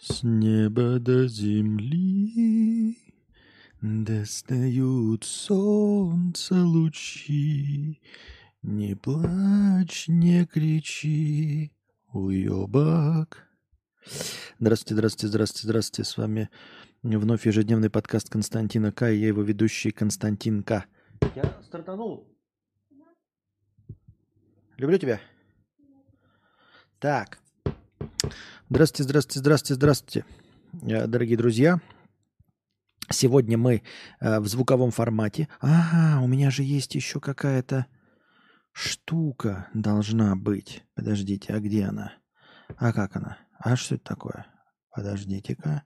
С неба до земли достают солнце лучи. Не плачь, не кричи, уебак. Здравствуйте, здравствуйте, здравствуйте, здравствуйте. С вами вновь ежедневный подкаст Константина К. И я его ведущий Константин К. Я стартанул. Люблю тебя. Так. Здравствуйте, здравствуйте, здравствуйте, здравствуйте, э, дорогие друзья. Сегодня мы э, в звуковом формате. Ага, у меня же есть еще какая-то штука должна быть. Подождите, а где она? А как она? А что это такое? Подождите-ка.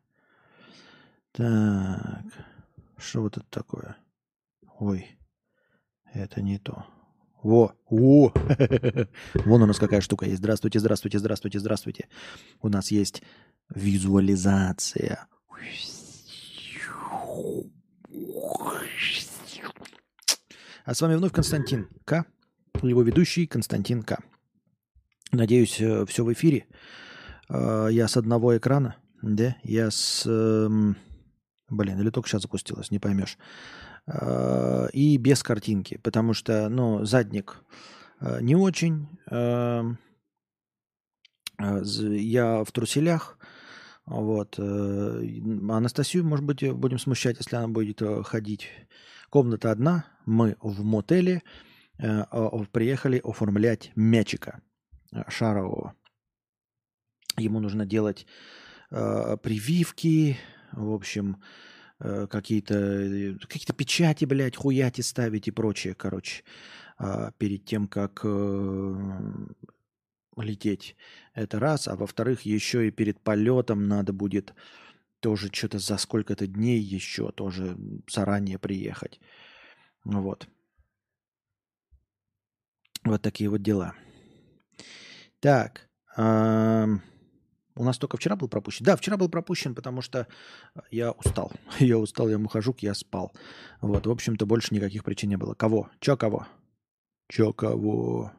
Так, что вот это такое? Ой, это не то. Во, о, вон у нас какая штука есть. Здравствуйте, здравствуйте, здравствуйте, здравствуйте. У нас есть визуализация. А с вами вновь Константин К. Его ведущий Константин К. Надеюсь, э, все в эфире. Э, я с одного экрана, да? Я с... Эм, блин, или только сейчас запустилось, не поймешь. Э, и без картинки, потому что, ну, задник э, не очень. Эм, э, я в труселях, вот. Анастасию, может быть, будем смущать, если она будет ходить. Комната одна, мы в мотеле приехали оформлять мячика шарового. Ему нужно делать прививки, в общем, Э, какие-то э, какие печати, блядь, хуяти ставить и прочее, короче, а, перед тем, как э, лететь. Это раз. А во-вторых, еще и перед полетом надо будет тоже что-то за сколько-то дней еще тоже заранее приехать. Вот. Вот такие вот дела. Так. Эм... У нас только вчера был пропущен. Да, вчера был пропущен, потому что э, я устал. Я устал, я мухожук, я спал. Вот, в общем-то, больше никаких причин не было. Кого? Чё кого? Чё кого?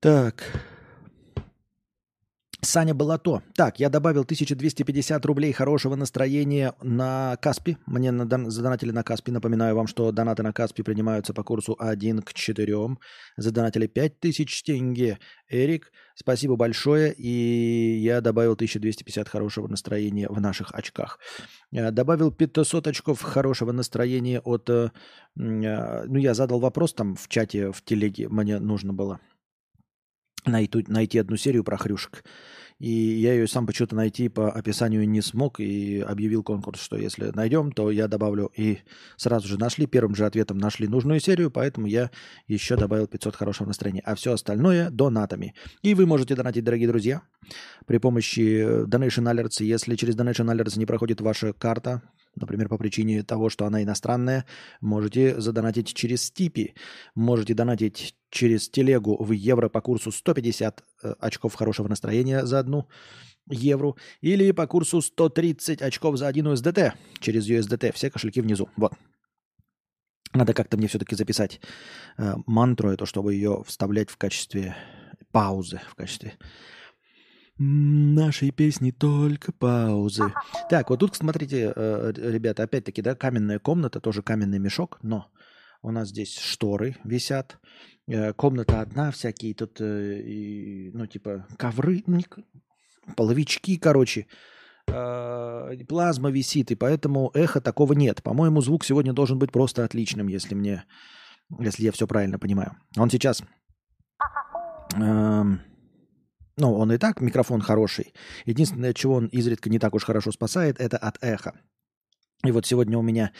Так. Саня Балато. Так, я добавил 1250 рублей хорошего настроения на Каспи. Мне задонатили на Каспи. Напоминаю вам, что донаты на Каспи принимаются по курсу 1 к 4. Задонатили 5000 тенге. Эрик, спасибо большое. И я добавил 1250 хорошего настроения в наших очках. Э, добавил 500 очков хорошего настроения от... Э, э, ну, я задал вопрос там в чате, в телеге. Мне нужно было найти, найти одну серию про хрюшек. И я ее сам почему-то найти по описанию не смог и объявил конкурс, что если найдем, то я добавлю. И сразу же нашли, первым же ответом нашли нужную серию, поэтому я еще добавил 500 хорошего настроения. А все остальное донатами. И вы можете донатить, дорогие друзья, при помощи Donation Alerts. Если через Donation Alerts не проходит ваша карта, например, по причине того, что она иностранная, можете задонатить через Стипи, можете донатить через телегу в евро по курсу 150 э, очков хорошего настроения за одну евро или по курсу 130 очков за один USDT через USDT. Все кошельки внизу. Вот. Надо как-то мне все-таки записать э, мантру эту, чтобы ее вставлять в качестве паузы, в качестве Нашей песни только паузы. Так, вот тут, смотрите, э, ребята, опять-таки, да, каменная комната, тоже каменный мешок, но у нас здесь шторы висят, э, комната одна, всякие тут, э, ну, типа, ковры, ну, половички, короче, плазма висит, и поэтому эха такого нет. По-моему, звук сегодня должен быть просто отличным, если мне, если я все правильно понимаю. Он сейчас... Эм, ну, он и так микрофон хороший. Единственное, чего он изредка не так уж хорошо спасает, это от эха. И вот сегодня у меня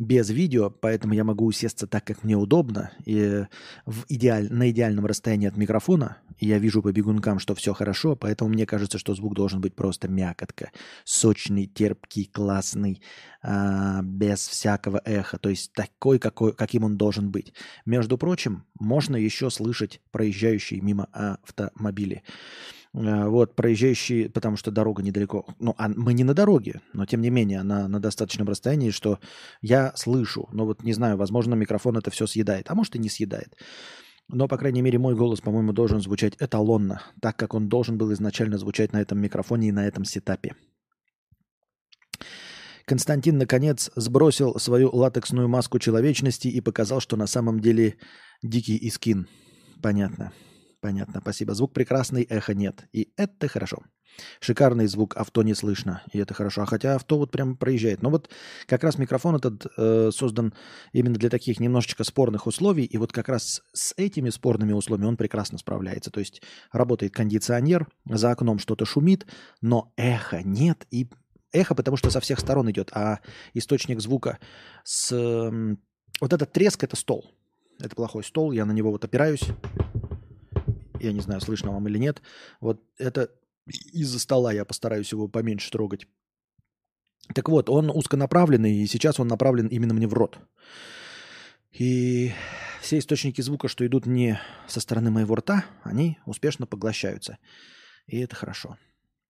без видео, поэтому я могу усесться так, как мне удобно, и в идеаль, на идеальном расстоянии от микрофона. Я вижу по бегункам, что все хорошо, поэтому мне кажется, что звук должен быть просто мякотка, сочный, терпкий, классный, а, без всякого эха, то есть такой, какой, каким он должен быть. Между прочим, можно еще слышать проезжающие мимо автомобили. Э, вот, проезжающий, потому что дорога недалеко. Ну, а мы не на дороге, но тем не менее, она на достаточном расстоянии, что я слышу. Но вот не знаю, возможно, микрофон это все съедает, а может и не съедает. Но, по крайней мере, мой голос, по-моему, должен звучать эталонно, так как он должен был изначально звучать на этом микрофоне и на этом сетапе. Константин, наконец, сбросил свою латексную маску человечности и показал, что на самом деле дикий искин. Понятно. Понятно, спасибо. Звук прекрасный, эхо нет. И это хорошо. Шикарный звук, авто не слышно, и это хорошо. А хотя авто вот прям проезжает. Но вот как раз микрофон этот э, создан именно для таких немножечко спорных условий, и вот как раз с этими спорными условиями он прекрасно справляется. То есть работает кондиционер, за окном что-то шумит, но эхо нет, и эхо, потому что со всех сторон идет, а источник звука с... Вот этот треск – это стол. Это плохой стол, я на него вот опираюсь. Я не знаю, слышно вам или нет. Вот это из-за стола я постараюсь его поменьше трогать. Так вот, он узконаправленный, и сейчас он направлен именно мне в рот. И все источники звука, что идут не со стороны моего рта, они успешно поглощаются. И это хорошо.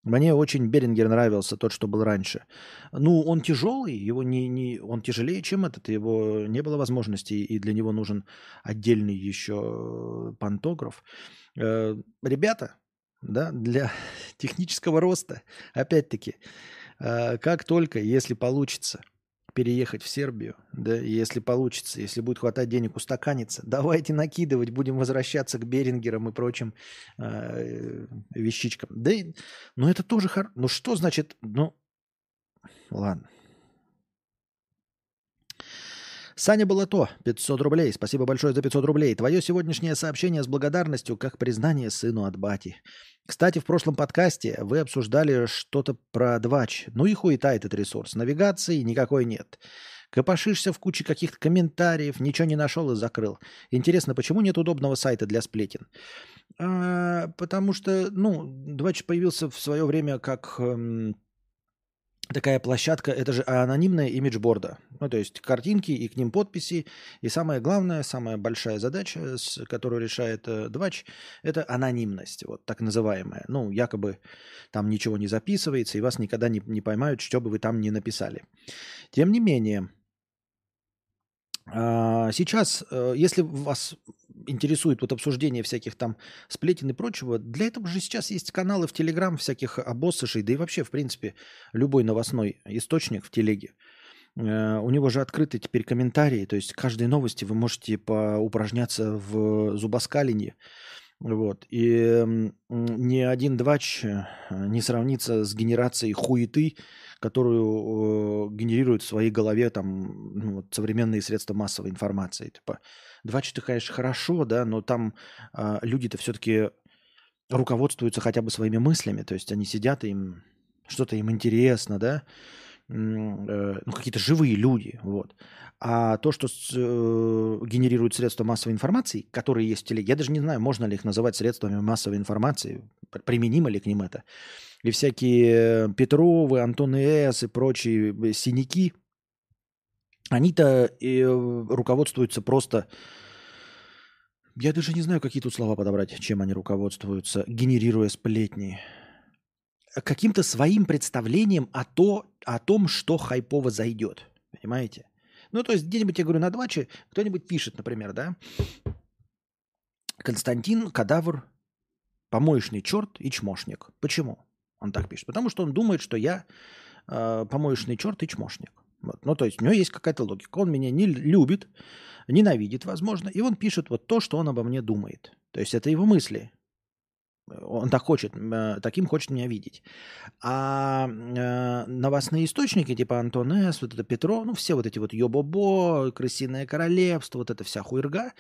Мне очень Берингер нравился, тот, что был раньше. Ну, он тяжелый, его не, не, он тяжелее, чем этот, его не было возможности, и для него нужен отдельный еще пантограф. Э, ребята, да, для технического роста, опять-таки, э, как только, если получится переехать в Сербию, да, если получится, если будет хватать денег устаканиться, давайте накидывать, будем возвращаться к Берингерам и прочим э, вещичкам. Да, ну это тоже, хор... ну что значит, ну, ладно. Саня было то 500 рублей. Спасибо большое за 500 рублей. Твое сегодняшнее сообщение с благодарностью, как признание сыну от бати. Кстати, в прошлом подкасте вы обсуждали что-то про двач. Ну и хуета этот ресурс. Навигации никакой нет. Копошишься в куче каких-то комментариев, ничего не нашел и закрыл. Интересно, почему нет удобного сайта для сплетен? А, потому что, ну, Двач появился в свое время как... Эм, такая площадка, это же анонимная имиджборда. Ну, то есть картинки и к ним подписи. И самое главное, самая большая задача, которую решает э, Двач, это анонимность, вот так называемая. Ну, якобы там ничего не записывается, и вас никогда не, не поймают, что бы вы там ни написали. Тем не менее, сейчас, э, если вас интересует вот обсуждение всяких там сплетен и прочего, для этого же сейчас есть каналы в Телеграм всяких обоссышей, да и вообще, в принципе, любой новостной источник в Телеге. Э, у него же открыты теперь комментарии, то есть каждой новости вы можете поупражняться в зубоскалении. Вот. И ни один двач э, не сравнится с генерацией хуеты, которую э, генерируют в своей голове там, ну, вот, современные средства массовой информации. Типа, Два часа, конечно, хорошо, да, но там э, люди-то все-таки руководствуются хотя бы своими мыслями, то есть они сидят, им что-то им интересно, да, ну, какие-то живые люди, вот. А то, что с, э, генерирует средства массовой информации, которые есть в телеге, я даже не знаю, можно ли их называть средствами массовой информации, применимо ли к ним это. И всякие Петровы, Антоны С и прочие э, синяки – они-то э, руководствуются просто... Я даже не знаю, какие тут слова подобрать, чем они руководствуются, генерируя сплетни. Каким-то своим представлением о, то, о том, что хайпово зайдет. Понимаете? Ну, то есть где-нибудь, я говорю, на дваче кто-нибудь пишет, например, да? Константин Кадавр, помоечный черт и чмошник. Почему он так пишет? Потому что он думает, что я э, помоечный черт и чмошник. Вот. Ну, то есть у него есть какая-то логика. Он меня не любит, ненавидит, возможно, и он пишет вот то, что он обо мне думает. То есть это его мысли. Он так хочет, э, таким хочет меня видеть. А э, новостные источники, типа Антон С., вот это Петро, ну, все вот эти вот Йобобо, Крысиное королевство, вот эта вся хуйрга,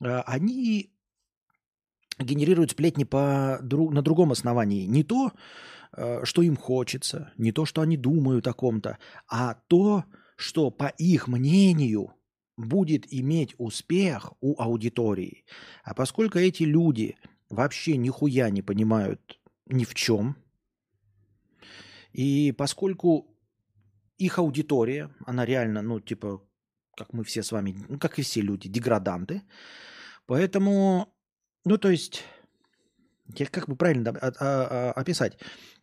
э, они генерируют сплетни по, друг, на другом основании. Не то, что им хочется, не то, что они думают о ком-то, а то, что, по их мнению, будет иметь успех у аудитории. А поскольку эти люди вообще нихуя не понимают ни в чем, и поскольку их аудитория, она реально, ну, типа, как мы все с вами, ну, как и все люди, деграданты, поэтому, ну, то есть, как бы правильно а, а, описать?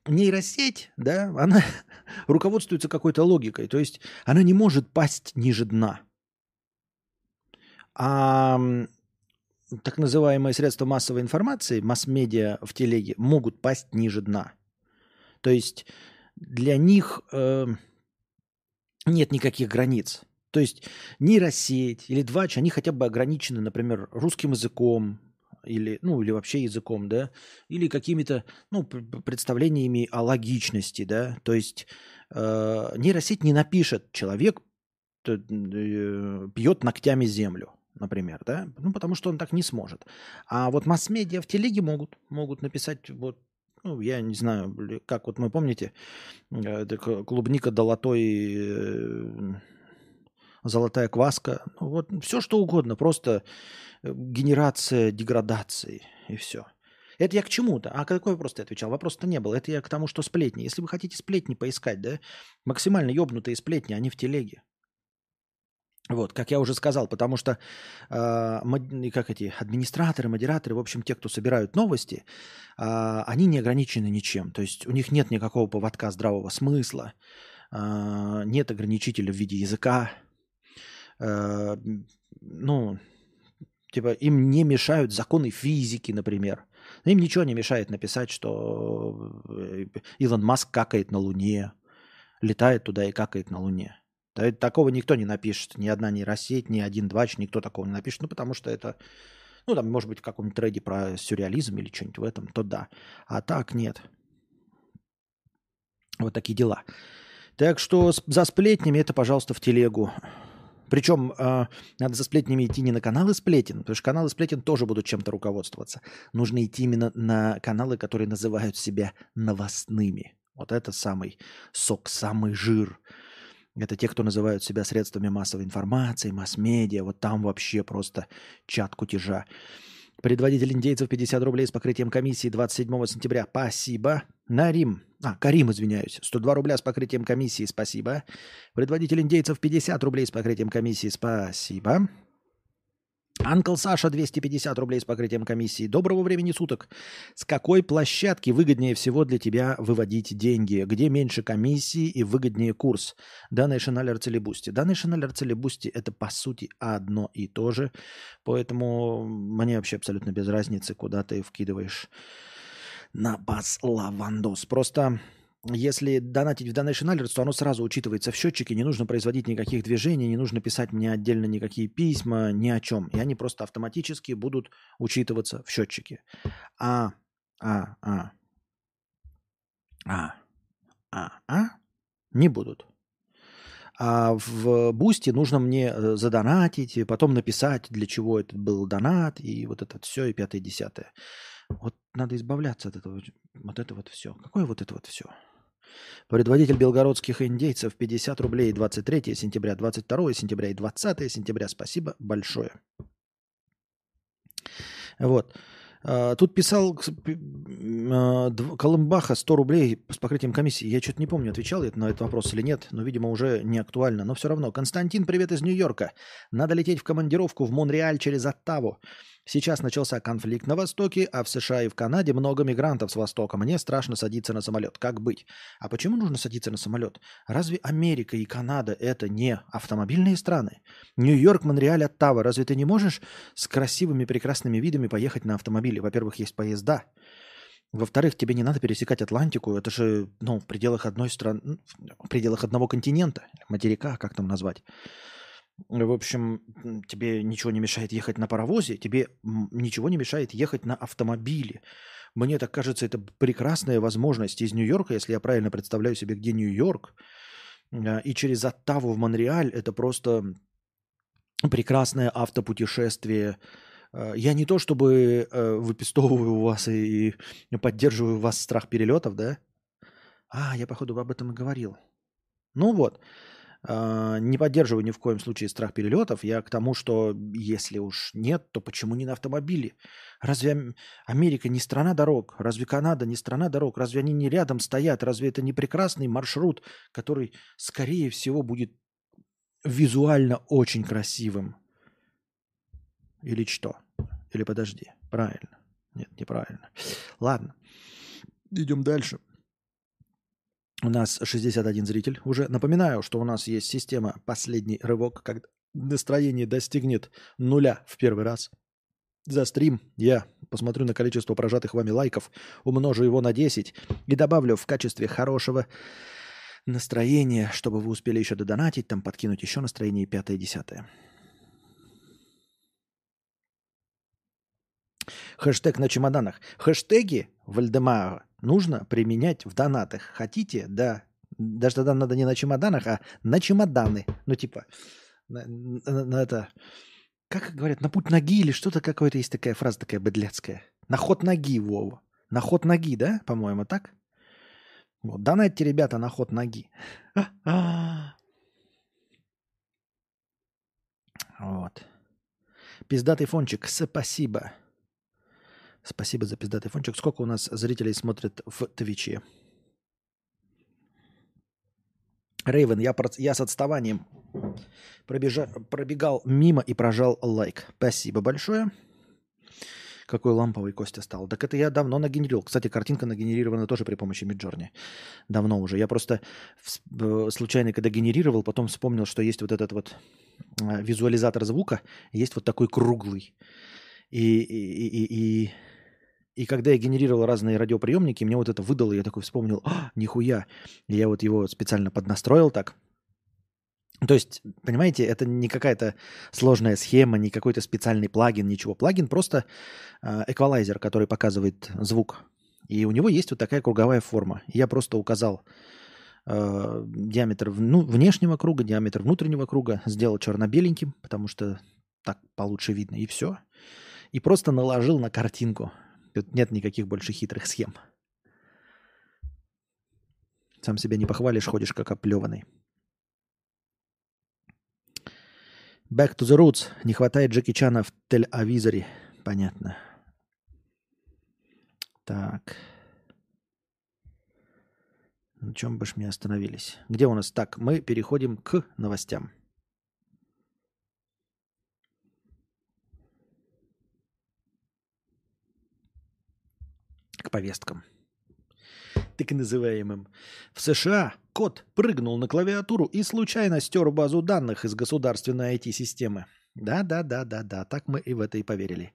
нейросеть, да, она руководствуется какой-то логикой. То есть она не может пасть ниже дна. А так называемые средства массовой информации, масс-медиа в телеге могут пасть ниже дна. То есть для них э, нет никаких границ. То есть нейросеть или двач, они хотя бы ограничены, например, русским языком, или, ну, или вообще языком, да, или какими-то, ну, представлениями о логичности, да, то есть э, нейросеть не напишет человек э, пьет ногтями землю, например, да, ну, потому что он так не сможет. А вот масс-медиа в телеге могут, могут написать вот ну, я не знаю, как вот мы помните, э, клубника долотой, э, золотая кваска, ну, вот все что угодно, просто генерация деградации и все. Это я к чему-то. А какой вопрос ты отвечал? Вопрос-то не было. Это я к тому, что сплетни. Если вы хотите сплетни поискать, да, максимально ебнутые сплетни, они в телеге. Вот, как я уже сказал, потому что э, как эти администраторы, модераторы, в общем, те, кто собирают новости, э, они не ограничены ничем. То есть у них нет никакого поводка здравого смысла, э, нет ограничителя в виде языка. Э, ну, Типа им не мешают законы физики, например. Им ничего не мешает написать, что э, Илон Маск какает на Луне, летает туда и какает на Луне. Такого никто не напишет. Ни одна нейросеть, ни один двач, никто такого не напишет. Ну, потому что это, ну, там, может быть, в каком-нибудь трейде про сюрреализм или что-нибудь в этом, то да. А так нет. Вот такие дела. Так что за сплетнями это, пожалуйста, в телегу. Причем э, надо за сплетнями идти не на каналы сплетен, потому что каналы сплетен тоже будут чем-то руководствоваться. Нужно идти именно на каналы, которые называют себя новостными. Вот это самый сок, самый жир. Это те, кто называют себя средствами массовой информации, масс-медиа. Вот там вообще просто чат кутежа. Предводитель индейцев 50 рублей с покрытием комиссии 27 сентября. Спасибо. Нарим. А, Карим, извиняюсь. 102 рубля с покрытием комиссии. Спасибо. Предводитель индейцев 50 рублей с покрытием комиссии. Спасибо. Анкл Саша 250 рублей с покрытием комиссии. Доброго времени суток. С какой площадки выгоднее всего для тебя выводить деньги? Где меньше комиссии и выгоднее курс? Данный или Boosty? Данный или Boosty это по сути одно и то же. Поэтому мне вообще абсолютно без разницы, куда ты вкидываешь на бас лавандос. Просто если донатить в Donation Alerts, то оно сразу учитывается в счетчике, не нужно производить никаких движений, не нужно писать мне отдельно никакие письма, ни о чем. И они просто автоматически будут учитываться в счетчике. А, а, а, а, а, а, не будут. А в бусте нужно мне э, задонатить, и потом написать, для чего это был донат, и вот это все, и пятое, и десятое. Вот надо избавляться от этого, вот это вот все. Какое вот это вот все? Предводитель белгородских индейцев 50 рублей 23 сентября, 22 сентября и 20 сентября. Спасибо большое. Вот. А, тут писал а, Колымбаха 100 рублей с покрытием комиссии. Я что-то не помню, отвечал я на этот вопрос или нет, но, видимо, уже не актуально. Но все равно. Константин, привет из Нью-Йорка. Надо лететь в командировку в Монреаль через Оттаву. Сейчас начался конфликт на Востоке, а в США и в Канаде много мигрантов с Востока. Мне страшно садиться на самолет. Как быть? А почему нужно садиться на самолет? Разве Америка и Канада это не автомобильные страны? Нью-Йорк, Монреаль, Оттава. Разве ты не можешь с красивыми, прекрасными видами поехать на автомобиле? Во-первых, есть поезда. Во-вторых, тебе не надо пересекать Атлантику. Это же ну, в пределах одной страны, в пределах одного континента, материка, как там назвать. В общем, тебе ничего не мешает ехать на паровозе, тебе ничего не мешает ехать на автомобиле. Мне так кажется, это прекрасная возможность из Нью-Йорка, если я правильно представляю себе, где Нью-Йорк, а, и через Оттаву в Монреаль, это просто прекрасное автопутешествие. А, я не то чтобы э, выпистовываю вас и поддерживаю вас страх перелетов, да? А, я, походу, об этом и говорил. Ну вот. А, не поддерживаю ни в коем случае страх перелетов. Я к тому, что если уж нет, то почему не на автомобиле? Разве Америка не страна дорог? Разве Канада не страна дорог? Разве они не рядом стоят? Разве это не прекрасный маршрут, который, скорее всего, будет визуально очень красивым? Или что? Или подожди, правильно. Нет, неправильно. Ладно, идем дальше. У нас 61 зритель уже. Напоминаю, что у нас есть система «Последний рывок», когда настроение достигнет нуля в первый раз. за стрим я посмотрю на количество прожатых вами лайков, умножу его на 10 и добавлю в качестве хорошего настроения, чтобы вы успели еще додонатить, там подкинуть еще настроение пятое-десятое. Хэштег на чемоданах. Хэштеги Вальдемара нужно применять в донатах. Хотите? Да. Даже тогда надо не на чемоданах, а на чемоданы. Ну, типа, на, на, на это... Как говорят, на путь ноги или что-то какое-то есть такая фраза такая быдляцкая. На ход ноги, Вова. На ход ноги, да? По-моему, так? Вот, донатьте, ребята, на ход ноги. Вот. Пиздатый фончик, спасибо. Спасибо за пиздатый фончик. Сколько у нас зрителей смотрят в Твиче? Рейвен, я, я с отставанием пробежа, пробегал мимо и прожал лайк. Спасибо большое. Какой ламповый Костя стал. Так это я давно нагенерировал. Кстати, картинка нагенерирована тоже при помощи Миджорни. Давно уже. Я просто случайно, когда генерировал, потом вспомнил, что есть вот этот вот а, визуализатор звука, есть вот такой круглый. И, и, и, и и когда я генерировал разные радиоприемники, мне вот это выдало, я такой вспомнил, а, нихуя. И я вот его специально поднастроил так. То есть, понимаете, это не какая-то сложная схема, не какой-то специальный плагин, ничего. Плагин просто э, эквалайзер, который показывает звук. И у него есть вот такая круговая форма. Я просто указал э, диаметр ну, внешнего круга, диаметр внутреннего круга, сделал черно-беленьким, потому что так получше видно, и все. И просто наложил на картинку. Тут нет никаких больше хитрых схем. Сам себя не похвалишь, ходишь как оплеванный. Back to the roots. Не хватает Джеки Чана в Тель-Авизоре. Понятно. Так. На чем бы ж мы остановились? Где у нас? Так, мы переходим к новостям. Повесткам. Так называемым. В США кот прыгнул на клавиатуру и случайно стер базу данных из государственной IT-системы. Да-да-да-да-да, так мы и в это и поверили.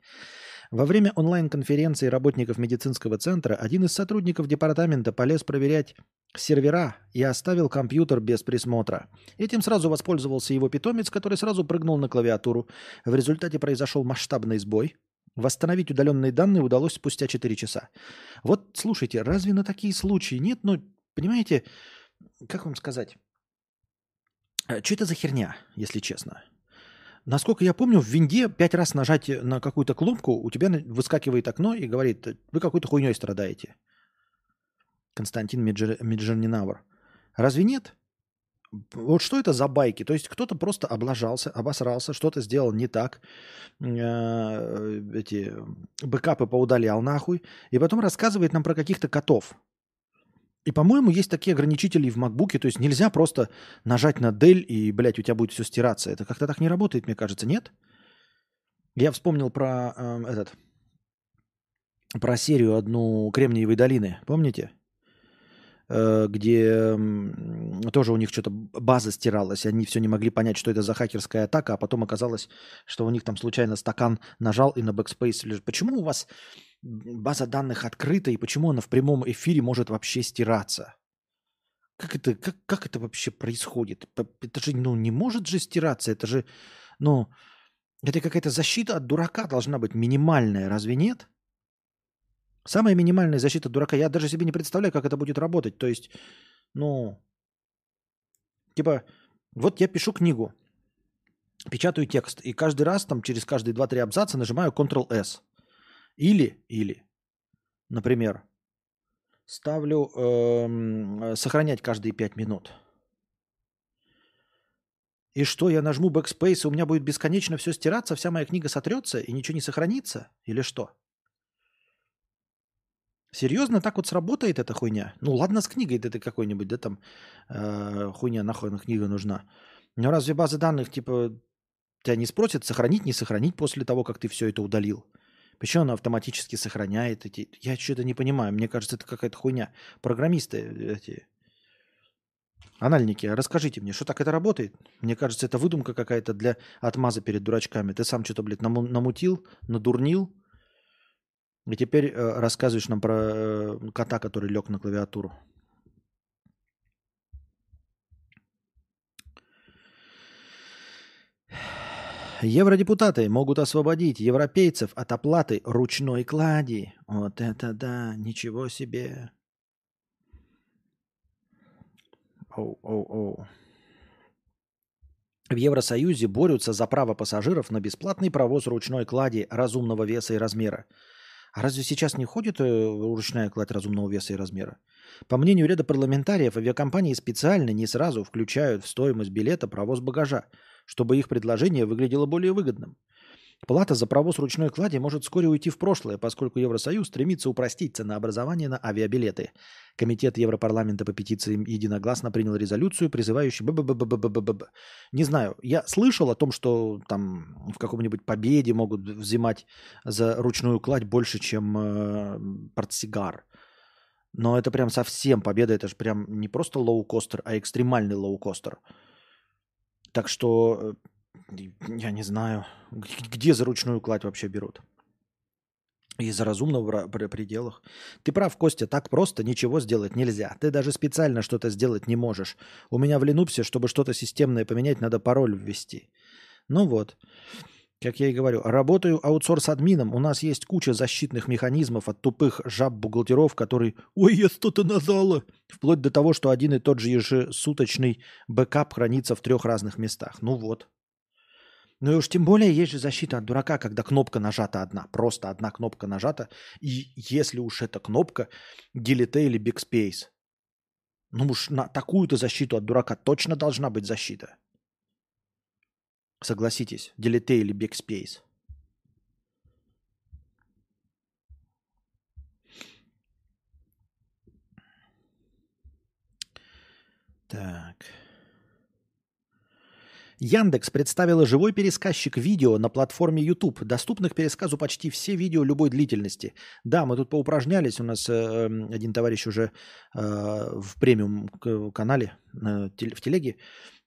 Во время онлайн-конференции работников медицинского центра один из сотрудников департамента полез проверять сервера и оставил компьютер без присмотра. Этим сразу воспользовался его питомец, который сразу прыгнул на клавиатуру. В результате произошел масштабный сбой, Восстановить удаленные данные удалось спустя 4 часа. Вот слушайте, разве на такие случаи нет? Ну, понимаете, как вам сказать? А, что это за херня, если честно? Насколько я помню, в винде пять раз нажать на какую-то кнопку, у тебя выскакивает окно и говорит, вы какой-то хуйней страдаете. Константин Меджернинауэр. Разве нет? Вот что это за байки? То есть кто-то просто облажался, обосрался, что-то сделал не так, э, эти бэкапы поудалял нахуй, и потом рассказывает нам про каких-то котов. И, по-моему, есть такие ограничители в макбуке, то есть нельзя просто нажать на Del и, блядь, у тебя будет все стираться. Это как-то так не работает, мне кажется, нет? Я вспомнил про э, этот, про серию одну Кремниевой долины, помните? Э, где тоже у них что-то база стиралась, они все не могли понять, что это за хакерская атака, а потом оказалось, что у них там случайно стакан нажал и на Backspace лежит. Почему у вас база данных открыта и почему она в прямом эфире может вообще стираться? Как это, как, как это вообще происходит? Это же ну, не может же стираться, это же, ну, это какая-то защита от дурака должна быть минимальная, разве нет? Самая минимальная защита дурака. Я даже себе не представляю, как это будет работать. То есть, ну, типа, вот я пишу книгу, печатаю текст, и каждый раз там через каждые 2-3 абзаца нажимаю Ctrl-S. Или, или, например, ставлю эм, сохранять каждые 5 минут. И что, я нажму Backspace, и у меня будет бесконечно все стираться, вся моя книга сотрется, и ничего не сохранится? Или что? Серьезно, так вот сработает эта хуйня? Ну ладно, с книгой это какой-нибудь, да, там э, хуйня, нахуй на книга нужна. Но разве базы данных, типа, тебя не спросят, сохранить, не сохранить после того, как ты все это удалил? Почему она автоматически сохраняет эти... Я что-то не понимаю. Мне кажется, это какая-то хуйня. Программисты эти... Анальники, расскажите мне, что так это работает? Мне кажется, это выдумка какая-то для отмаза перед дурачками. Ты сам что-то, блядь, намутил, надурнил, и теперь э, рассказываешь нам про э, кота, который лег на клавиатуру. Евродепутаты могут освободить европейцев от оплаты ручной клади. Вот это да, ничего себе. Оу, оу, оу. В Евросоюзе борются за право пассажиров на бесплатный провоз ручной клади разумного веса и размера. А разве сейчас не ходит э, ручная кладь разумного веса и размера? По мнению ряда парламентариев, авиакомпании специально не сразу включают в стоимость билета провоз багажа – чтобы их предложение выглядело более выгодным. Плата за провоз ручной клади может вскоре уйти в прошлое, поскольку Евросоюз стремится упростить ценообразование на авиабилеты. Комитет Европарламента по петициям единогласно принял резолюцию, призывающую... Б Не знаю, я слышал о том, что там в каком-нибудь победе могут взимать за ручную кладь больше, чем э, портсигар. Но это прям совсем победа, это же прям не просто лоукостер, а экстремальный лоукостер. Так что э, я не знаю, где за ручную кладь вообще берут. И за разумного пределах. Ты прав, Костя, так просто ничего сделать нельзя. Ты даже специально что-то сделать не можешь. У меня в Linux, чтобы что-то системное поменять, надо пароль ввести. Ну вот. Как я и говорю, работаю аутсорс-админом. У нас есть куча защитных механизмов от тупых жаб-бухгалтеров, которые «Ой, я что-то назвала!» Вплоть до того, что один и тот же ежесуточный бэкап хранится в трех разных местах. Ну вот. Ну и уж тем более есть же защита от дурака, когда кнопка нажата одна. Просто одна кнопка нажата. И если уж эта кнопка Delete или Backspace. Ну уж на такую-то защиту от дурака точно должна быть защита. Согласитесь, Delete или Backspace. Так. Яндекс представила живой пересказчик видео на платформе YouTube, доступных пересказу почти все видео любой длительности. Да, мы тут поупражнялись, у нас э, эм, один товарищ уже э, в премиум канале э, в телеге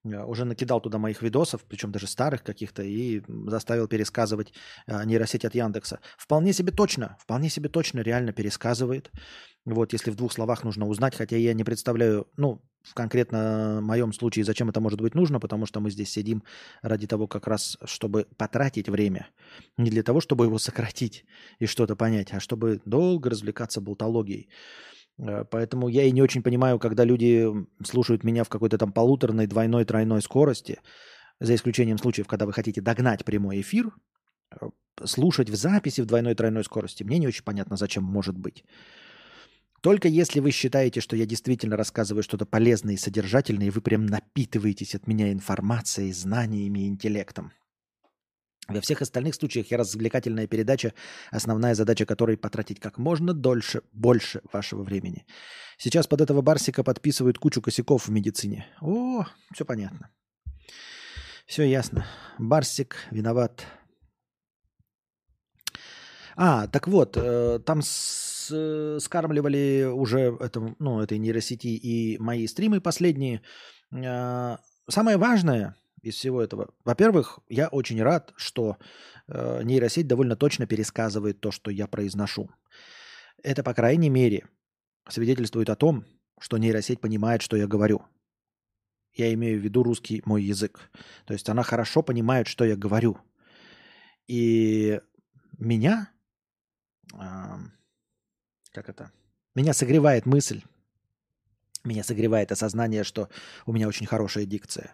уже накидал туда моих видосов, причем даже старых каких-то, и заставил пересказывать э, нейросеть от Яндекса. Вполне себе точно, вполне себе точно реально пересказывает. Вот, если в двух словах нужно узнать, хотя я не представляю, ну, в конкретно моем случае, зачем это может быть нужно, потому что мы здесь сидим ради того как раз, чтобы потратить время. Не для того, чтобы его сократить и что-то понять, а чтобы долго развлекаться болтологией. Э, поэтому я и не очень понимаю, когда люди слушают меня в какой-то там полуторной, двойной, тройной скорости, за исключением случаев, когда вы хотите догнать прямой эфир, э, слушать в записи в двойной, тройной скорости, мне не очень понятно, зачем может быть. Только если вы считаете, что я действительно рассказываю что-то полезное и содержательное, и вы прям напитываетесь от меня информацией, знаниями и интеллектом. Во всех остальных случаях я развлекательная передача, основная задача которой потратить как можно дольше, больше вашего времени. Сейчас под этого Барсика подписывают кучу косяков в медицине. О, все понятно. Все ясно. Барсик виноват. А, так вот, э, там с, скармливали уже это, ну, этой нейросети и мои стримы последние. Э, самое важное – из всего этого? Во-первых, я очень рад, что э, нейросеть довольно точно пересказывает то, что я произношу. Это, по крайней мере, свидетельствует о том, что нейросеть понимает, что я говорю. Я имею в виду русский мой язык. То есть она хорошо понимает, что я говорю. И меня, э, как это, меня согревает мысль, меня согревает осознание, что у меня очень хорошая дикция.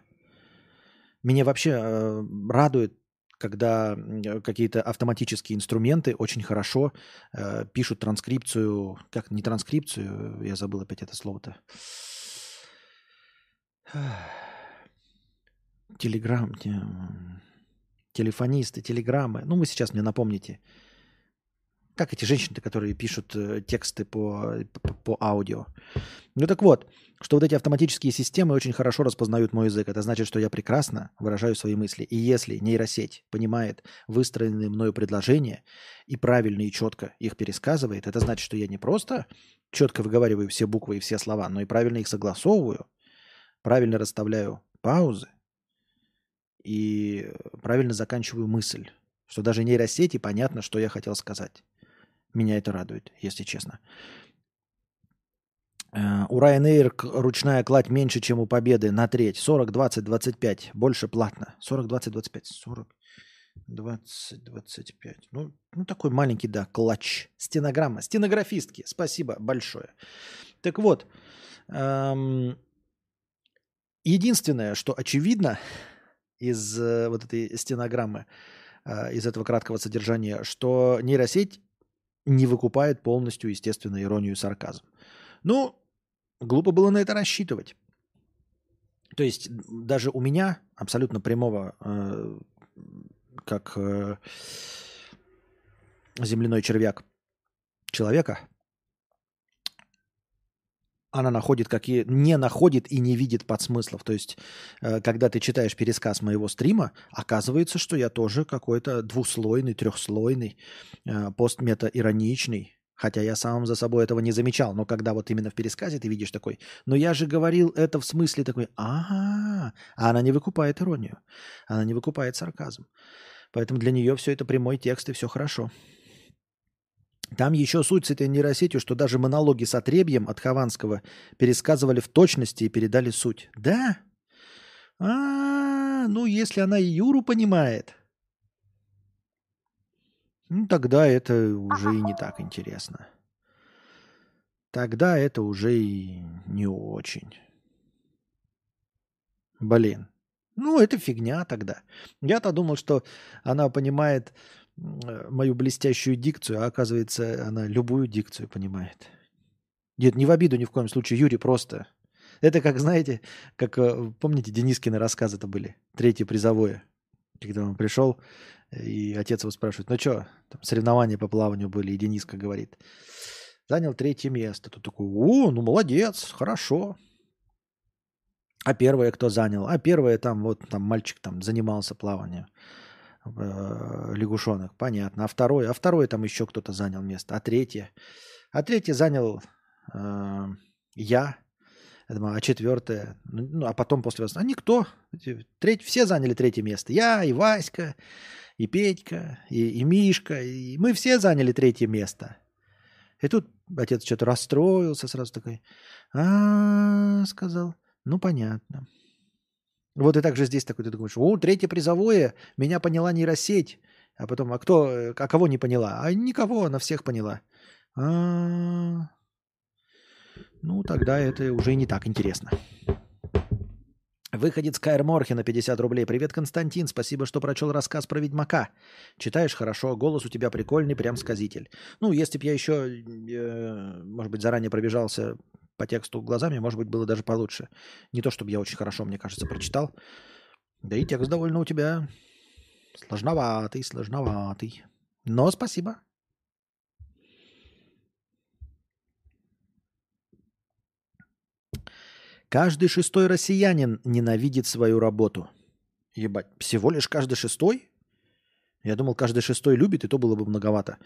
Меня вообще э, радует, когда какие-то автоматические инструменты очень хорошо э, пишут транскрипцию, как не транскрипцию, я забыл опять это слово-то. Телеграм, телефонисты, телеграммы. Ну, вы сейчас мне напомните. Как эти женщины, которые пишут э, тексты по, по, по аудио. Ну так вот, что вот эти автоматические системы очень хорошо распознают мой язык. Это значит, что я прекрасно выражаю свои мысли. И если нейросеть понимает выстроенные мною предложения и правильно и четко их пересказывает, это значит, что я не просто четко выговариваю все буквы и все слова, но и правильно их согласовываю. правильно расставляю паузы и правильно заканчиваю мысль. Что даже нейросети понятно, что я хотел сказать. Меня это радует, если честно. Э, у Ryanair ручная кладь меньше, чем у Победы на треть. 40, 20, 25. Больше платно. 40, 20, 25. 40, 20, 25. Ну, ну такой маленький, да, клатч. Стенограмма. Стенографистки. Спасибо большое. Так вот. Эм, единственное, что очевидно из э, вот этой стенограммы, э, из этого краткого содержания, что нейросеть не выкупает полностью, естественно, иронию и сарказм. Ну, глупо было на это рассчитывать. То есть даже у меня абсолютно прямого, э, как э, земляной червяк человека, она находит какие не находит и не видит подсмыслов. То есть, э, когда ты читаешь пересказ моего стрима, оказывается, что я тоже какой-то двуслойный, трехслойный, э, постмета-ироничный. Хотя я сам за собой этого не замечал. Но когда вот именно в пересказе ты видишь такой, но я же говорил это в смысле такой, ага, а она не выкупает иронию, она не выкупает сарказм. Поэтому для нее все это прямой текст и все хорошо. Там еще суть с этой нейросетью, что даже монологи с отребьем от Хованского пересказывали в точности и передали суть. Да? А, ну если она и Юру понимает, ну тогда это уже и не так интересно. Тогда это уже и не очень. Блин. Ну, это фигня тогда. Я-то думал, что она понимает мою блестящую дикцию, а оказывается, она любую дикцию понимает. Нет, не в обиду ни в коем случае, Юрий просто. Это как, знаете, как, э, помните, Денискины рассказы это были, третье призовое. Когда он пришел, и отец его спрашивает, ну что, там соревнования по плаванию были, и Дениска говорит, занял третье место. Тут такой, о, ну молодец, хорошо. А первое кто занял? А первое там, вот там мальчик там занимался плаванием э, лягушонок, понятно. А второй, а второй там еще кто-то занял место. А третье? А третье занял э, я. А четвертое, ну, ну, а потом после вас, а никто. Треть, все заняли третье место. Я, и Васька, и Петька, и, и Мишка. И мы все заняли третье место. И тут отец что-то расстроился, сразу такой, а, сказал, ну понятно. Вот и также здесь такой, ты думаешь, о, третье призовое, меня поняла нейросеть. А потом, а кто, а кого не поняла? А никого, она всех поняла. А, ну, тогда это уже не так интересно. Выходит Кайр Морхи на 50 рублей. Привет, Константин. Спасибо, что прочел рассказ про Ведьмака. Читаешь хорошо, голос у тебя прикольный, прям сказитель. Ну, если бы я еще, э, может быть, заранее пробежался по тексту глазами, может быть, было даже получше. Не то, чтобы я очень хорошо, мне кажется, прочитал. Да и текст довольно у тебя сложноватый, сложноватый. Но спасибо. Каждый шестой россиянин ненавидит свою работу. Ебать, всего лишь каждый шестой? Я думал, каждый шестой любит, и то было бы многовато.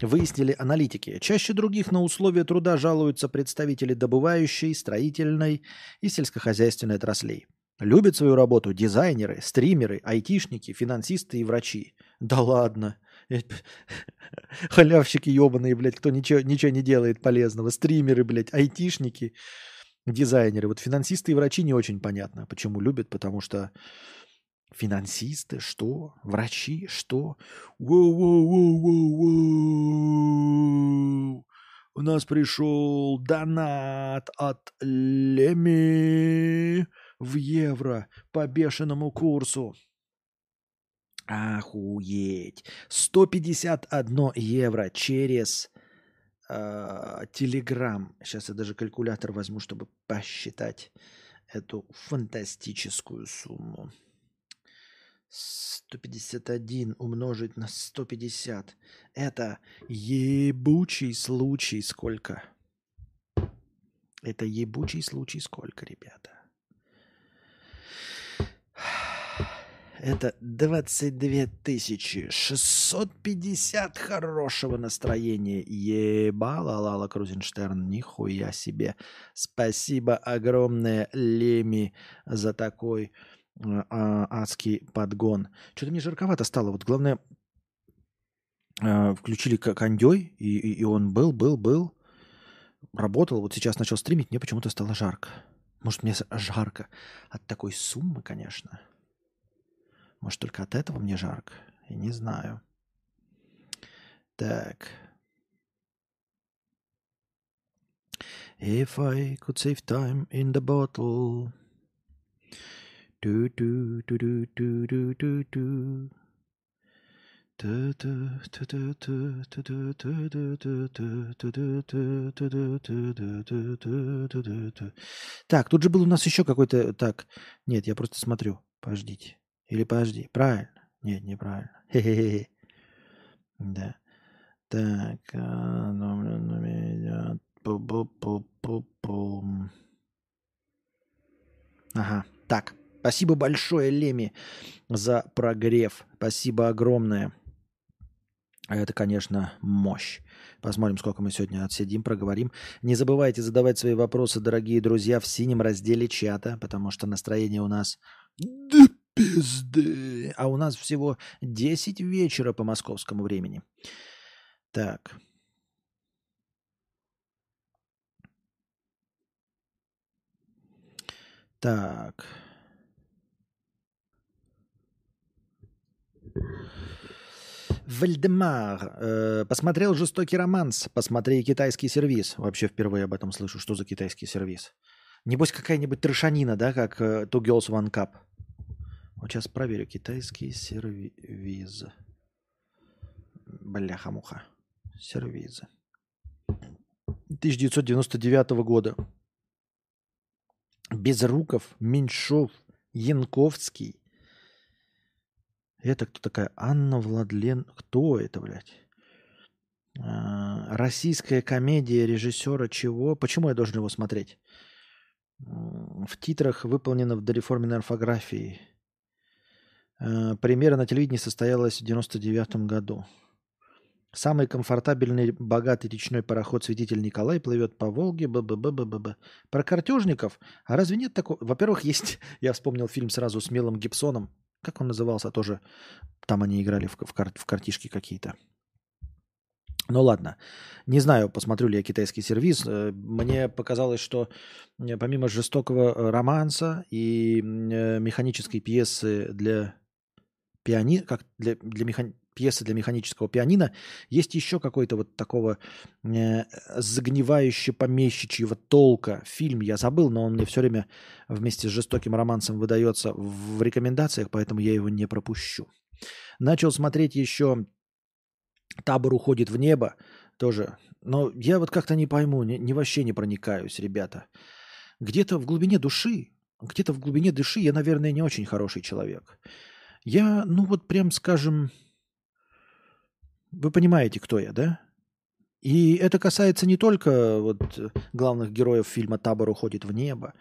Выяснили аналитики. Чаще других на условия труда жалуются представители добывающей, строительной и сельскохозяйственной отраслей. Любят свою работу дизайнеры, стримеры, айтишники, финансисты и врачи. Да ладно. Халявщики ебаные, блядь, кто ничего, ничего не делает полезного. Стримеры, блядь, айтишники, дизайнеры. Вот финансисты и врачи не очень понятно, почему любят, потому что Финансисты? Что? Врачи? Что? Воу-воу-воу-воу-воу! У нас пришел донат от Леми в евро по бешеному курсу. Охуеть. 151 евро через э, Телеграм. Сейчас я даже калькулятор возьму, чтобы посчитать эту фантастическую сумму. 151 умножить на 150. Это ебучий случай сколько? Это ебучий случай сколько, ребята? Это 22 тысячи 650 хорошего настроения. Ебала Лала Крузенштерн, нихуя себе. Спасибо огромное Леми за такой адский подгон. Что-то мне жарковато стало. Вот главное, а, включили кондей, и, и, и он был, был, был. Работал. Вот сейчас начал стримить, мне почему-то стало жарко. Может, мне жарко от такой суммы, конечно. Может, только от этого мне жарко? Я не знаю. Так. If I could save time in the bottle. Так, тут же был у нас еще какой-то... Так, нет, я просто смотрю. Подождите. Или подожди, правильно? Нет, неправильно. Хе-хе-хе. Да. Так. Ага. Так. Спасибо большое, Леми, за прогрев. Спасибо огромное. Это, конечно, мощь. Посмотрим, сколько мы сегодня отсидим, проговорим. Не забывайте задавать свои вопросы, дорогие друзья, в синем разделе чата, потому что настроение у нас пизды. А у нас всего 10 вечера по московскому времени. Так. Так. Вальдемар. Э, посмотрел «Жестокий романс». Посмотри китайский сервис. Вообще впервые об этом слышу. Что за китайский сервис? Небось какая-нибудь трешанина, да, как э, Two Girls One Cup. Вот сейчас проверю. Китайский сервиз. Бляха-муха. Сервизы. 1999 года. Безруков, Меньшов, Янковский. Это кто такая? Анна Владлен. Кто это, блядь? А, российская комедия режиссера чего? Почему я должен его смотреть? В титрах выполнено в дореформенной орфографии. Э, премьера на телевидении состоялась в 1999 году. Самый комфортабельный, богатый речной пароход «Святитель Николай» плывет по Волге. Б -б -б -б -б -б. Про картежников? А разве нет такого? Во-первых, есть... Я вспомнил фильм сразу с Мелом Гибсоном. Как он назывался? Тоже там они играли в, в, кар... в картишки какие-то. Ну ладно, не знаю, посмотрю ли я китайский сервис. Э, мне показалось, что э, помимо жестокого романса и механической пьесы для пиани, как для, для механ, пьесы для механического пианино, есть еще какой-то вот такого э, загнивающе помещичьего толка фильм. Я забыл, но он мне все время вместе с жестоким романсом выдается в рекомендациях, поэтому я его не пропущу. Начал смотреть еще «Табор уходит в небо» тоже. Но я вот как-то не пойму, не, не вообще не проникаюсь, ребята. Где-то в глубине души, где-то в глубине души я, наверное, не очень хороший человек. Я, ну вот прям скажем, вы понимаете, кто я, да? И это касается не только вот главных героев фильма «Табор уходит в небо».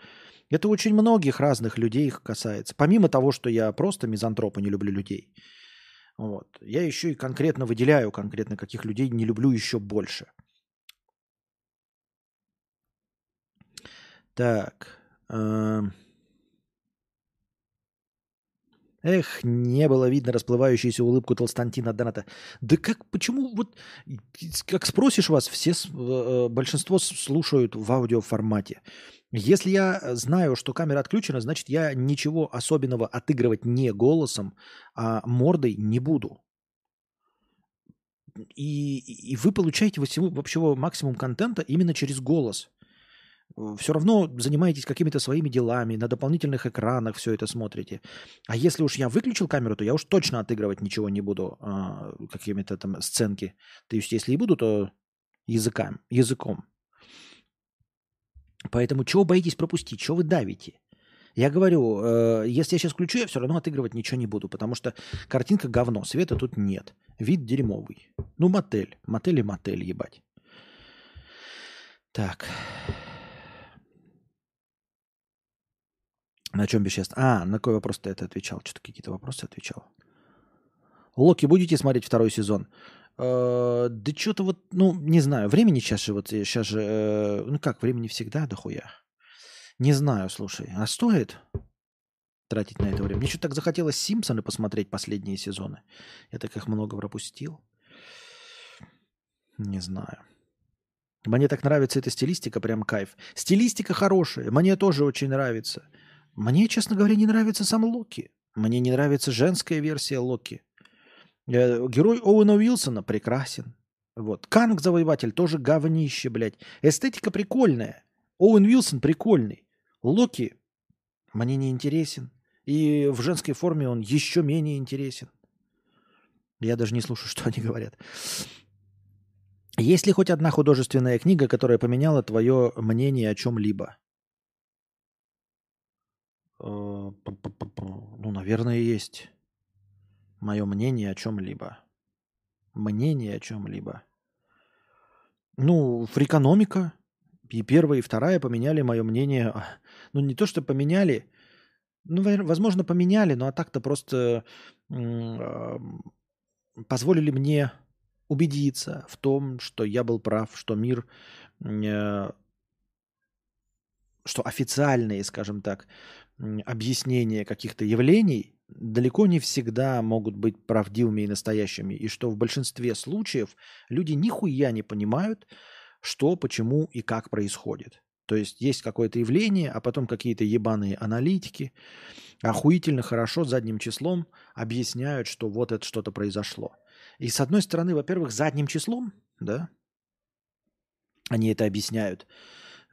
Это очень многих разных людей их касается. Помимо того, что я просто мизантроп и не люблю людей. Вот. Я еще и конкретно выделяю конкретно каких людей не люблю еще больше. Так. Э Эх, не было видно расплывающуюся улыбку Толстантина Доната. Да как, почему, вот, как спросишь вас, все, э, большинство слушают в аудиоформате. Если я знаю, что камера отключена, значит, я ничего особенного отыгрывать не голосом, а мордой не буду. И, и вы получаете всего, вообще максимум контента именно через голос – все равно занимаетесь какими-то своими делами, на дополнительных экранах все это смотрите. А если уж я выключил камеру, то я уж точно отыгрывать ничего не буду, а, какими-то там сценки. То есть если и буду, то языком. языком. Поэтому чего боитесь пропустить, чего вы давите? Я говорю, э, если я сейчас включу, я все равно отыгрывать ничего не буду, потому что картинка говно, света тут нет. Вид дерьмовый. Ну, мотель. Мотель и мотель, ебать. Так. На чем бесчестно? А, на какой вопрос ты это отвечал? Что-то какие-то вопросы отвечал. Локи будете смотреть второй сезон? Э, да что-то вот, ну, не знаю, времени сейчас же, вот сейчас же, э, ну как, времени всегда дохуя. Не знаю, слушай, а стоит тратить на это время? Мне что-то так захотелось Симпсоны посмотреть последние сезоны. Я так их много пропустил. Не знаю. Мне так нравится эта стилистика, прям кайф. Стилистика хорошая, мне тоже очень нравится. Мне, честно говоря, не нравится сам Локи. Мне не нравится женская версия Локи. Э, герой Оуэна Уилсона прекрасен. Вот. Канг Завоеватель тоже говнище, блядь. Эстетика прикольная. Оуэн Уилсон прикольный. Локи мне не интересен. И в женской форме он еще менее интересен. Я даже не слушаю, что они говорят. Есть ли хоть одна художественная книга, которая поменяла твое мнение о чем-либо? Э, ну, наверное, есть мое мнение о чем-либо. Мнение о чем-либо. Ну, фрикономика. И первая, и вторая поменяли мое мнение. Ну, не то, что поменяли. Ну, возможно, поменяли, но а так-то просто позволили мне убедиться в том, что я был прав, что мир, э, что официальные, скажем так, объяснения каких-то явлений далеко не всегда могут быть правдивыми и настоящими, и что в большинстве случаев люди нихуя не понимают, что, почему и как происходит. То есть есть какое-то явление, а потом какие-то ебаные аналитики охуительно хорошо задним числом объясняют, что вот это что-то произошло. И с одной стороны, во-первых, задним числом, да, они это объясняют.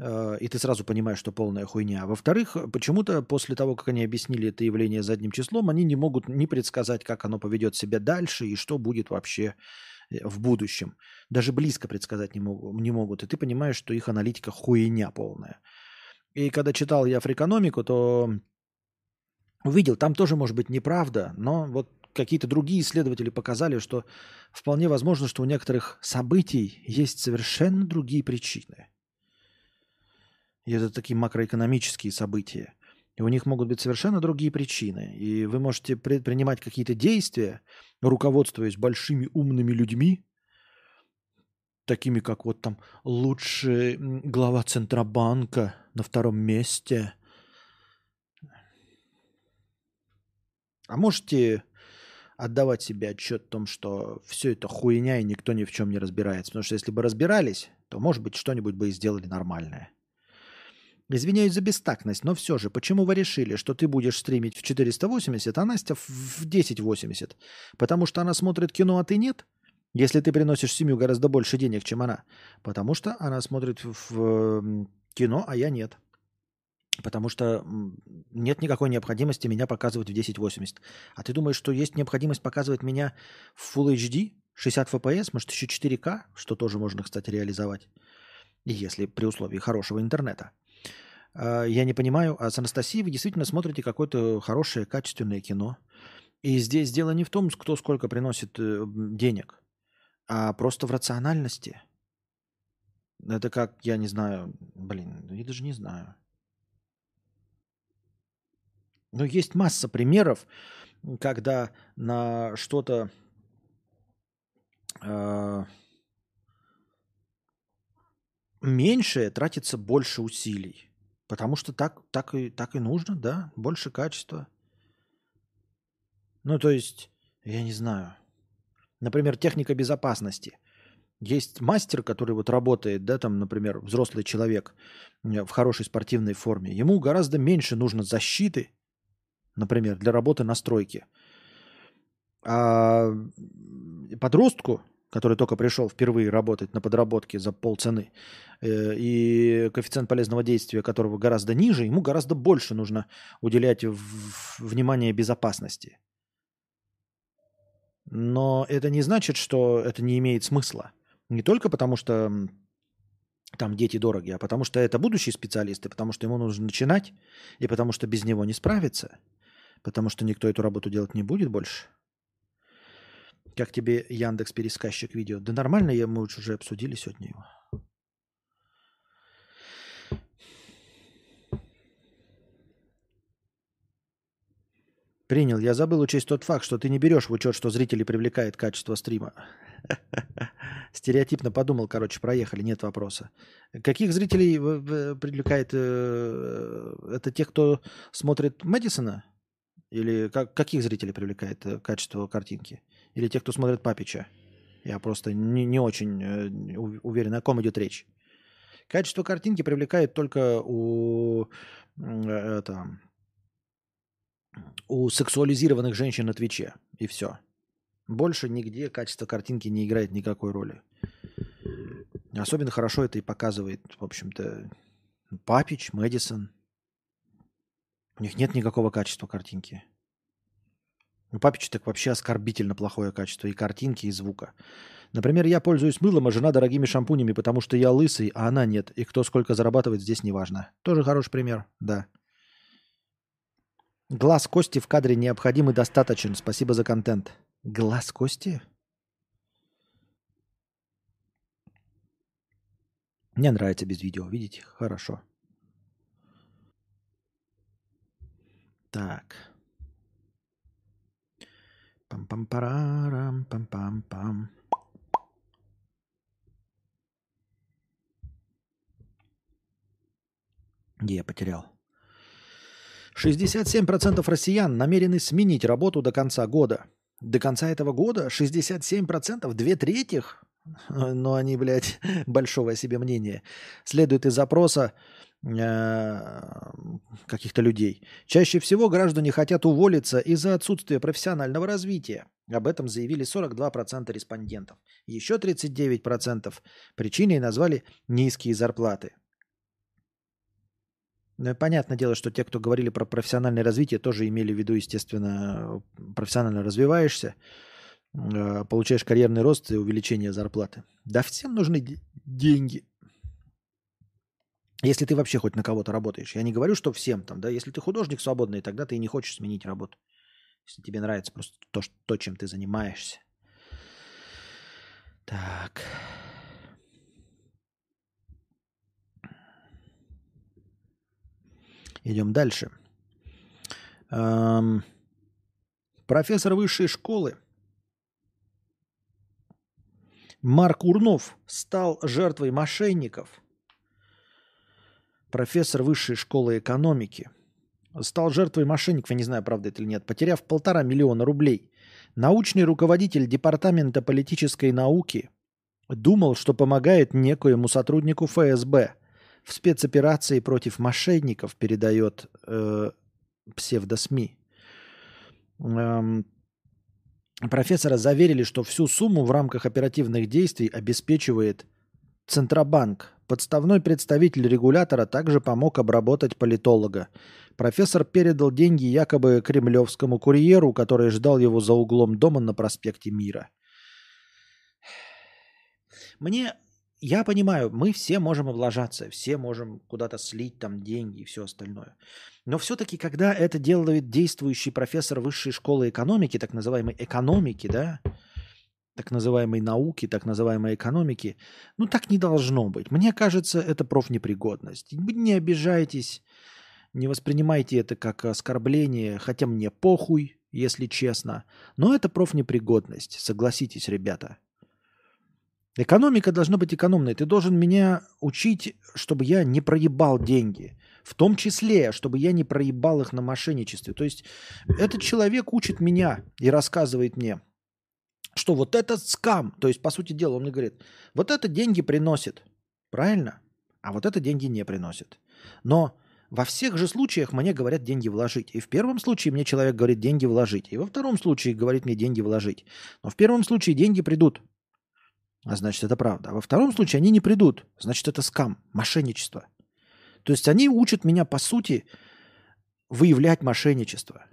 Э, и ты сразу понимаешь, что полная хуйня. Во-вторых, почему-то после того, как они объяснили это явление задним числом, они не могут не предсказать, как оно поведет себя дальше и что будет вообще э, в будущем. Даже близко предсказать не, могут, не могут. И ты понимаешь, что их аналитика хуйня полная. И когда читал я фрикономику, то увидел, там тоже может быть неправда, но вот какие-то другие исследователи показали, что вполне возможно, что у некоторых событий есть совершенно другие причины. И это такие макроэкономические события. И у них могут быть совершенно другие причины. И вы можете предпринимать какие-то действия, руководствуясь большими умными людьми, такими как вот там лучший глава Центробанка на втором месте. А можете отдавать себе отчет о том, что все это хуйня и никто ни в чем не разбирается. Потому что если бы разбирались, то, может быть, что-нибудь бы и сделали нормальное. Извиняюсь за бестактность, но все же, почему вы решили, что ты будешь стримить в 480, а Настя в 1080? Потому что она смотрит кино, а ты нет? Если ты приносишь семью гораздо больше денег, чем она. Потому что она смотрит в кино, а я нет. Потому что нет никакой необходимости меня показывать в 1080. А ты думаешь, что есть необходимость показывать меня в Full HD, 60 FPS, может еще 4К, что тоже можно, кстати, реализовать, если при условии хорошего интернета. А, я не понимаю, а с Анастасией вы действительно смотрите какое-то хорошее, качественное кино. И здесь дело не в том, кто сколько приносит э, денег, а просто в рациональности. Это как, я не знаю, блин, я даже не знаю. Но есть масса примеров, когда на что-то э, меньшее тратится больше усилий. Потому что так, так, и, так и нужно, да, больше качества. Ну, то есть, я не знаю. Например, техника безопасности. Есть мастер, который вот работает, да, там, например, взрослый человек э, в хорошей спортивной форме. Ему гораздо меньше нужно защиты, например, для работы на стройке. А подростку который только пришел впервые работать на подработке за полцены, э, и коэффициент полезного действия которого гораздо ниже, ему гораздо больше нужно уделять внимание безопасности. Но это не значит, что это не имеет смысла. Не только потому, что там дети дороги, а потому что это будущие специалисты, потому что ему нужно начинать, и потому что без него не справиться, потому что никто эту работу делать не будет больше – как тебе Яндекс пересказчик видео? Да нормально, я, мы уже обсудили сегодня его. Принял. Я забыл учесть тот факт, что ты не берешь в учет, что зрители привлекает качество стрима. Стереотипно подумал, короче, проехали, нет вопроса. Каких зрителей привлекает? Э, это те, кто смотрит Мэдисона? Или как, каких зрителей привлекает э, качество картинки? Или те, кто смотрит Папича? Я просто не, не очень э, уверен, о ком идет речь. Качество картинки привлекает только у, это, у сексуализированных женщин на Твиче. И все. Больше нигде качество картинки не играет никакой роли. Особенно хорошо это и показывает, в общем-то, Папич, Мэдисон. У них нет никакого качества картинки. У Папича так вообще оскорбительно плохое качество и картинки, и звука. Например, я пользуюсь мылом, а жена дорогими шампунями, потому что я лысый, а она нет. И кто сколько зарабатывает, здесь не важно. Тоже хороший пример, да. Глаз Кости в кадре необходим и достаточен. Спасибо за контент. Глаз Кости? Мне нравится без видео, видите? Хорошо. Так. Пам-пам-парарам, пам-пам-пам. Где я потерял? 67% россиян намерены сменить работу до конца года. До конца этого года 67%, две трети, но они, блядь, большого о себе мнения, следует из запроса э, каких-то людей. Чаще всего граждане хотят уволиться из-за отсутствия профессионального развития. Об этом заявили 42% респондентов. Еще 39% причиной назвали низкие зарплаты. Ну, понятное дело, что те, кто говорили про профессиональное развитие, тоже имели в виду, естественно, профессионально развиваешься, э, получаешь карьерный рост и увеличение зарплаты. Да всем нужны деньги. Если ты вообще хоть на кого-то работаешь. Я не говорю, что всем там, да. Если ты художник свободный, тогда ты не хочешь сменить работу. Если тебе нравится просто то, то чем ты занимаешься. Так. Идем дальше. Эм, профессор высшей школы Марк Урнов стал жертвой мошенников. Профессор высшей школы экономики стал жертвой мошенников, я не знаю, правда это или нет, потеряв полтора миллиона рублей. Научный руководитель Департамента политической науки думал, что помогает некоему сотруднику ФСБ – в спецоперации против мошенников, передает э, псевдосми. Эм, профессора заверили, что всю сумму в рамках оперативных действий обеспечивает Центробанк. Подставной представитель регулятора также помог обработать политолога. Профессор передал деньги якобы кремлевскому курьеру, который ждал его за углом дома на проспекте Мира. Мне я понимаю, мы все можем облажаться, все можем куда-то слить там деньги и все остальное. Но все-таки, когда это делает действующий профессор высшей школы экономики, так называемой экономики, да, так называемой науки, так называемой экономики, ну так не должно быть. Мне кажется, это профнепригодность. Не обижайтесь, не воспринимайте это как оскорбление, хотя мне похуй, если честно. Но это профнепригодность, согласитесь, ребята. Экономика должна быть экономной. Ты должен меня учить, чтобы я не проебал деньги. В том числе, чтобы я не проебал их на мошенничестве. То есть этот человек учит меня и рассказывает мне, что вот это скам. То есть, по сути дела, он мне говорит, вот это деньги приносит. Правильно? А вот это деньги не приносит. Но во всех же случаях мне говорят деньги вложить. И в первом случае мне человек говорит деньги вложить. И во втором случае говорит мне деньги вложить. Но в первом случае деньги придут а значит, это правда. А во втором случае они не придут. Значит, это скам, мошенничество. То есть они учат меня, по сути, выявлять мошенничество.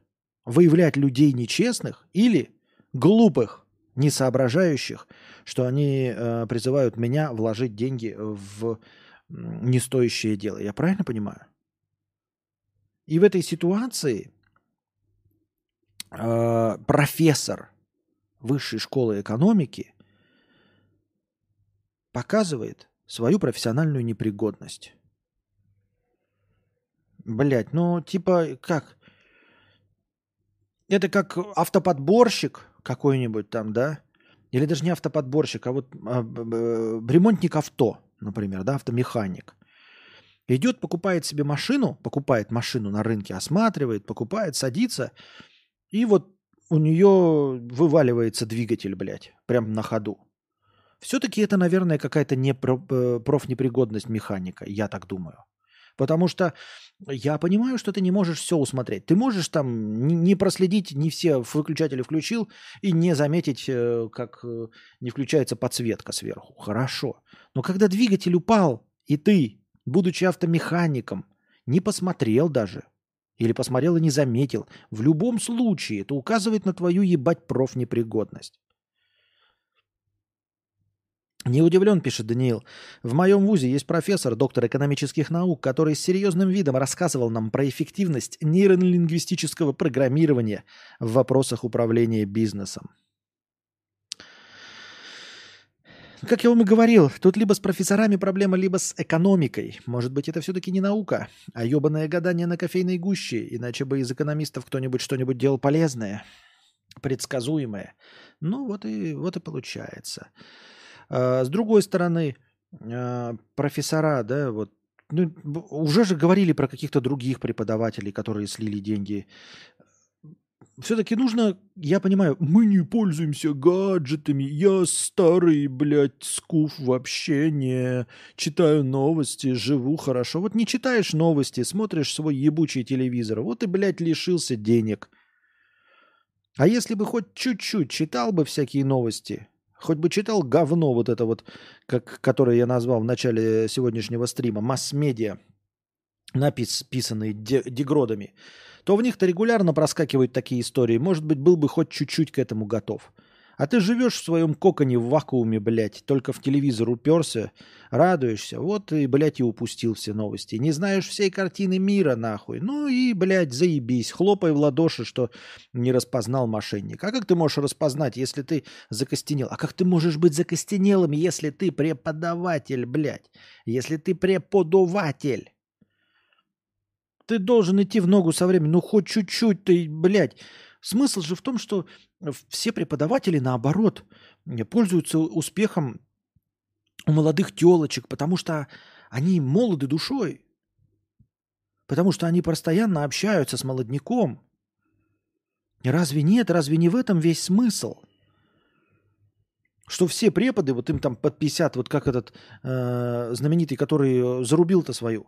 Выявлять людей нечестных или глупых, не соображающих, что они э, призывают меня вложить деньги в нестоящее дело. Я правильно понимаю? И в этой ситуации э, профессор высшей школы экономики – показывает свою профессиональную непригодность. Блять, ну типа как? это как автоподборщик какой-нибудь там, да? Или даже не автоподборщик, а вот а, ремонтник авто, например, да, автомеханик. Идет, покупает себе машину, покупает машину на рынке, осматривает, покупает, садится, и вот у нее вываливается двигатель, блядь, прям на ходу. Все-таки это, наверное, какая-то не э, профнепригодность механика, я так думаю. Потому что я понимаю, что ты не можешь все усмотреть. Ты можешь там не проследить, не все выключатели включил и не заметить, э, как э, не включается подсветка сверху. Хорошо. Но когда двигатель упал, и ты, будучи автомехаником, не посмотрел даже, или посмотрел и не заметил, в любом случае это указывает на твою ебать профнепригодность. Не удивлен, пишет Даниил. В моем вузе есть профессор, доктор экономических наук, который с серьезным видом рассказывал нам про эффективность нейролингвистического программирования в вопросах управления бизнесом. Как я вам и говорил, тут либо с профессорами проблема, либо с экономикой. Может быть, это все-таки не наука, а ебаное гадание на кофейной гуще, иначе бы из экономистов кто-нибудь что-нибудь делал полезное, предсказуемое. Ну, вот и, вот и получается. А, с другой стороны, а, профессора, да, вот ну, уже же говорили про каких-то других преподавателей, которые слили деньги. Все-таки нужно, я понимаю, мы не пользуемся гаджетами. Я старый, блядь, скуф, вообще не читаю новости, живу хорошо. Вот не читаешь новости, смотришь свой ебучий телевизор, вот и, блядь, лишился денег. А если бы хоть чуть-чуть читал бы всякие новости, Хоть бы читал говно вот это вот, как, которое я назвал в начале сегодняшнего стрима, масс-медиа, написанные дегродами, то в них-то регулярно проскакивают такие истории. Может быть, был бы хоть чуть-чуть к этому готов. А ты живешь в своем коконе в вакууме, блядь, только в телевизор уперся, радуешься, вот и, блядь, и упустил все новости. Не знаешь всей картины мира, нахуй. Ну и, блядь, заебись, хлопай в ладоши, что не распознал мошенник. А как ты можешь распознать, если ты закостенел? А как ты можешь быть закостенелым, если ты преподаватель, блядь? Если ты преподаватель? Ты должен идти в ногу со временем, ну хоть чуть-чуть ты, блядь. Смысл же в том, что все преподаватели, наоборот, пользуются успехом у молодых телочек, потому что они молоды душой, потому что они постоянно общаются с молодняком. Разве нет? Разве не в этом весь смысл? Что все преподы, вот им там под 50, вот как этот э, знаменитый, который зарубил-то свою.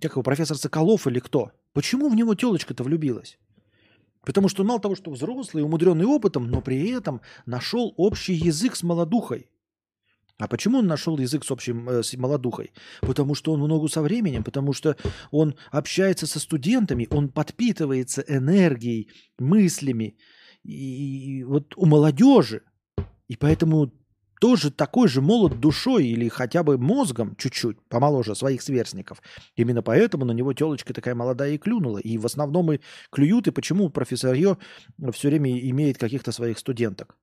Как его, профессор Соколов или кто? Почему в него телочка-то влюбилась? Потому что мало того, что взрослый, умудренный опытом, но при этом нашел общий язык с молодухой. А почему он нашел язык с общим э, с молодухой? Потому что он в ногу со временем, потому что он общается со студентами, он подпитывается энергией, мыслями. И, и вот у молодежи. И поэтому тоже такой же молод душой или хотя бы мозгом чуть-чуть помоложе своих сверстников. Именно поэтому на него телочка такая молодая и клюнула. И в основном и клюют, и почему профессор все время имеет каких-то своих студенток.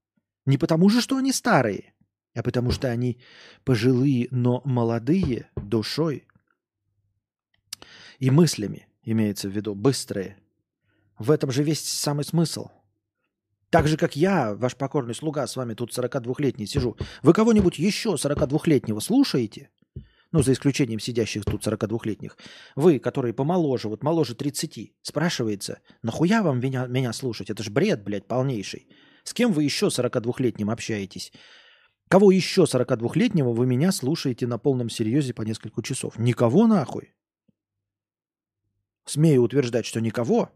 Не потому же, что они старые, а потому что они пожилые, но молодые душой и мыслями, имеется в виду, быстрые. В этом же весь самый смысл – так же, как я, ваш покорный слуга, с вами тут 42-летний сижу. Вы кого-нибудь еще 42-летнего слушаете? Ну, за исключением сидящих тут 42-летних. Вы, которые помоложе, вот моложе 30, спрашивается, нахуя вам меня, меня слушать? Это ж бред, блядь, полнейший. С кем вы еще 42-летним общаетесь? Кого еще 42-летнего вы меня слушаете на полном серьезе по несколько часов? Никого нахуй. Смею утверждать, что никого.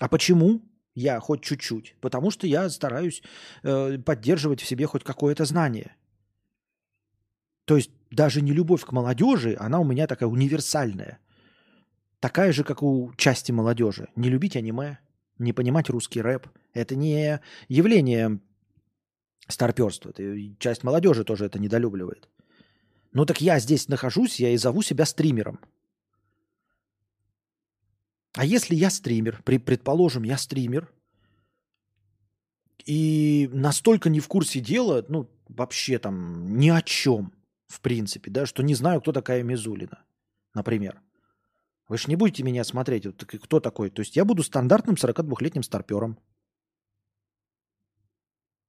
А почему? Я хоть чуть-чуть. Потому что я стараюсь э, поддерживать в себе хоть какое-то знание. То есть даже не любовь к молодежи, она у меня такая универсальная. Такая же, как у части молодежи. Не любить аниме, не понимать русский рэп. Это не явление старперства. Это часть молодежи тоже это недолюбливает. Ну так я здесь нахожусь, я и зову себя стримером – а если я стример, предположим, я стример, и настолько не в курсе дела, ну, вообще там ни о чем, в принципе, да, что не знаю, кто такая Мизулина, например. Вы же не будете меня смотреть. Вот, кто такой? То есть я буду стандартным 42-летним старпером.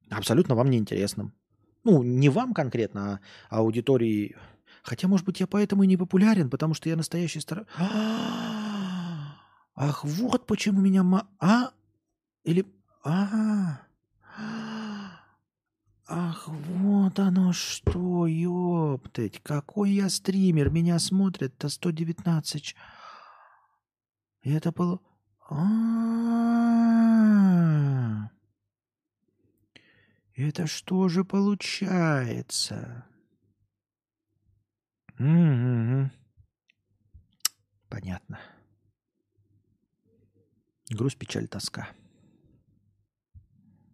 Абсолютно вам неинтересным. Ну, не вам конкретно, а аудитории. Хотя, может быть, я поэтому и не популярен, потому что я настоящий стар... Ах, вот почему меня... А? Или... А? Ах, вот оно что, ёптать. Какой я стример. Меня смотрят-то 119. И это было... А-а-а. Это что же получается? Угу. Понятно. Грусть, печаль, тоска.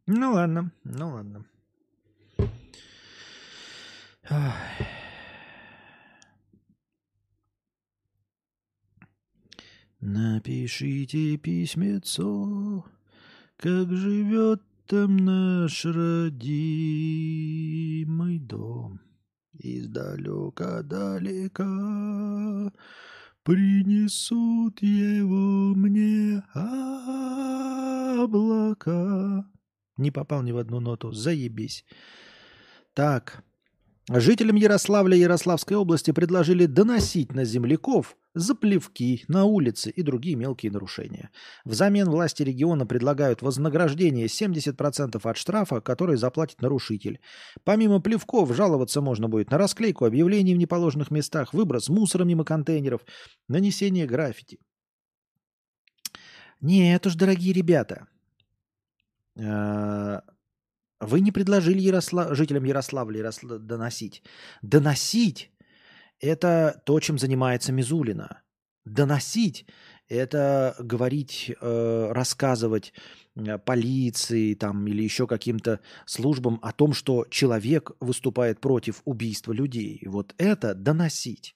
Ну ладно, ну ладно. Напишите письмецо, как живет там наш родимый дом. Издалека далека принесут его мне облака. Не попал ни в одну ноту. Заебись. Так. Жителям Ярославля Ярославской области предложили доносить на земляков за плевки на улице и другие мелкие нарушения. Взамен власти региона предлагают вознаграждение 70% от штрафа, который заплатит нарушитель. Помимо плевков жаловаться можно будет на расклейку объявлений в неположенных местах, выброс мусора мимо контейнеров, нанесение граффити. Нет уж, дорогие ребята, э, вы не предложили Ярослав... жителям Ярославля Яросла... доносить. Доносить это то, чем занимается Мизулина. Доносить – это говорить, э, рассказывать э, полиции там, или еще каким-то службам о том, что человек выступает против убийства людей. Вот это доносить.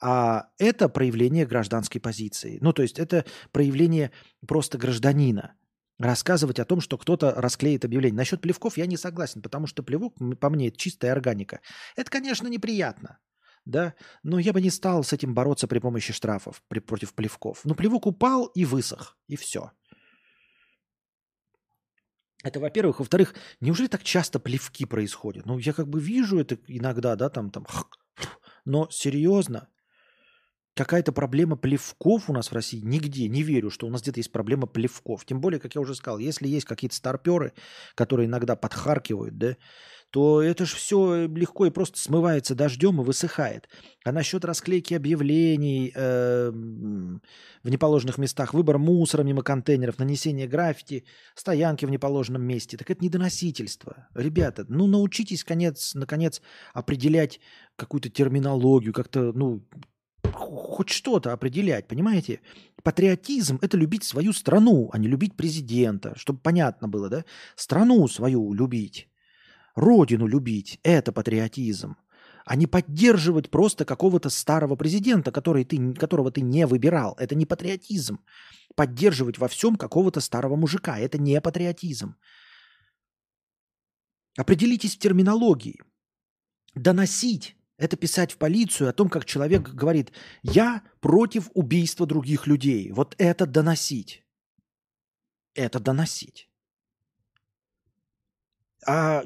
А это проявление гражданской позиции. Ну, то есть это проявление просто гражданина рассказывать о том, что кто-то расклеит объявление. Насчет плевков я не согласен, потому что плевок, по мне, это чистая органика. Это, конечно, неприятно да, но я бы не стал с этим бороться при помощи штрафов при, против плевков. Ну, плевок упал и высох, и все. Это, во-первых. Во-вторых, неужели так часто плевки происходят? Ну, я как бы вижу это иногда, да, там, там, но серьезно, какая-то проблема плевков у нас в России нигде. Не верю, что у нас где-то есть проблема плевков. Тем более, как я уже сказал, если есть какие-то старперы, которые иногда подхаркивают, да, то это же все легко и просто смывается дождем и высыхает. А насчет расклейки объявлений э, в неположенных местах, выбор мусора мимо контейнеров, нанесение граффити, стоянки в неположенном месте, так это недоносительство. Ребята, ну научитесь, конец, наконец, определять какую-то терминологию, как-то, ну, хоть что-то определять, понимаете? Патриотизм – это любить свою страну, а не любить президента, чтобы понятно было, да? Страну свою любить. Родину любить – это патриотизм. А не поддерживать просто какого-то старого президента, который ты, которого ты не выбирал. Это не патриотизм. Поддерживать во всем какого-то старого мужика – это не патриотизм. Определитесь в терминологии. Доносить – это писать в полицию о том, как человек говорит «я против убийства других людей». Вот это доносить. Это доносить а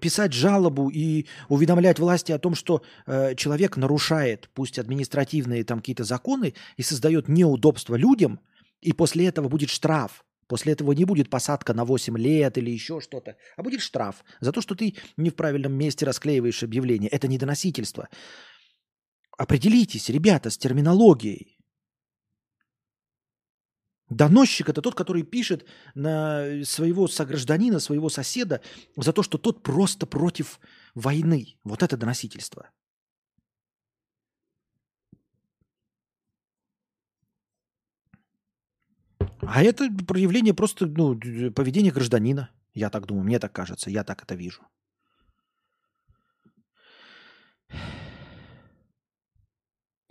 писать жалобу и уведомлять власти о том, что э, человек нарушает, пусть административные там какие-то законы и создает неудобства людям, и после этого будет штраф. После этого не будет посадка на 8 лет или еще что-то, а будет штраф за то, что ты не в правильном месте расклеиваешь объявление. Это недоносительство. Определитесь, ребята, с терминологией. Доносчик – это тот, который пишет на своего согражданина, своего соседа за то, что тот просто против войны. Вот это доносительство. А это проявление просто ну, поведения гражданина. Я так думаю, мне так кажется, я так это вижу.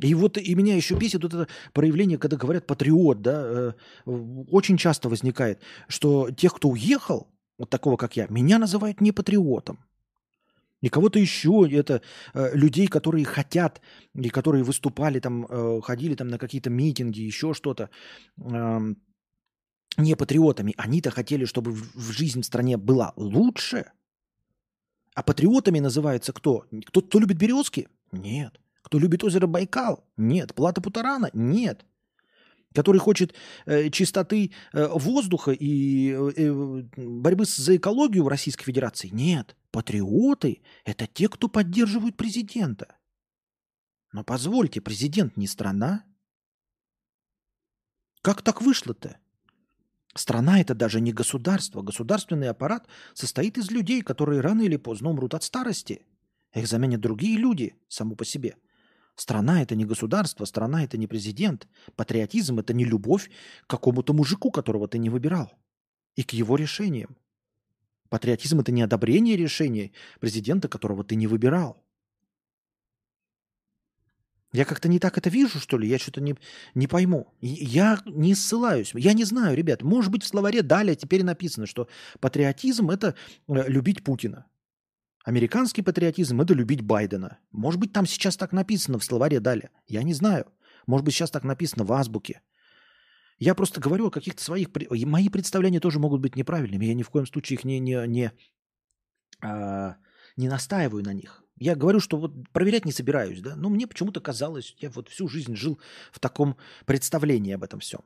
И вот и меня еще бесит вот это проявление, когда говорят патриот, да, э, очень часто возникает, что тех, кто уехал, вот такого как я, меня называют не патриотом. И кого-то еще, это э, людей, которые хотят, и которые выступали там, э, ходили там на какие-то митинги, еще что-то, э, не патриотами. Они-то хотели, чтобы в, жизнь в стране была лучше. А патриотами называется кто? Кто, кто любит березки? Нет. Кто любит озеро Байкал? Нет. Плата Путарана? Нет который хочет э, чистоты э, воздуха и э, э борьбы за экологию в Российской Федерации. Нет, патриоты – это те, кто поддерживают президента. Но позвольте, президент не страна. Как так вышло-то? Страна – это даже не государство. Государственный аппарат состоит из людей, которые рано или поздно умрут от старости. Их заменят другие люди, само по себе – Страна – это не государство, страна – это не президент. Патриотизм – это не любовь к какому-то мужику, которого ты не выбирал, и к его решениям. Патриотизм – это не одобрение решений президента, которого ты не выбирал. Я как-то не так это вижу, что ли? Я что-то не, не пойму. Я не ссылаюсь. Я не знаю, ребят. Может быть, в словаре далее теперь написано, что патриотизм – это э, любить Путина. Американский патриотизм – это любить Байдена. Может быть, там сейчас так написано в словаре дали. Я не знаю. Может быть, сейчас так написано в азбуке. Я просто говорю о каких-то своих... Мои представления тоже могут быть неправильными. Я ни в коем случае их не, не, не, а, не настаиваю на них. Я говорю, что вот проверять не собираюсь, да. Но мне почему-то казалось, я вот всю жизнь жил в таком представлении об этом всем.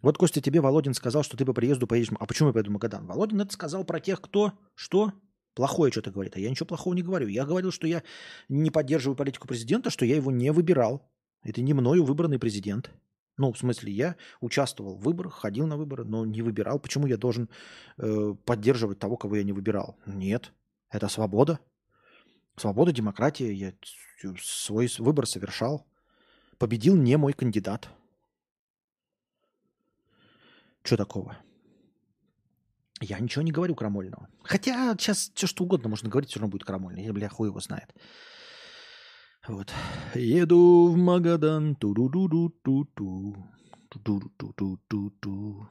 Вот, Костя, тебе Володин сказал, что ты по приезду поедешь... А почему я поеду в Магадан? Володин это сказал про тех, кто... Что? Плохое что-то говорит. А я ничего плохого не говорю. Я говорил, что я не поддерживаю политику президента, что я его не выбирал. Это не мною выбранный президент. Ну, в смысле, я участвовал в выборах, ходил на выборы, но не выбирал. Почему я должен э, поддерживать того, кого я не выбирал? Нет. Это свобода. Свобода, демократия. Я свой выбор совершал. Победил не мой кандидат. Что такого? Я ничего не говорю крамольного. Хотя сейчас все что угодно можно говорить, все равно будет крамольно. Я, бля, хуй его знает. Вот. Еду в Магадан. ту ду ду ду ту ту ту ту ту ту ту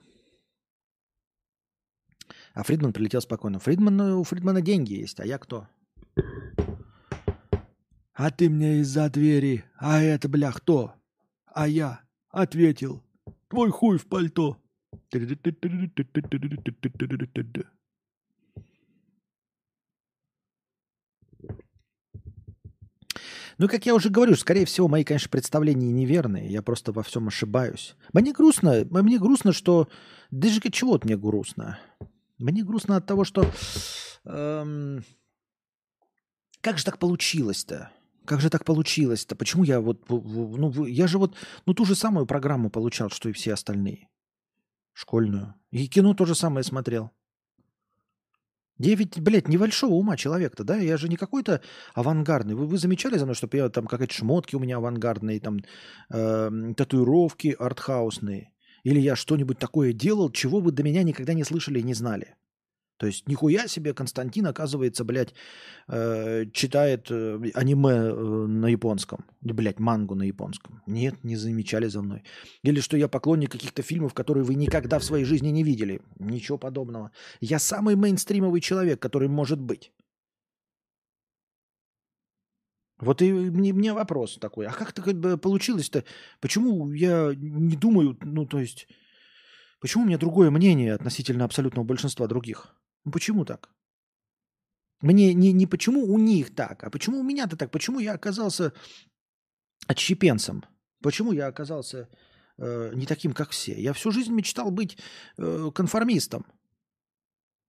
А Фридман прилетел спокойно. Фридман, у Фридмана деньги есть, а я кто? А ты мне из-за двери. А это, бля, кто? А я ответил. Твой хуй в пальто. Ну, как я уже говорю, скорее всего, мои, конечно, представления неверные. Я просто во всем ошибаюсь. Мне грустно, мне грустно, что... Даже чего мне грустно? Мне грустно от того, что... Эм... Как же так получилось-то? Как же так получилось-то? Почему я вот... Ну, я же вот... Ну, ту же самую программу получал, что и все остальные школьную. И кино то же самое смотрел. Я ведь, блядь, небольшого ума человек-то, да? Я же не какой-то авангардный. Вы, вы замечали за мной, что я там какие-то шмотки у меня авангардные, там э, татуировки артхаусные? Или я что-нибудь такое делал, чего вы до меня никогда не слышали и не знали? То есть нихуя себе Константин, оказывается, блядь, э, читает э, аниме э, на японском. Блядь, мангу на японском. Нет, не замечали за мной. Или что я поклонник каких-то фильмов, которые вы никогда в своей жизни не видели. Ничего подобного. Я самый мейнстримовый человек, который может быть. Вот и мне, мне вопрос такой. А как так получилось-то? Почему я не думаю, ну то есть... Почему у меня другое мнение относительно абсолютного большинства других? Ну почему так? Мне не, не почему у них так, а почему у меня-то так? Почему я оказался отщепенцем? Почему я оказался э, не таким, как все? Я всю жизнь мечтал быть э, конформистом.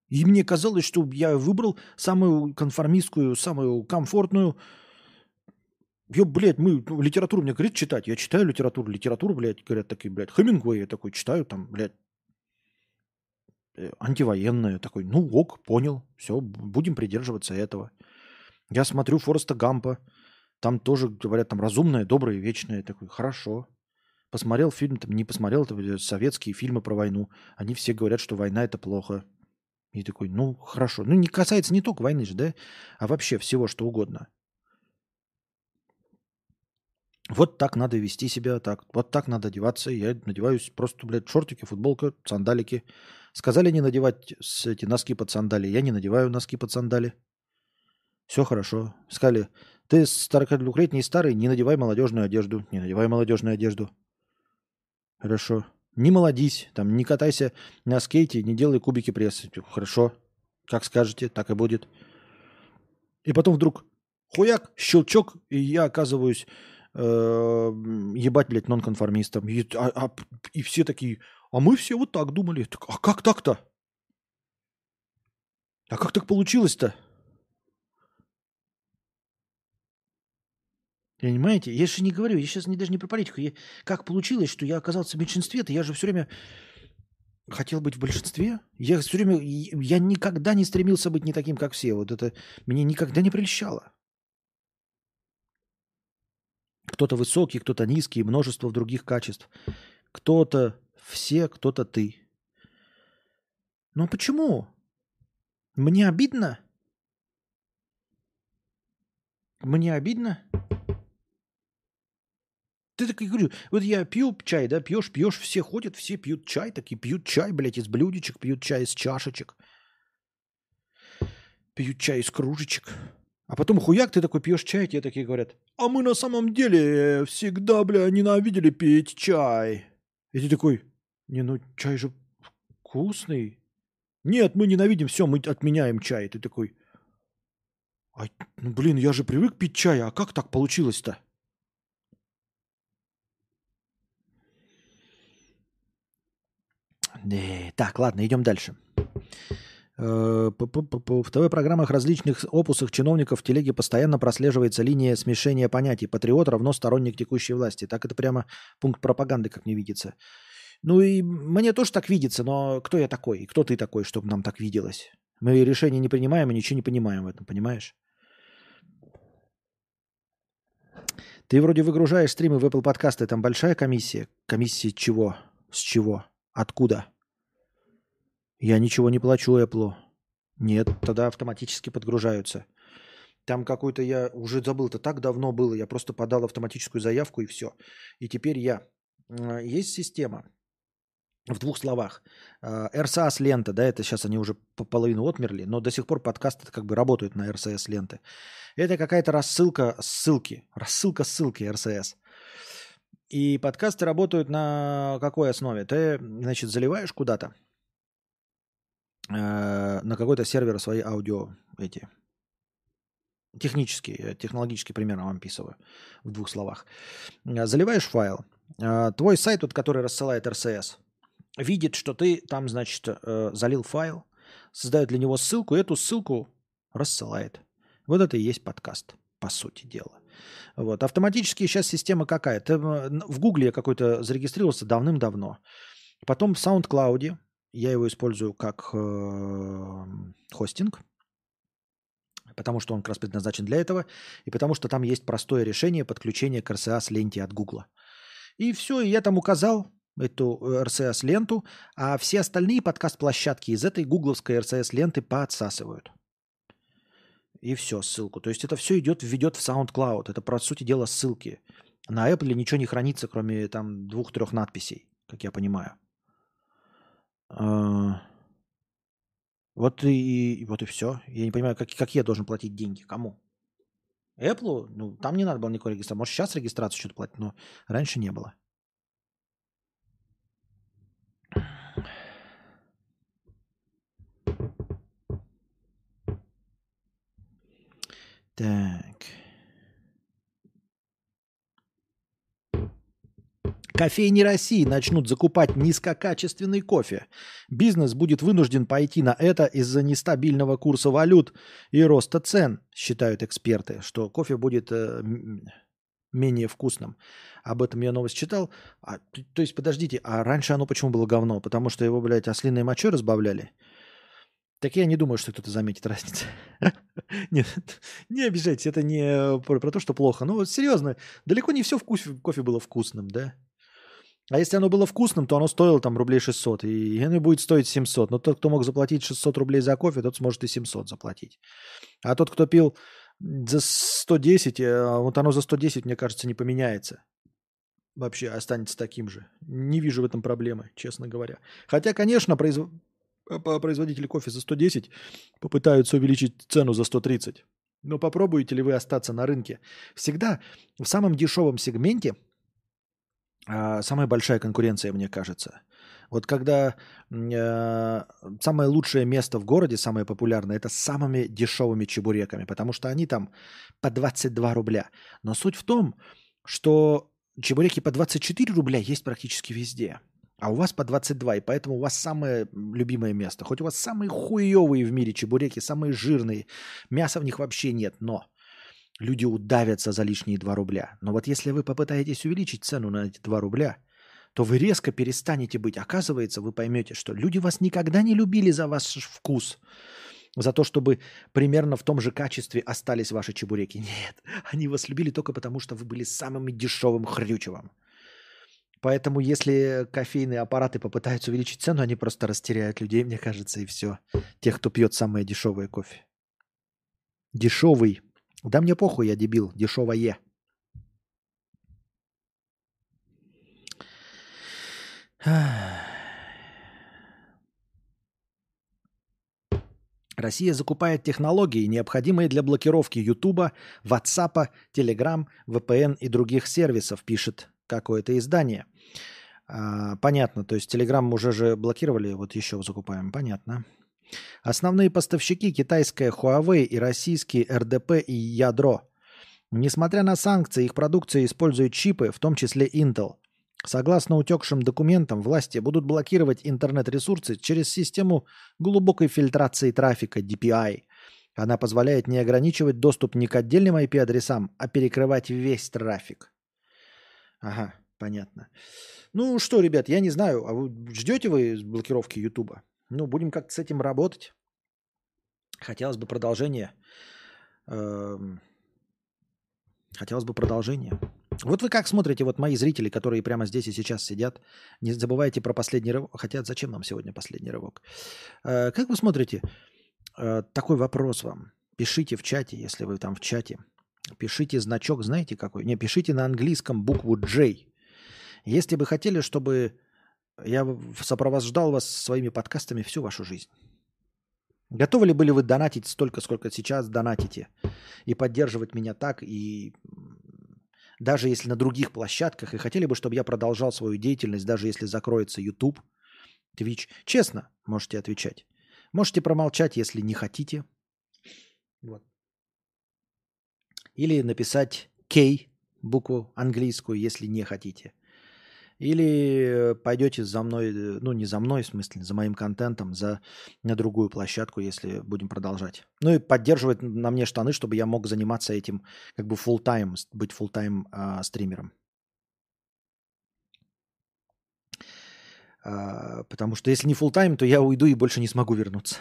И мне казалось, что я выбрал самую конформистскую, самую комфортную. Я, блядь, мы ну, литературу мне говорит читать. Я читаю литературу. Литературу, блядь, говорят такие, блядь, Хемингуэй я такой читаю, там, блядь, Э, антивоенная. Такой, ну ок, понял, все, будем придерживаться этого. Я смотрю Фореста Гампа, там тоже говорят, там разумное, доброе, вечное. Такой, хорошо. Посмотрел фильм, там не посмотрел, это советские фильмы про войну. Они все говорят, что война это плохо. И такой, ну хорошо. Ну не касается не только войны же, да, а вообще всего, что угодно. Вот так надо вести себя, так, вот так надо одеваться. Я надеваюсь просто, блядь, шортики, футболка, сандалики, Сказали не надевать эти носки под сандали. Я не надеваю носки под сандали. Все хорошо. Сказали, ты старокалюкретний старый, не надевай молодежную одежду. Не надевай молодежную одежду. Хорошо. Не молодись, там, не катайся на скейте, не делай кубики пресса. Хорошо. Как скажете, так и будет. И потом вдруг хуяк, щелчок, и я оказываюсь э, ебать, блядь, нонконформистом. И, а, а, и все такие, а мы все вот так думали. Так, а как так-то? А как так получилось-то? Понимаете? Я же не говорю, я сейчас не, даже не про политику. Я, как получилось, что я оказался в меньшинстве-то? Я же все время хотел быть в большинстве. Я все время, я никогда не стремился быть не таким, как все. Вот это мне никогда не прельщало. Кто-то высокий, кто-то низкий, множество других качеств. Кто-то все, кто-то ты. Но почему? Мне обидно? Мне обидно? Ты так и говорю, вот я пью чай, да, пьешь, пьешь, все ходят, все пьют чай, такие пьют чай, блядь, из блюдечек, пьют чай из чашечек. Пьют чай из кружечек. А потом хуяк, ты такой пьешь чай, тебе такие говорят, а мы на самом деле всегда, бля, ненавидели пить чай. И ты такой, не, ну чай же вкусный. Нет, мы ненавидим все, мы отменяем чай. Ты такой, а, ну блин, я же привык пить чай, а как так получилось-то? Так, ладно, идем дальше. Э, в ТВ-программах различных опусах чиновников в телеге постоянно прослеживается линия смешения понятий. Патриот равно сторонник текущей власти. Так это прямо пункт пропаганды, как мне видится. Ну и мне тоже так видится, но кто я такой? И кто ты такой, чтобы нам так виделось? Мы решения не принимаем и ничего не понимаем в этом, понимаешь? Ты вроде выгружаешь стримы в Apple подкасты, там большая комиссия. Комиссия чего? С чего? Откуда? Я ничего не плачу Apple. Нет, тогда автоматически подгружаются. Там какой-то я уже забыл, это так давно было. Я просто подал автоматическую заявку и все. И теперь я. Есть система. В двух словах. RSS лента, да, это сейчас они уже по половину отмерли, но до сих пор подкасты как бы работают на RSS ленты. Это какая-то рассылка ссылки. Рассылка ссылки RSS. И подкасты работают на какой основе? Ты, значит, заливаешь куда-то Э, на какой-то сервер свои аудио эти технические, технологические примеры вам описываю в двух словах. Э, заливаешь файл. Э, твой сайт, вот, который рассылает RCS, видит, что ты там, значит, залил файл, создает для него ссылку, и эту ссылку рассылает. Вот это и есть подкаст, по сути дела. Вот. Автоматически сейчас система какая? Ты в Гугле я какой-то зарегистрировался давным-давно. Потом в SoundCloud я его использую как э, хостинг, потому что он как раз предназначен для этого, и потому что там есть простое решение подключения к RCS-ленте от Гугла. И все, я там указал эту RCS-ленту, а все остальные подкаст-площадки из этой гугловской RCS-ленты поотсасывают. И все, ссылку. То есть это все идет, введет в SoundCloud. Это, по сути дела, ссылки. На Apple ничего не хранится, кроме там двух-трех надписей, как я понимаю. А, вот и, вот и все. Я не понимаю, как, как я должен платить деньги? Кому? Apple? Ну, там не надо было никакой регистрации. Может, сейчас регистрацию что-то платить, но раньше не было. Так. Кофейни России начнут закупать низкокачественный кофе. Бизнес будет вынужден пойти на это из-за нестабильного курса валют и роста цен, считают эксперты, что кофе будет э, менее вкусным. Об этом я новость читал. А, то есть, подождите, а раньше оно почему было говно? Потому что его, блядь, ослиной мочой разбавляли? Так я не думаю, что кто-то заметит разницу. Нет, не обижайтесь, это не про, про то, что плохо. Ну, вот серьезно, далеко не все в кофе, кофе было вкусным, да? А если оно было вкусным, то оно стоило там рублей 600, и оно будет стоить 700. Но тот, кто мог заплатить 600 рублей за кофе, тот сможет и 700 заплатить. А тот, кто пил за 110, э, вот оно за 110, мне кажется, не поменяется. Вообще останется таким же. Не вижу в этом проблемы, честно говоря. Хотя, конечно, произ... производители кофе за 110 попытаются увеличить цену за 130. Но попробуете ли вы остаться на рынке? Всегда в самом дешевом сегменте а, самая большая конкуренция, мне кажется. Вот когда э, самое лучшее место в городе, самое популярное, это с самыми дешевыми чебуреками, потому что они там по 22 рубля. Но суть в том, что чебуреки по 24 рубля есть практически везде. А у вас по 22, и поэтому у вас самое любимое место. Хоть у вас самые хуевые в мире чебуреки, самые жирные, мяса в них вообще нет, но люди удавятся за лишние 2 рубля. Но вот если вы попытаетесь увеличить цену на эти 2 рубля, то вы резко перестанете быть. Оказывается, вы поймете, что люди вас никогда не любили за ваш вкус, за то, чтобы примерно в том же качестве остались ваши чебуреки. Нет, они вас любили только потому, что вы были самым дешевым хрючевым. Поэтому если кофейные аппараты попытаются увеличить цену, они просто растеряют людей, мне кажется, и все. Тех, кто пьет самое дешевое кофе. Дешевый. Да мне похуй, я дебил. Дешевое. Россия закупает технологии, необходимые для блокировки Ютуба, Ватсапа, Телеграм, VPN и других сервисов, пишет какое-то издание. А, понятно, то есть Telegram уже же блокировали, вот еще закупаем, понятно. Основные поставщики китайская Huawei и российские РДП и Ядро. Несмотря на санкции, их продукция использует чипы, в том числе Intel. Согласно утекшим документам, власти будут блокировать интернет-ресурсы через систему глубокой фильтрации трафика DPI. Она позволяет не ограничивать доступ не к отдельным IP-адресам, а перекрывать весь трафик. Ага, понятно. Ну что, ребят, я не знаю, а вы ждете вы блокировки Ютуба? Ну, будем как-то с этим работать. Хотелось бы продолжение. Эм, хотелось бы продолжение. Вот вы как смотрите, вот мои зрители, которые прямо здесь и сейчас сидят, не забывайте про последний рывок. Хотя зачем нам сегодня последний рывок? Э, как вы смотрите? Э, такой вопрос вам. Пишите в чате, если вы там в чате. Пишите значок, знаете какой? Не, пишите на английском букву J. Если бы хотели, чтобы я сопровождал вас своими подкастами всю вашу жизнь. Готовы ли были вы донатить столько, сколько сейчас донатите? И поддерживать меня так, и даже если на других площадках, и хотели бы, чтобы я продолжал свою деятельность, даже если закроется YouTube, Twitch. Честно можете отвечать. Можете промолчать, если не хотите. Вот. Или написать K, букву английскую, если не хотите. Или пойдете за мной, ну не за мной, в смысле, за моим контентом, за, на другую площадку, если будем продолжать. Ну и поддерживать на мне штаны, чтобы я мог заниматься этим как бы full time быть full time а, стримером. А, потому что если не full time то я уйду и больше не смогу вернуться.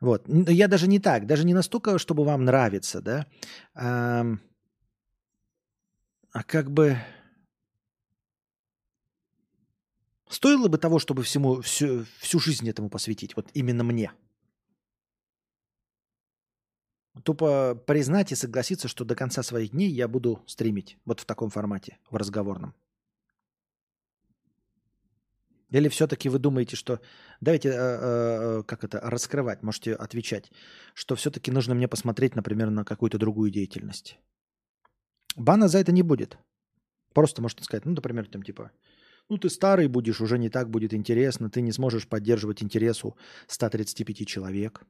Вот. Я даже не так, даже не настолько, чтобы вам нравится, да, а, а как бы стоило бы того, чтобы всему всю, всю жизнь этому посвятить, вот именно мне. Тупо признать и согласиться, что до конца своих дней я буду стримить вот в таком формате, в разговорном. Или все-таки вы думаете, что... Давайте, э, э, как это, раскрывать, можете отвечать, что все-таки нужно мне посмотреть, например, на какую-то другую деятельность. Бана за это не будет. Просто можно сказать, ну, например, там типа, ну, ты старый будешь, уже не так будет интересно, ты не сможешь поддерживать интересу 135 человек.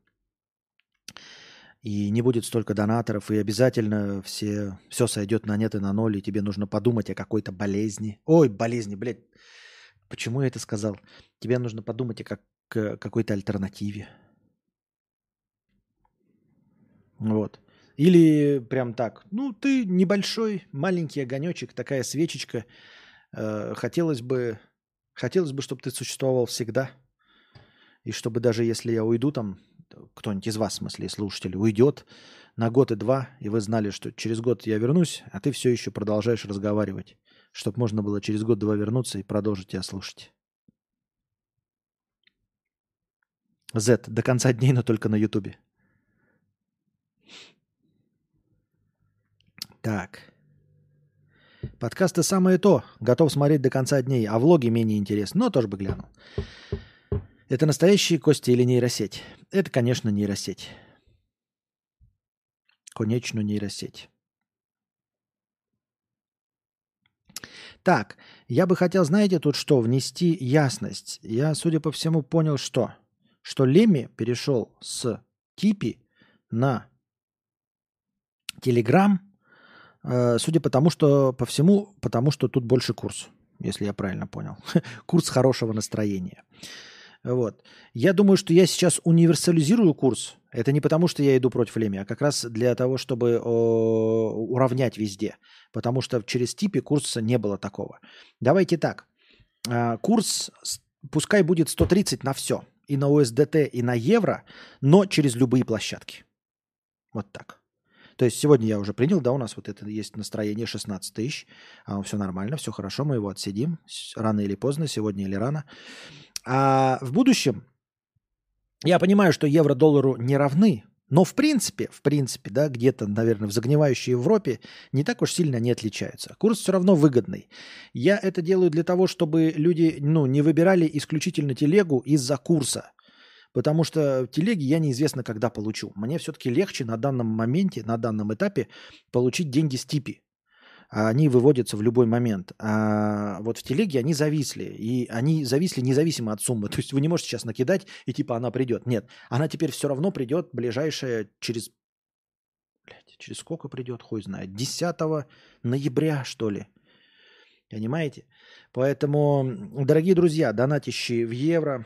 И не будет столько донаторов, и обязательно все, все сойдет на нет и на ноль, и тебе нужно подумать о какой-то болезни. Ой, болезни, блядь. Почему я это сказал? Тебе нужно подумать о как, какой-то альтернативе. Вот. Или прям так. Ну, ты небольшой, маленький огонечек, такая свечечка. Э, хотелось бы, хотелось бы, чтобы ты существовал всегда. И чтобы даже если я уйду там, кто-нибудь из вас, в смысле, слушатели, уйдет на год и два, и вы знали, что через год я вернусь, а ты все еще продолжаешь разговаривать чтобы можно было через год-два вернуться и продолжить тебя слушать. Z до конца дней, но только на Ютубе. Так. Подкасты самое то. Готов смотреть до конца дней, а влоги менее интересны, но тоже бы глянул. Это настоящие кости или нейросеть? Это, конечно, нейросеть. Конечно, нейросеть. Так, я бы хотел, знаете, тут что, внести ясность. Я, судя по всему, понял, что? Что Леми перешел с Типи на Телеграм, э, судя по тому, что по всему, потому что тут больше курс, если я правильно понял. курс хорошего настроения. Вот. Я думаю, что я сейчас универсализирую курс. Это не потому, что я иду против Леми, а как раз для того, чтобы о, уравнять везде. Потому что через типе курса не было такого. Давайте так. А, курс пускай будет 130 на все. И на USDT, и на евро, но через любые площадки. Вот так. То есть сегодня я уже принял, да, у нас вот это есть настроение 16 тысяч. А, все нормально, все хорошо, мы его отсидим. Рано или поздно, сегодня или рано. А в будущем я понимаю, что евро-доллару не равны, но в принципе, в принципе, да, где-то, наверное, в загнивающей Европе не так уж сильно они отличаются. Курс все равно выгодный. Я это делаю для того, чтобы люди, ну, не выбирали исключительно телегу из-за курса. Потому что телеги я неизвестно когда получу. Мне все-таки легче на данном моменте, на данном этапе получить деньги с типи. А они выводятся в любой момент. А вот в телеге они зависли. И они зависли независимо от суммы. То есть вы не можете сейчас накидать, и типа она придет. Нет, она теперь все равно придет ближайшее через... Блядь, через сколько придет, хуй знает. 10 ноября, что ли. Понимаете? Поэтому, дорогие друзья, донатящие в евро,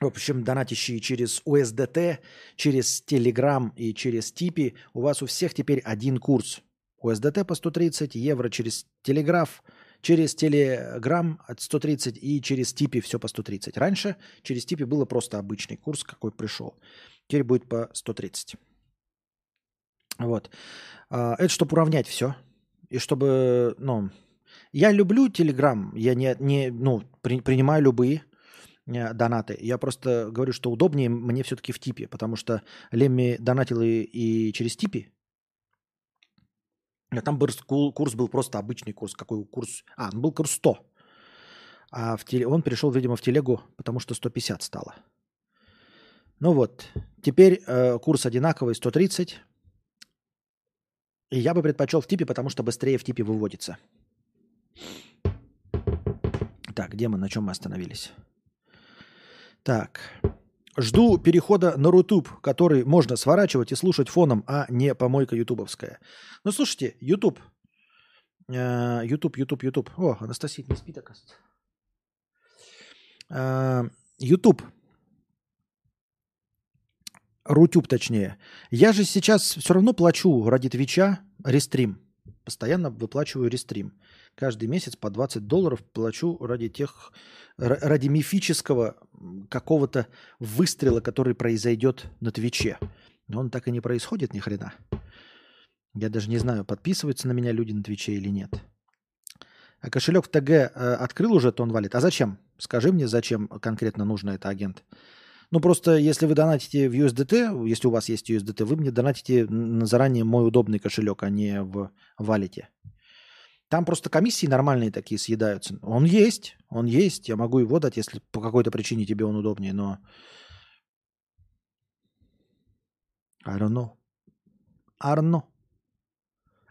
в общем, донатящие через USDT, через Telegram и через Типи, у вас у всех теперь один курс. USDT по 130, евро через телеграф, через телеграм от 130 и через типи все по 130. Раньше через типи было просто обычный курс, какой пришел. Теперь будет по 130. Вот. А, это чтобы уравнять все. И чтобы, ну, я люблю Телеграм, я не, не ну, при, принимаю любые э, донаты. Я просто говорю, что удобнее мне все-таки в типе, потому что Лемми донатил и, и через типи, а там курс был просто обычный курс. Какой курс? А, он был курс 100. А в теле... он перешел, видимо, в телегу, потому что 150 стало. Ну вот, теперь э, курс одинаковый, 130. И я бы предпочел в типе, потому что быстрее в типе выводится. Так, где мы, на чем мы остановились? Так. Жду перехода на Рутуб, который можно сворачивать и слушать фоном, а не помойка ютубовская. Ну, слушайте, Ютуб. Э, Ютуб, Ютуб, Ютуб. О, Анастасия не спит, оказывается. Э, Ютуб. Рутюб, точнее. Я же сейчас все равно плачу ради Твича Restream. Постоянно выплачиваю Restream. Каждый месяц по 20 долларов плачу ради тех, ради мифического какого-то выстрела, который произойдет на Твиче. Но он так и не происходит ни хрена. Я даже не знаю, подписываются на меня люди на Твиче или нет. А кошелек в ТГ э, открыл уже Тон Валит. А зачем? Скажи мне, зачем конкретно нужно это агент? Ну, просто если вы донатите в USDT, если у вас есть USDT, вы мне донатите на заранее мой удобный кошелек, а не в валите. Там просто комиссии нормальные такие съедаются. Он есть, он есть. Я могу его дать, если по какой-то причине тебе он удобнее, но... I don't know. Арно.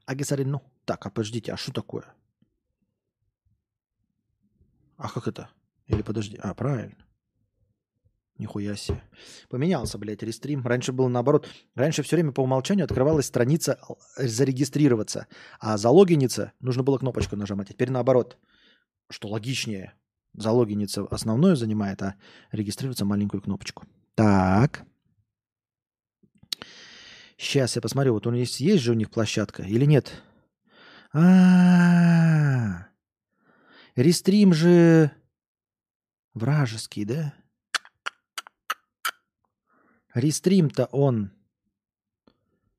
Агесарину. Так, а подождите, а что такое? А как это? Или подожди. А, правильно. Нихуя себе. Поменялся, блядь, рестрим. Раньше было наоборот. Раньше все время по умолчанию открывалась страница зарегистрироваться. А залогиниться нужно было кнопочку нажимать. А теперь наоборот. Что логичнее. Залогиниться основное занимает, а регистрироваться маленькую кнопочку. Так. Сейчас я посмотрю. Вот у них есть, есть же у них площадка или нет? -а. Рестрим же вражеский, да? Рестрим-то он,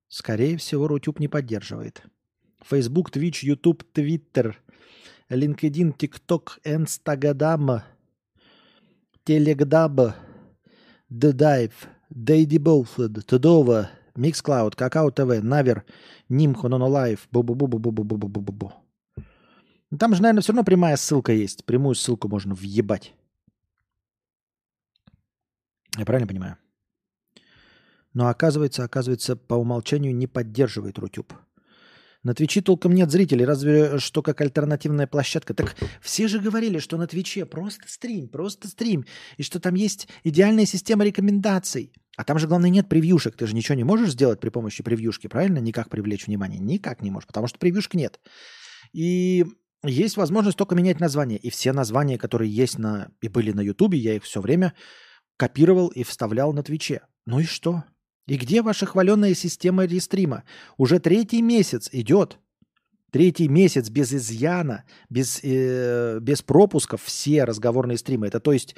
скорее всего, Рутюб не поддерживает. Facebook, Twitch, YouTube, Twitter, LinkedIn, TikTok, Instagram, Telegram, The Dive, Daddy Bullfed, Tudova, Mixcloud, Kakao TV, Naver, Nimco, Nonolive, бу бу бу бу бу бу бу бу бу бу Там же, наверное, все равно прямая ссылка есть. Прямую ссылку можно въебать. Я правильно понимаю? Но оказывается, оказывается, по умолчанию не поддерживает Рутюб. На Твиче толком нет зрителей, разве что как альтернативная площадка. Так все же говорили, что на Твиче просто стрим, просто стрим, и что там есть идеальная система рекомендаций. А там же, главное, нет превьюшек. Ты же ничего не можешь сделать при помощи превьюшки, правильно? Никак привлечь внимание. Никак не можешь, потому что превьюшек нет. И есть возможность только менять название. И все названия, которые есть на и были на Ютубе, я их все время копировал и вставлял на Твиче. Ну и что? И где ваша хваленная система рестрима? Уже третий месяц идет. Третий месяц без изъяна, без, э, без пропусков все разговорные стримы. Это то есть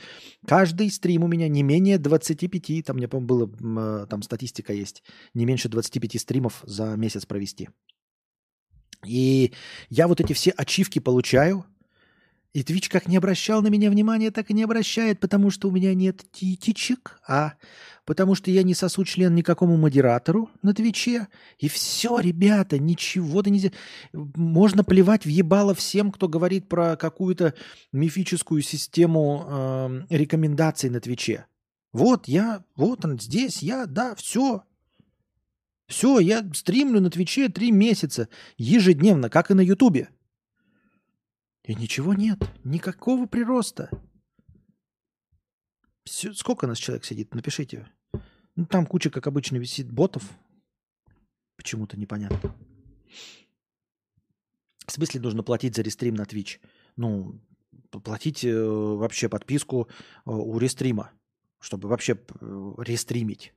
каждый стрим у меня не менее 25, там мне, по-моему, было, э, там статистика есть, не меньше 25 стримов за месяц провести. И я вот эти все ачивки получаю, и Twitch как не обращал на меня внимания, так и не обращает, потому что у меня нет титичек, а потому что я не сосу член никакому модератору на Твиче. И все, ребята, ничего-то нельзя. Можно плевать в ебало всем, кто говорит про какую-то мифическую систему э, рекомендаций на Твиче. Вот я, вот он здесь, я, да, все. Все, я стримлю на Твиче три месяца ежедневно, как и на Ютубе. И ничего нет, никакого прироста. Все, сколько нас человек сидит? Напишите. Ну, там куча, как обычно, висит ботов. Почему-то непонятно. В смысле нужно платить за рестрим на Twitch? Ну, платить э, вообще подписку э, у рестрима, чтобы вообще э, рестримить.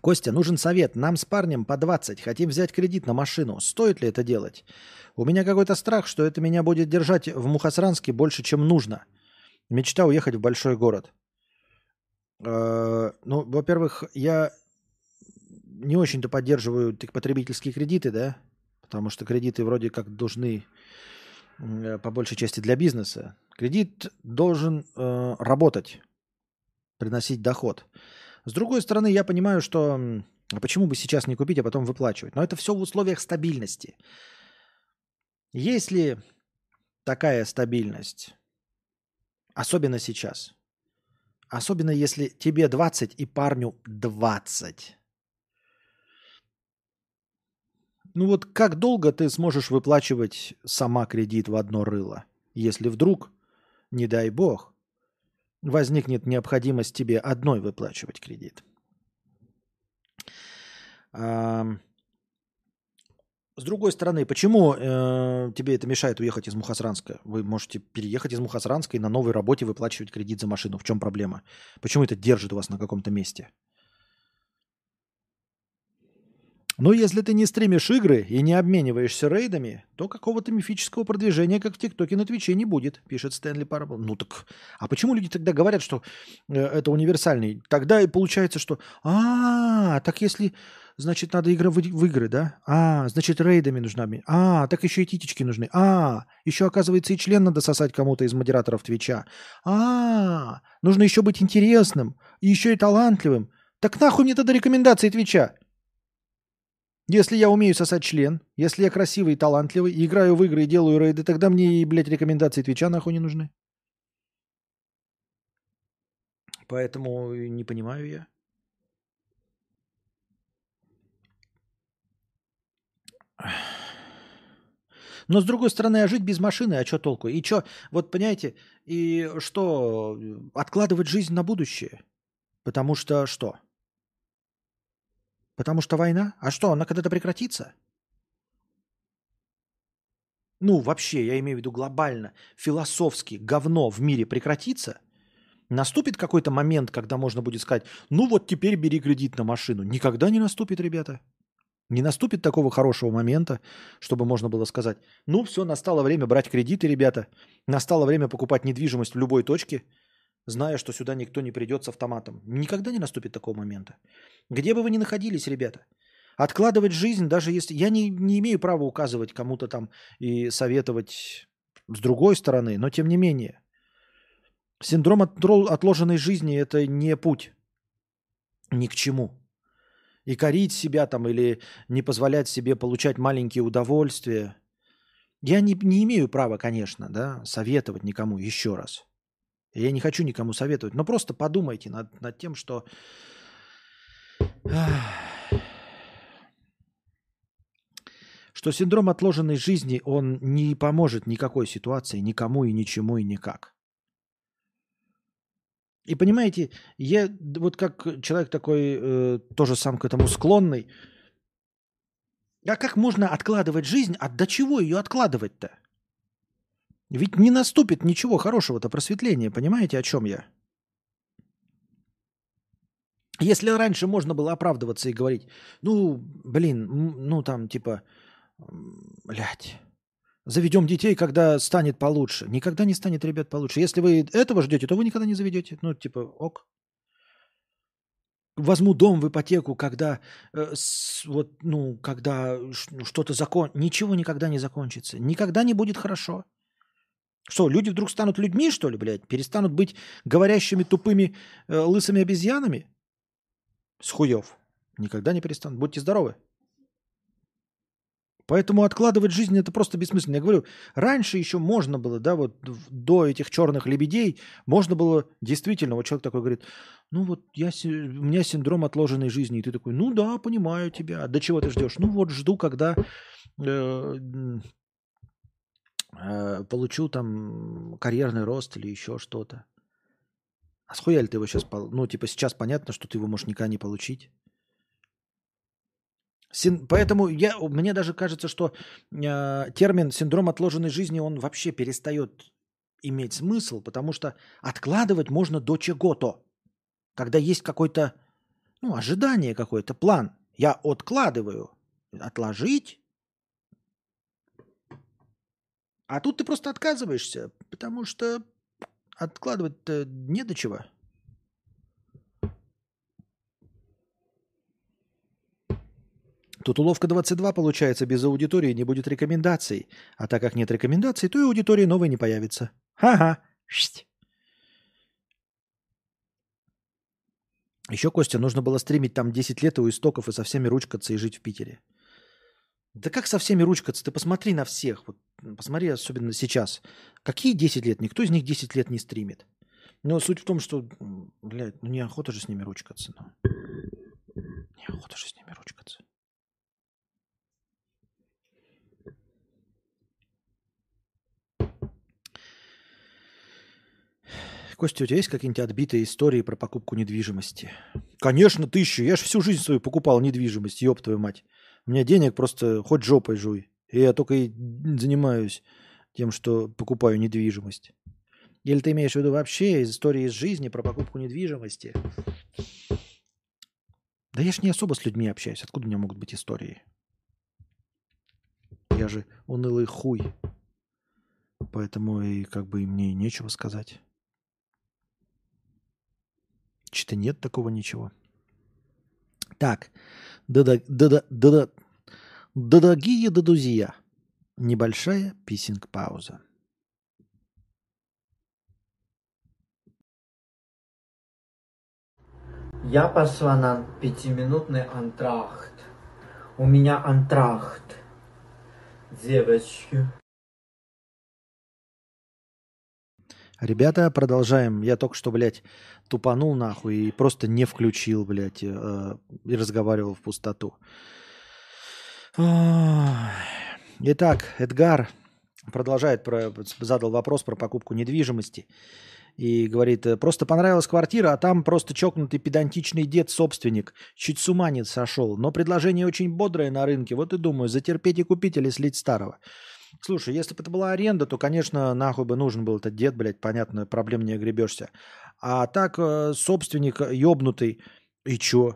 Костя, нужен совет. Нам с парнем по 20. Хотим взять кредит на машину. Стоит ли это делать? У меня какой-то страх, что это меня будет держать в Мухасранске больше, чем нужно. Мечта уехать в большой город. Э, ну, во-первых, я не очень-то поддерживаю потребительские кредиты, да, потому что кредиты вроде как должны э, по большей части для бизнеса. Кредит должен э, работать, приносить доход. С другой стороны, я понимаю, что а почему бы сейчас не купить, а потом выплачивать? Но это все в условиях стабильности. Если такая стабильность, особенно сейчас, особенно если тебе 20 и парню 20, ну вот как долго ты сможешь выплачивать сама кредит в одно рыло, если вдруг, не дай бог, возникнет необходимость тебе одной выплачивать кредит. С другой стороны, почему э, тебе это мешает уехать из Мухасранска? Вы можете переехать из Мухасранска и на новой работе выплачивать кредит за машину. В чем проблема? Почему это держит вас на каком-то месте? Но если ты не стримишь игры и не обмениваешься рейдами, то какого-то мифического продвижения, как в ТикТоке на Твиче, не будет, пишет Stanley Parable. Ну так, а почему люди тогда говорят, что э, это универсальный? Тогда и получается, что, а, так если, значит, надо игра в, в игры, да? А, значит, рейдами нужна. А, так еще и титечки нужны. А, еще, оказывается, и член надо сосать кому-то из модераторов Твича. А, нужно еще быть интересным, и еще и талантливым. Так нахуй мне тогда рекомендации Твича? Если я умею сосать член, если я красивый и талантливый, играю в игры и делаю рейды, тогда мне и, блядь, рекомендации Твича нахуй не нужны. Поэтому не понимаю я. Но с другой стороны, а жить без машины, а что толку? И что, вот понимаете, и что, откладывать жизнь на будущее? Потому что что? Потому что война? А что, она когда-то прекратится? Ну, вообще, я имею в виду глобально, философски говно в мире прекратится? Наступит какой-то момент, когда можно будет сказать, ну вот теперь бери кредит на машину. Никогда не наступит, ребята. Не наступит такого хорошего момента, чтобы можно было сказать, ну все, настало время брать кредиты, ребята. Настало время покупать недвижимость в любой точке – зная, что сюда никто не придет с автоматом. Никогда не наступит такого момента. Где бы вы ни находились, ребята, откладывать жизнь, даже если... Я не, не имею права указывать кому-то там и советовать с другой стороны, но тем не менее. Синдром отложенной жизни – это не путь ни к чему. и корить себя там или не позволять себе получать маленькие удовольствия. Я не, не имею права, конечно, да, советовать никому еще раз. Я не хочу никому советовать, но просто подумайте над, над тем, что что синдром отложенной жизни, он не поможет никакой ситуации, никому и ничему и никак. И понимаете, я вот как человек такой, э, тоже сам к этому склонный, а как можно откладывать жизнь? А до чего ее откладывать-то? Ведь не наступит ничего хорошего-то просветления, понимаете, о чем я? Если раньше можно было оправдываться и говорить, ну, блин, ну там типа, блядь, заведем детей, когда станет получше. Никогда не станет, ребят, получше. Если вы этого ждете, то вы никогда не заведете. Ну, типа, ок. Возьму дом в ипотеку, когда э, с, вот, ну, когда ну, что-то закон... Ничего никогда не закончится. Никогда не будет хорошо. Что, люди вдруг станут людьми, что ли, блядь? Перестанут быть говорящими тупыми э, лысыми обезьянами? С хуев. Никогда не перестанут. Будьте здоровы. Поэтому откладывать жизнь это просто бессмысленно. Я говорю, раньше еще можно было, да, вот до этих черных лебедей, можно было действительно, вот человек такой говорит, ну вот я, у меня синдром отложенной жизни, и ты такой, ну да, понимаю тебя, а до чего ты ждешь? Ну вот жду, когда э, получу там карьерный рост или еще что-то. А схуя ли ты его сейчас, ну типа сейчас понятно, что ты его можешь никогда не получить. Син... Поэтому я, мне даже кажется, что э, термин синдром отложенной жизни, он вообще перестает иметь смысл, потому что откладывать можно до чего-то. Когда есть какое-то ну, ожидание какое-то, план. Я откладываю. Отложить. А тут ты просто отказываешься, потому что откладывать-то не до чего. Тут уловка 22 получается, без аудитории не будет рекомендаций. А так как нет рекомендаций, то и аудитории новой не появится. Ха-ха. Еще, Костя, нужно было стримить там 10 лет у истоков и со всеми ручкаться и жить в Питере. Да как со всеми ручкаться? Ты посмотри на всех. Вот, посмотри, особенно сейчас. Какие 10 лет? Никто из них 10 лет не стримит. Но суть в том, что, блядь, ну неохота же с ними ручкаться. Ну. Неохота же с ними ручкаться. Костя, у тебя есть какие-нибудь отбитые истории про покупку недвижимости? Конечно, тысячу. Я же всю жизнь свою покупал недвижимость, ёб твою мать. У меня денег просто хоть жопой жуй. И я только и занимаюсь тем, что покупаю недвижимость. Или ты имеешь в виду вообще истории из жизни про покупку недвижимости? Да я ж не особо с людьми общаюсь. Откуда у меня могут быть истории? Я же унылый хуй. Поэтому и как бы мне нечего сказать. Что-то нет такого ничего. Так. Дорогие додузия. Небольшая писинг-пауза. Я пошла на пятиминутный антрахт. У меня антрахт. Девочки. Ребята, продолжаем. Я только что, блядь, тупанул нахуй и просто не включил, блядь, э, и разговаривал в пустоту. Итак, Эдгар продолжает, про, задал вопрос про покупку недвижимости. И говорит, просто понравилась квартира, а там просто чокнутый педантичный дед-собственник. Чуть с ума не сошел. Но предложение очень бодрое на рынке. Вот и думаю, затерпеть и купить или слить старого. Слушай, если бы это была аренда, то, конечно, нахуй бы нужен был этот дед, блядь, понятно, проблем не огребешься. А так э, собственник ёбнутый, и чё?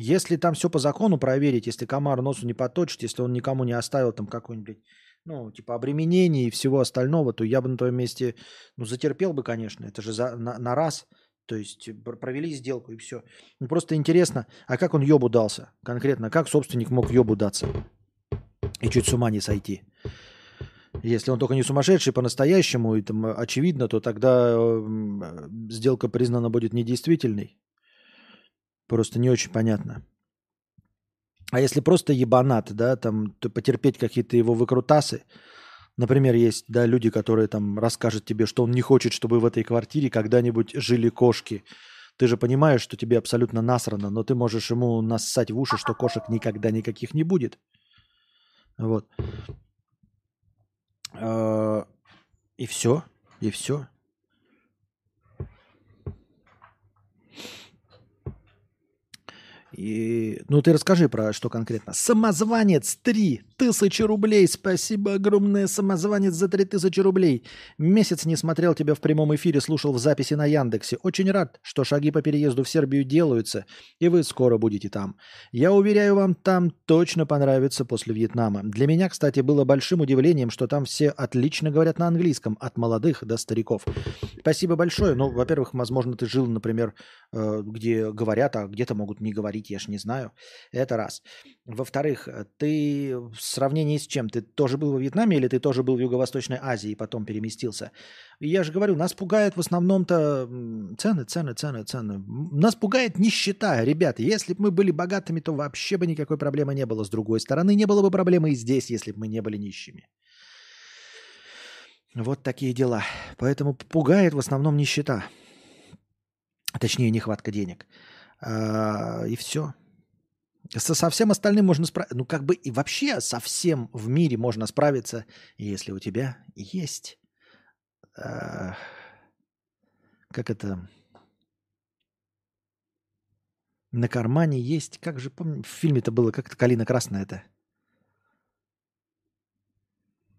Если там все по закону проверить, если комар носу не поточит, если он никому не оставил там какой-нибудь, ну, типа обременение и всего остального, то я бы на твоем месте, ну, затерпел бы, конечно, это же за, на, на раз, то есть провели сделку и все. Ну, просто интересно, а как он ёбу дался конкретно, как собственник мог ёбу даться и чуть с ума не сойти? Если он только не сумасшедший по-настоящему, и там очевидно, то тогда сделка признана будет недействительной. Просто не очень понятно. А если просто ебанат, да, там, потерпеть какие-то его выкрутасы, Например, есть да, люди, которые там расскажут тебе, что он не хочет, чтобы в этой квартире когда-нибудь жили кошки. Ты же понимаешь, что тебе абсолютно насрано, но ты можешь ему нассать в уши, что кошек никогда никаких не будет. Вот. А, и все. И все. И, ну, ты расскажи про что конкретно. Самозванец 3 тысячи рублей. Спасибо огромное, самозванец за 3 тысячи рублей. Месяц не смотрел тебя в прямом эфире, слушал в записи на Яндексе. Очень рад, что шаги по переезду в Сербию делаются, и вы скоро будете там. Я уверяю, вам там точно понравится после Вьетнама. Для меня, кстати, было большим удивлением, что там все отлично говорят на английском, от молодых до стариков. Спасибо большое. Ну, во-первых, возможно, ты жил, например, э, где говорят, а где-то могут не говорить я ж не знаю. Это раз. Во-вторых, э, ты в сравнении с чем? Ты тоже был во Вьетнаме или ты тоже был в Юго-Восточной Азии и потом переместился? Я же говорю, нас пугает в основном-то цены, цены, цены, цены. Нас пугает нищета, ребята. Если бы мы были богатыми, то вообще бы никакой проблемы не было. С другой стороны, не было бы проблемы и здесь, если бы мы не были нищими. Вот такие дела. Поэтому пугает в основном нищета. Точнее, нехватка денег. А, и все. Со, со всем остальным можно справиться. Ну, как бы и вообще со всем в мире можно справиться, если у тебя есть... Э, как это... На кармане есть... Как же помню, в фильме это было, как это «Калина красная» это.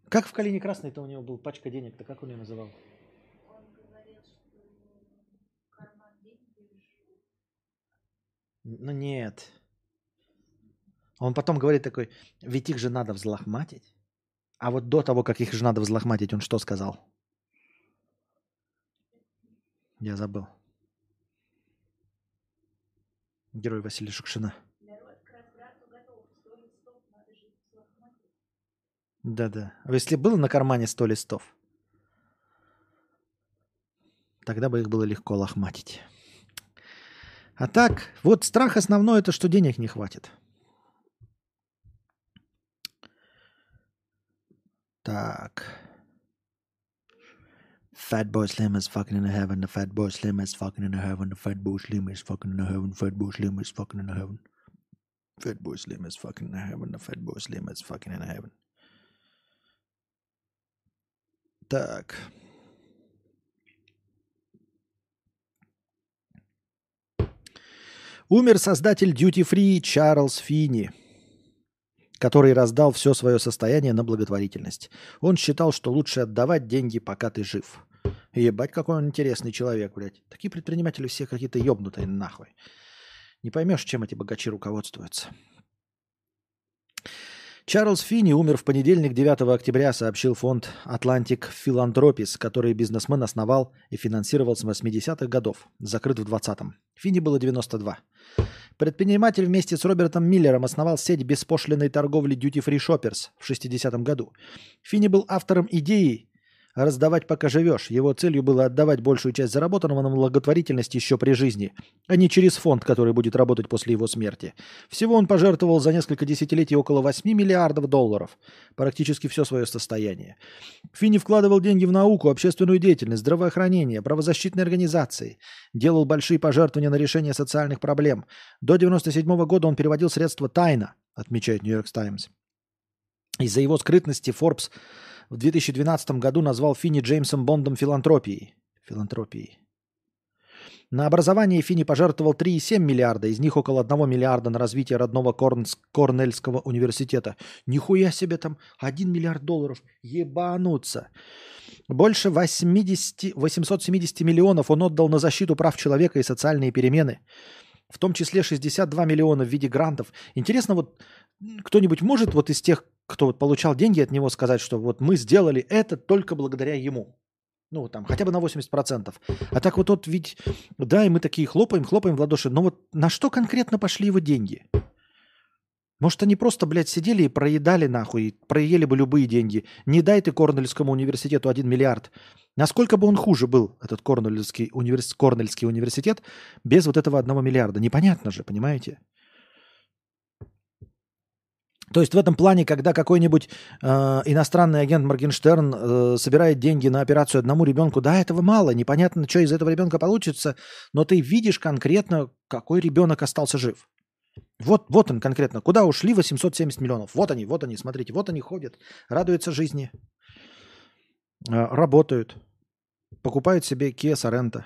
Как в «Калине красной»-то у него был пачка денег-то, как он ее называл? Ну нет. Он потом говорит такой, ведь их же надо взлохматить. А вот до того, как их же надо взлохматить, он что сказал? Я забыл. Герой Василия Шукшина. Да-да. А если было на кармане 100 листов, тогда бы их было легко лохматить. А так, вот страх основной это, что денег не хватит. Так. Fat boy slim is fucking in heaven. The fat boy slim is fucking in heaven. The fat boy slim is fucking in heaven. Fat boy slim is fucking in heaven. Fat boy slim is fucking in heaven. The fat boy slim is fucking in heaven. Так. Умер создатель Duty Free Чарльз Фини, который раздал все свое состояние на благотворительность. Он считал, что лучше отдавать деньги, пока ты жив. Ебать, какой он интересный человек, блядь. Такие предприниматели все какие-то ебнутые нахуй. Не поймешь, чем эти богачи руководствуются. Чарльз Финни умер в понедельник 9 октября, сообщил фонд Atlantic Philanthropies, который бизнесмен основал и финансировал с 80-х годов, закрыт в 20-м. Финни было 92. Предприниматель вместе с Робертом Миллером основал сеть беспошлиной торговли Duty Free Shoppers в 60-м году. Финни был автором идеи раздавать пока живешь. Его целью было отдавать большую часть заработанного на благотворительность еще при жизни, а не через фонд, который будет работать после его смерти. Всего он пожертвовал за несколько десятилетий около 8 миллиардов долларов, практически все свое состояние. Финни вкладывал деньги в науку, общественную деятельность, здравоохранение, правозащитные организации, делал большие пожертвования на решение социальных проблем. До 1997 года он переводил средства тайно, отмечает Нью-Йорк Таймс. Из-за его скрытности Forbes в 2012 году назвал Финни Джеймсом Бондом филантропией. Филантропией. На образование Финни пожертвовал 3,7 миллиарда, из них около 1 миллиарда на развитие родного Корнс, Корнельского университета. Нихуя себе там 1 миллиард долларов. Ебануться. Больше 80, 870 миллионов он отдал на защиту прав человека и социальные перемены. В том числе 62 миллиона в виде грантов. Интересно, вот кто-нибудь может вот из тех, кто вот получал деньги от него, сказать, что вот мы сделали это только благодаря ему. Ну, там, хотя бы на 80%. А так вот, вот ведь, да, и мы такие хлопаем, хлопаем в ладоши, но вот на что конкретно пошли его деньги? Может, они просто, блядь, сидели и проедали нахуй, проели бы любые деньги. Не дай ты Корнельскому университету 1 миллиард. Насколько бы он хуже был, этот Корнельский, универс... Корнельский университет, без вот этого одного миллиарда? Непонятно же, понимаете? То есть в этом плане, когда какой-нибудь э, иностранный агент Моргенштерн э, собирает деньги на операцию одному ребенку, да, этого мало, непонятно, что из этого ребенка получится, но ты видишь конкретно, какой ребенок остался жив. Вот, вот он конкретно. Куда ушли 870 миллионов? Вот они, вот они, смотрите, вот они ходят, радуются жизни, э, работают, покупают себе Kia Sorento,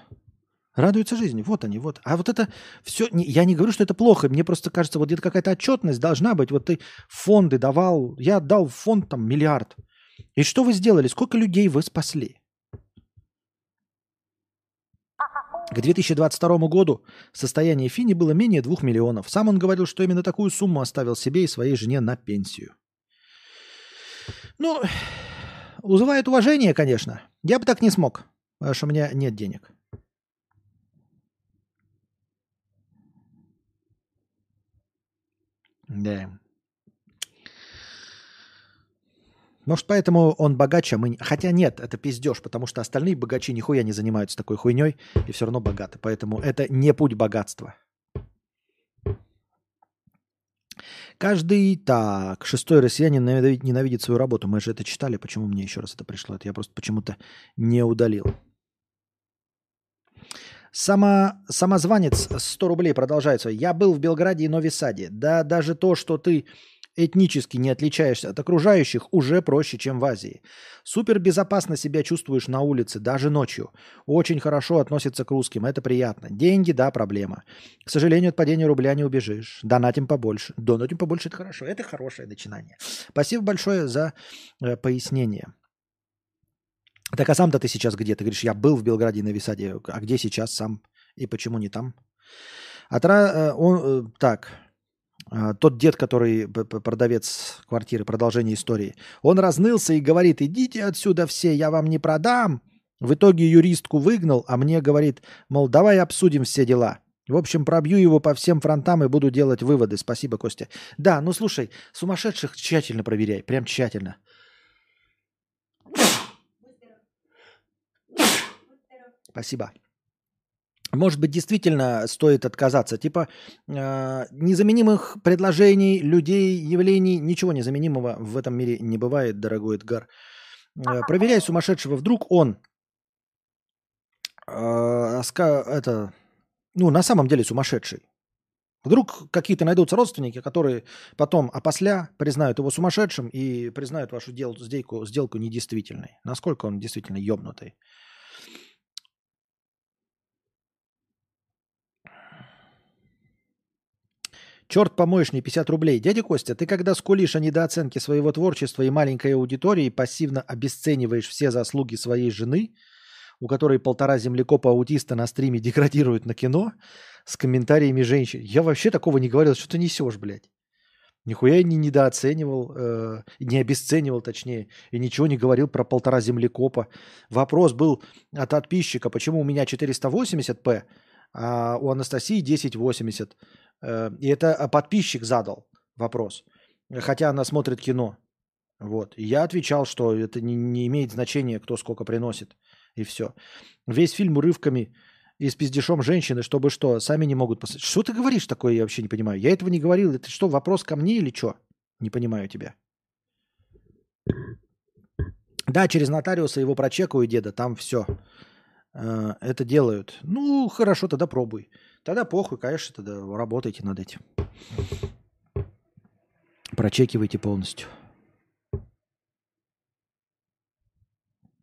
Радуются жизни. Вот они, вот. А вот это все... Я не говорю, что это плохо. Мне просто кажется, вот где-то какая-то отчетность должна быть. Вот ты фонды давал. Я отдал фонд там миллиард. И что вы сделали? Сколько людей вы спасли? К 2022 году состояние Фини было менее 2 миллионов. Сам он говорил, что именно такую сумму оставил себе и своей жене на пенсию. Ну, вызывает уважение, конечно. Я бы так не смог, потому что у меня нет денег. Да. Может, поэтому он богаче, а мы... Хотя нет, это пиздеж, потому что остальные богачи нихуя не занимаются такой хуйней и все равно богаты. Поэтому это не путь богатства. Каждый так, шестой россиянин ненавидит, свою работу. Мы же это читали, почему мне еще раз это пришло? Это я просто почему-то не удалил. Само, самозванец 100 рублей продолжается. Я был в Белграде и Нови Саде. Да даже то, что ты этнически не отличаешься от окружающих, уже проще, чем в Азии. Супер безопасно себя чувствуешь на улице, даже ночью. Очень хорошо относится к русским, это приятно. Деньги, да, проблема. К сожалению, от падения рубля не убежишь. Донатим побольше. Донатим побольше, это хорошо. Это хорошее начинание. Спасибо большое за э, пояснение. Так а сам-то ты сейчас где? Ты говоришь, я был в Белграде на Висаде. А где сейчас сам? И почему не там? А тра, э, он, э, так, э, тот дед, который продавец квартиры, продолжение истории, он разнылся и говорит, идите отсюда все, я вам не продам. В итоге юристку выгнал, а мне говорит, мол, давай обсудим все дела. В общем, пробью его по всем фронтам и буду делать выводы. Спасибо, Костя. Да, ну слушай, сумасшедших тщательно проверяй, прям тщательно. Спасибо. Может быть, действительно стоит отказаться. Типа э, незаменимых предложений, людей, явлений, ничего незаменимого в этом мире не бывает, дорогой Эдгар. Э, проверяй сумасшедшего. Вдруг он э, это, ну, на самом деле сумасшедший. Вдруг какие-то найдутся родственники, которые потом опосля признают его сумасшедшим и признают вашу дел, сделку, сделку недействительной. Насколько он действительно ебнутый. Черт помоечный, 50 рублей. Дядя Костя, ты когда скулишь о недооценке своего творчества и маленькой аудитории, пассивно обесцениваешь все заслуги своей жены, у которой полтора землекопа аутиста на стриме деградируют на кино, с комментариями женщин. Я вообще такого не говорил, что ты несешь, блядь. Нихуя я не недооценивал, э, не обесценивал, точнее, и ничего не говорил про полтора землекопа. Вопрос был от подписчика, почему у меня 480p, а у Анастасии 1080. Э, и это а, подписчик задал вопрос, хотя она смотрит кино. Вот. И я отвечал, что это не, не имеет значения, кто сколько приносит. И все. Весь фильм урывками и с пиздешом женщины, чтобы что, сами не могут посмотреть. Что ты говоришь такое, я вообще не понимаю. Я этого не говорил. Это что, вопрос ко мне или что? Не понимаю тебя. Да, через нотариуса его прочекаю, деда, там все. Э, это делают. Ну, хорошо, тогда пробуй. Тогда похуй, конечно, тогда работайте над этим. Прочекивайте полностью.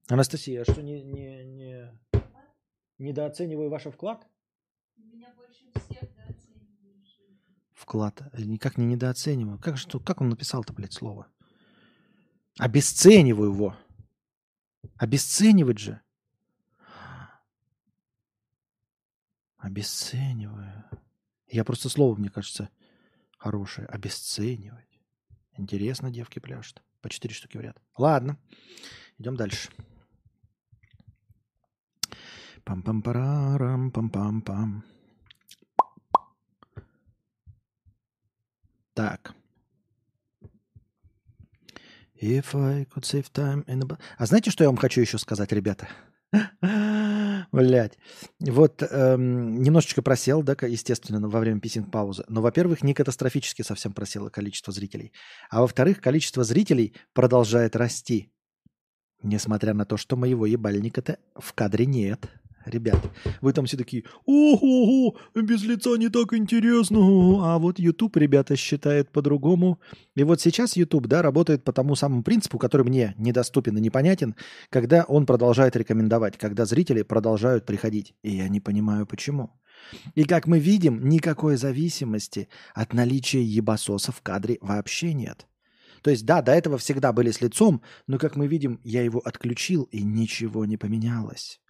Анастасия, а что не, не, не недооцениваю ваш вклад? Меня больше всех. Вклад. Никак не недооцениваю. Как, что, как он написал-то, блядь, слово? Обесцениваю его. Обесценивать же. Обесцениваю. Я просто слово, мне кажется, хорошее. Обесценивать. Интересно, девки пляшут. По четыре штуки в ряд. Ладно. Идем дальше. Пам-пам-парам, пам-пам-пам. Так. If I could save time in a... А знаете, что я вам хочу еще сказать, ребята? Блять. Вот эм, немножечко просел, да, естественно, во время писинг-паузы. Но, во-первых, не катастрофически совсем просело количество зрителей. А во-вторых, количество зрителей продолжает расти. Несмотря на то, что моего ебальника-то в кадре нет. Ребят, вы там все такие, ого, без лица не так интересно. А вот YouTube, ребята, считает по-другому. И вот сейчас YouTube, да, работает по тому самому принципу, который мне недоступен и непонятен, когда он продолжает рекомендовать, когда зрители продолжают приходить. И я не понимаю, почему. И как мы видим, никакой зависимости от наличия ебасоса в кадре вообще нет. То есть, да, до этого всегда были с лицом, но, как мы видим, я его отключил, и ничего не поменялось.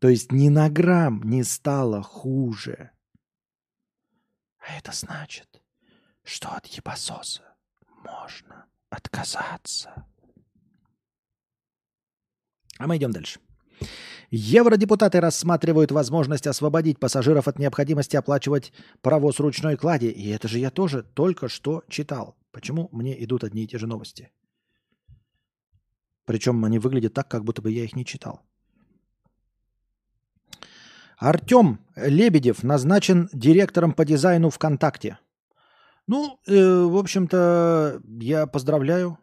То есть ни на грамм не стало хуже. А это значит, что от ебасоса можно отказаться. А мы идем дальше. Евродепутаты рассматривают возможность освободить пассажиров от необходимости оплачивать провоз ручной клади. И это же я тоже только что читал. Почему мне идут одни и те же новости? Причем они выглядят так, как будто бы я их не читал. Артем Лебедев назначен директором по дизайну ВКонтакте. Ну, э, в общем-то, я поздравляю.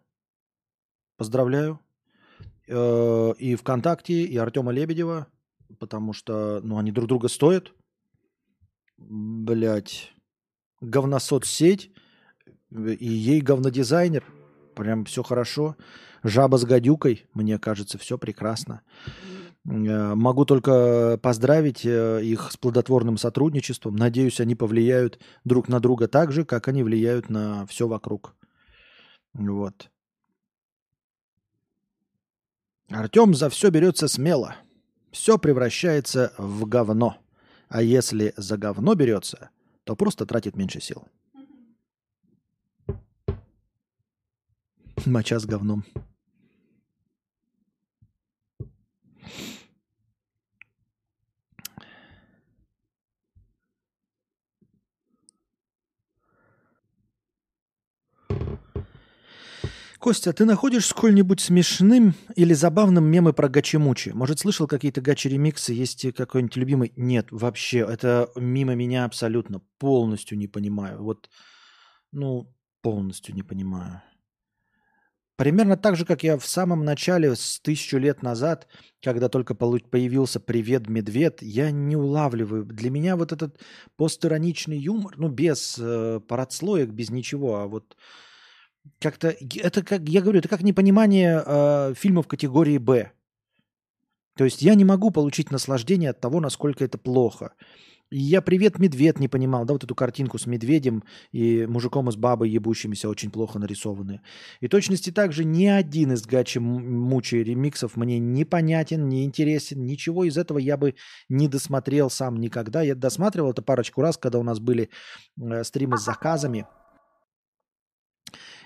Поздравляю. Э, и ВКонтакте, и Артема Лебедева, потому что, ну, они друг друга стоят. Блять, говносоцсеть, и ей говнодизайнер. Прям все хорошо. Жаба с гадюкой, мне кажется, все прекрасно. Э, могу только поздравить э, их с плодотворным сотрудничеством. Надеюсь, они повлияют друг на друга так же, как они влияют на все вокруг. Вот. Артем за все берется смело. Все превращается в говно. А если за говно берется, то просто тратит меньше сил. Моча с говном. Костя, ты находишь сколь-нибудь смешным или забавным мемы про гачи-мучи? Может, слышал какие-то гачи-ремиксы? Есть какой-нибудь любимый? Нет, вообще, это мимо меня абсолютно. Полностью не понимаю. Вот, ну, полностью не понимаю. Примерно так же, как я в самом начале, с тысячу лет назад, когда только появился «Привет, медведь», я не улавливаю. Для меня вот этот постироничный юмор, ну, без э, парадслоек, без ничего, а вот как-то это как я говорю, это как непонимание э, фильмов категории Б. То есть я не могу получить наслаждение от того, насколько это плохо. Я «Привет, медведь» не понимал, да, вот эту картинку с медведем и мужиком и с бабой ебущимися очень плохо нарисованные. И точности также ни один из гачи мучи ремиксов мне непонятен, не интересен, ничего из этого я бы не досмотрел сам никогда. Я досматривал это парочку раз, когда у нас были э, стримы с заказами –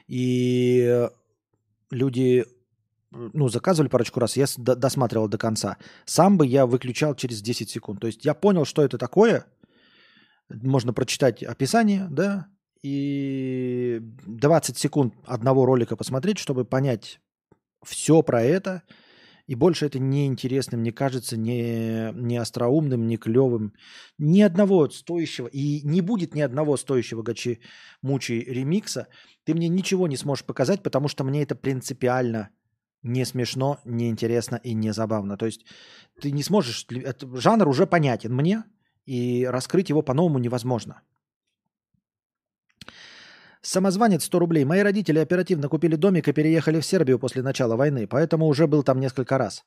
и люди ну, заказывали парочку раз, я досматривал до конца. Сам бы я выключал через 10 секунд. То есть я понял, что это такое. Можно прочитать описание, да, и 20 секунд одного ролика посмотреть, чтобы понять все про это – и больше это неинтересным, не кажется, не, не остроумным, не клевым. Ни одного стоящего, и не будет ни одного стоящего Гачи Мучи ремикса. Ты мне ничего не сможешь показать, потому что мне это принципиально не смешно, не интересно и не забавно. То есть ты не сможешь... Жанр уже понятен мне, и раскрыть его по-новому невозможно. Самозванец 100 рублей. Мои родители оперативно купили домик и переехали в Сербию после начала войны, поэтому уже был там несколько раз.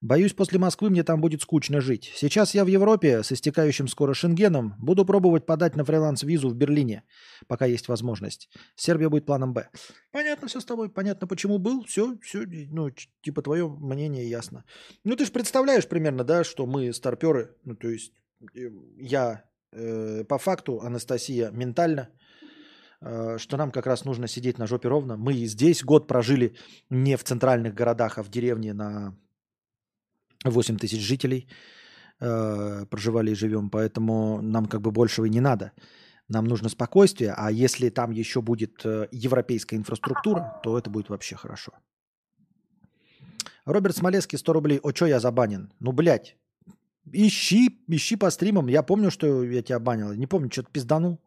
Боюсь, после Москвы мне там будет скучно жить. Сейчас я в Европе с истекающим скоро шенгеном. Буду пробовать подать на фриланс-визу в Берлине, пока есть возможность. Сербия будет планом Б. Понятно все с тобой. Понятно, почему был. Все, все, ну, типа твое мнение ясно. Ну, ты же представляешь примерно, да, что мы старперы, ну, то есть э, я э, по факту, Анастасия ментально – что нам как раз нужно сидеть на жопе ровно. Мы здесь год прожили не в центральных городах, а в деревне на 8 тысяч жителей э, проживали и живем, поэтому нам как бы большего и не надо. Нам нужно спокойствие, а если там еще будет э, европейская инфраструктура, то это будет вообще хорошо. Роберт Смолецкий, 100 рублей. О, что я забанен? Ну, блядь, Ищи, ищи по стримам. Я помню, что я тебя банил. Не помню, что-то пизданул.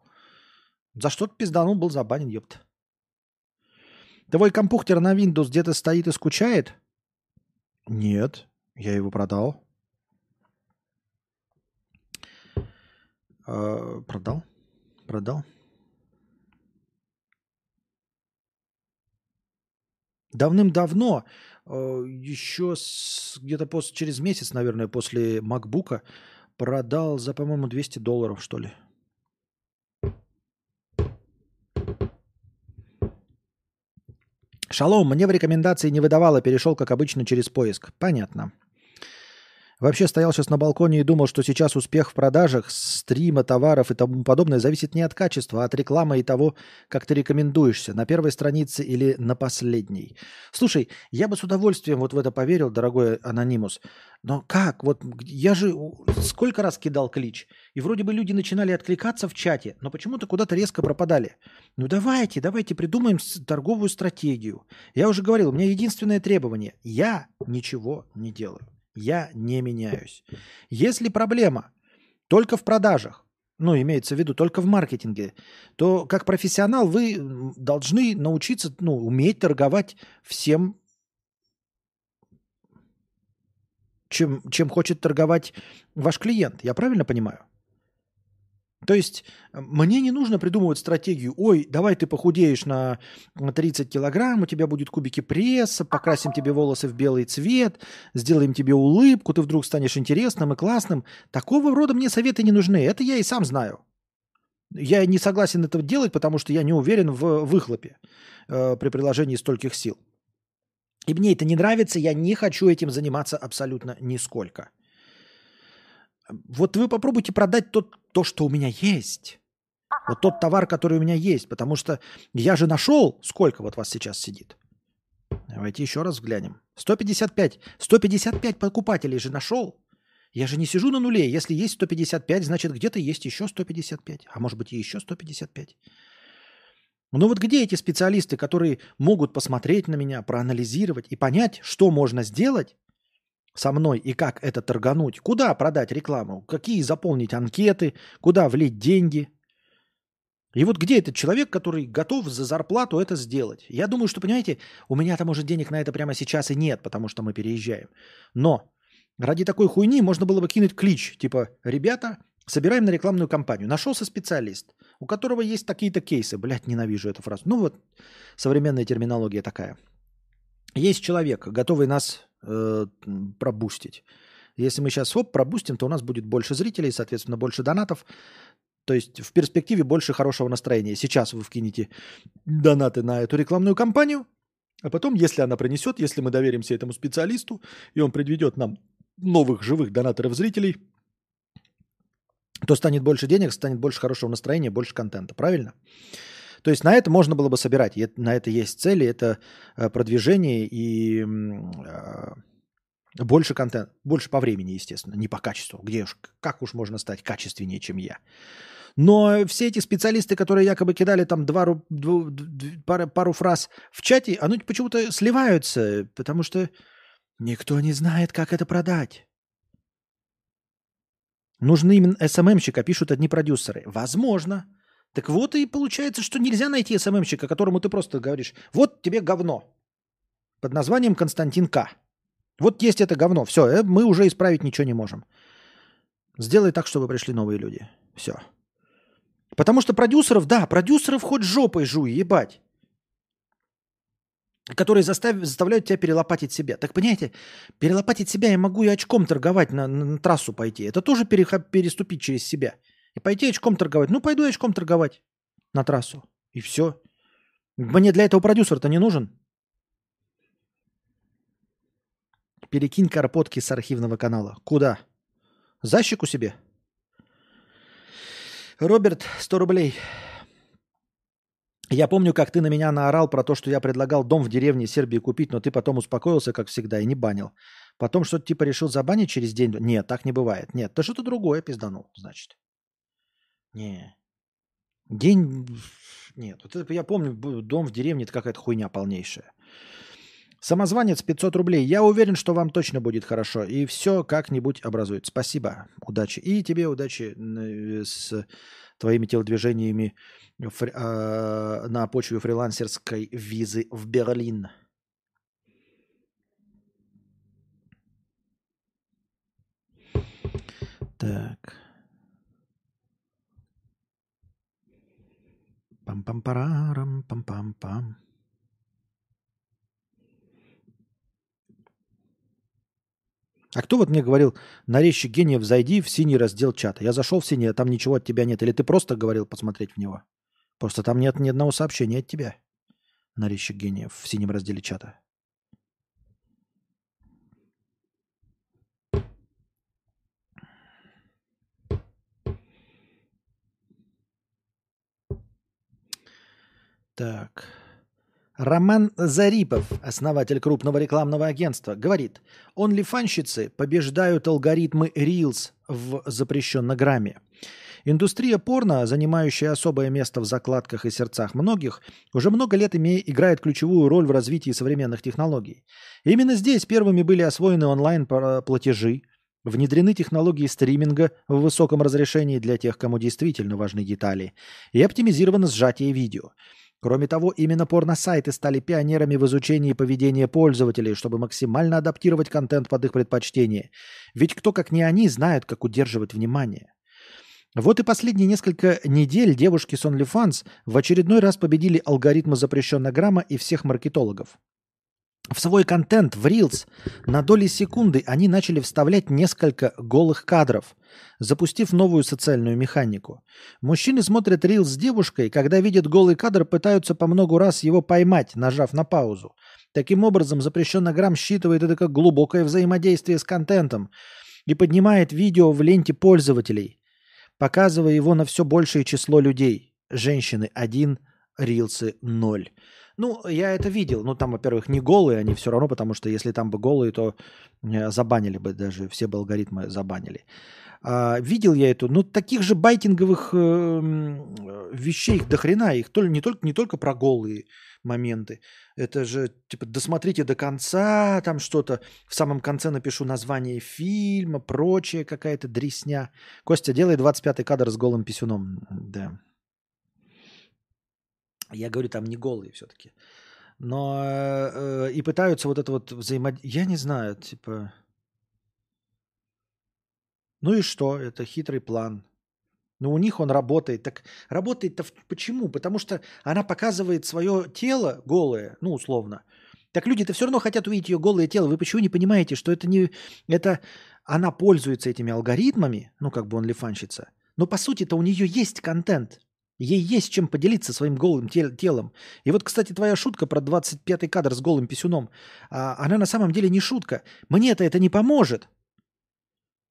За что-то пизданул, был забанен, ёпт. Твой компьютер на Windows где-то стоит и скучает? Нет, я его продал. Э, продал? Продал? Давным-давно, э, еще где-то пос- через месяц, наверное, после макбука, продал за, по-моему, 200 долларов, что ли. Шалом, мне в рекомендации не выдавало, перешел, как обычно, через поиск. Понятно. Вообще стоял сейчас на балконе и думал, что сейчас успех в продажах, стрима, товаров и тому подобное зависит не от качества, а от рекламы и того, как ты рекомендуешься, на первой странице или на последней. Слушай, я бы с удовольствием вот в это поверил, дорогой анонимус. Но как? Вот я же сколько раз кидал клич, и вроде бы люди начинали откликаться в чате, но почему-то куда-то резко пропадали. Ну давайте, давайте придумаем торговую стратегию. Я уже говорил, у меня единственное требование. Я ничего не делаю. Я не меняюсь. Если проблема только в продажах, ну, имеется в виду только в маркетинге, то как профессионал вы должны научиться, ну, уметь торговать всем, чем, чем хочет торговать ваш клиент. Я правильно понимаю? То есть э, мне не нужно придумывать стратегию, ой, давай ты похудеешь на 30 килограмм, у тебя будет кубики пресса, покрасим тебе волосы в белый цвет, сделаем тебе улыбку, ты вдруг станешь интересным и классным. Такого рода мне советы не нужны, это я и сам знаю. Я не согласен это делать, потому что я не уверен в выхлопе э, при приложении стольких сил. И мне это не нравится, я не хочу этим заниматься абсолютно нисколько. Вот вы попробуйте продать тот, то, что у меня есть. Вот тот товар, который у меня есть. Потому что я же нашел, сколько вот вас сейчас сидит. Давайте еще раз взглянем. 155. 155 покупателей же нашел. Я же не сижу на нуле. Если есть 155, значит где-то есть еще 155. А может быть и еще 155. Ну вот где эти специалисты, которые могут посмотреть на меня, проанализировать и понять, что можно сделать, со мной и как это торгануть, куда продать рекламу, какие заполнить анкеты, куда влить деньги. И вот где этот человек, который готов за зарплату это сделать? Я думаю, что, понимаете, у меня там уже денег на это прямо сейчас и нет, потому что мы переезжаем. Но ради такой хуйни можно было бы кинуть клич, типа, ребята, собираем на рекламную кампанию. Нашелся специалист, у которого есть такие-то кейсы. Блять, ненавижу эту фразу. Ну вот, современная терминология такая. Есть человек, готовый нас э, пробустить. Если мы сейчас оп, пробустим, то у нас будет больше зрителей, соответственно, больше донатов. То есть в перспективе больше хорошего настроения. Сейчас вы вкинете донаты на эту рекламную кампанию, а потом, если она принесет, если мы доверимся этому специалисту, и он предведет нам новых живых донаторов-зрителей, то станет больше денег, станет больше хорошего настроения, больше контента. Правильно? То есть на это можно было бы собирать. На это есть цели, это э, продвижение и э, больше контента, больше по времени, естественно, не по качеству. Где уж, как уж можно стать качественнее, чем я. Но все эти специалисты, которые якобы кидали там два, дву, пару, пару фраз в чате, они почему-то сливаются, потому что никто не знает, как это продать. Нужны именно СММщика, пишут одни продюсеры. Возможно. Так вот и получается, что нельзя найти СММщика, которому ты просто говоришь, вот тебе говно под названием Константин К. Вот есть это говно. Все, э, мы уже исправить ничего не можем. Сделай так, чтобы пришли новые люди. Все. Потому что продюсеров, да, продюсеров хоть жопой жуй, ебать. Которые застав, заставляют тебя перелопатить себя. Так понимаете, перелопатить себя я могу и очком торговать, на, на, на трассу пойти. Это тоже переход, переступить через себя. Пойти очком торговать. Ну, пойду очком торговать на трассу. И все. Мне для этого продюсер-то не нужен. Перекинь карпотки с архивного канала. Куда? Защику себе? Роберт, 100 рублей. Я помню, как ты на меня наорал про то, что я предлагал дом в деревне Сербии купить, но ты потом успокоился, как всегда, и не банил. Потом что-то типа решил забанить через день. Нет, так не бывает. Нет, ты что-то другое пизданул, значит. Не. День... Нет, вот это я помню, дом в деревне, это какая-то хуйня полнейшая. Самозванец 500 рублей. Я уверен, что вам точно будет хорошо. И все как-нибудь образует. Спасибо. Удачи. И тебе удачи э, с твоими телодвижениями фри, э, на почве фрилансерской визы в Берлин. Так. Пам-пам-парарам, пам-пам-пам. А кто вот мне говорил, нарезчик гениев, зайди в синий раздел чата. Я зашел в синий, а там ничего от тебя нет. Или ты просто говорил посмотреть в него? Просто там нет ни одного сообщения от тебя. Нарезчик гениев в синем разделе чата. Так. Роман Зарипов, основатель крупного рекламного агентства, говорит, онлифанщицы побеждают алгоритмы Reels в запрещеннограмме. Индустрия порно, занимающая особое место в закладках и сердцах многих, уже много лет име... играет ключевую роль в развитии современных технологий. именно здесь первыми были освоены онлайн-платежи, внедрены технологии стриминга в высоком разрешении для тех, кому действительно важны детали, и оптимизировано сжатие видео – Кроме того, именно порно-сайты стали пионерами в изучении поведения пользователей, чтобы максимально адаптировать контент под их предпочтение. Ведь кто, как не они, знают, как удерживать внимание. Вот и последние несколько недель девушки с OnlyFans в очередной раз победили алгоритмы запрещеннограмма и всех маркетологов. В свой контент, в Reels, на доли секунды они начали вставлять несколько голых кадров, запустив новую социальную механику. Мужчины смотрят Reels с девушкой, когда видят голый кадр, пытаются по много раз его поймать, нажав на паузу. Таким образом, запрещенный грамм считывает это как глубокое взаимодействие с контентом и поднимает видео в ленте пользователей, показывая его на все большее число людей. Женщины 1, рилсы 0. Ну, я это видел. Ну, там, во-первых, не голые они все равно, потому что если там бы голые, то э, забанили бы даже, все бы алгоритмы забанили. А, видел я эту, ну, таких же байтинговых э, вещей их до хрена, их то, не, только, не только про голые моменты. Это же, типа, досмотрите до конца, там что-то, в самом конце напишу название фильма, прочее, какая-то дресня. Костя, делай 25-й кадр с голым писюном. Да. Я говорю, там не голые все-таки. Но э, и пытаются вот это вот взаимодействие. Я не знаю, типа... Ну и что? Это хитрый план. Но у них он работает. Так работает-то почему? Потому что она показывает свое тело голое, ну, условно. Так люди-то все равно хотят увидеть ее голое тело. Вы почему не понимаете, что это не... Это она пользуется этими алгоритмами, ну, как бы он лифанщица. Но по сути-то у нее есть контент. Ей есть чем поделиться своим голым тел- телом. И вот, кстати, твоя шутка про 25-й кадр с голым писюном, а, она на самом деле не шутка. Мне-то это не поможет.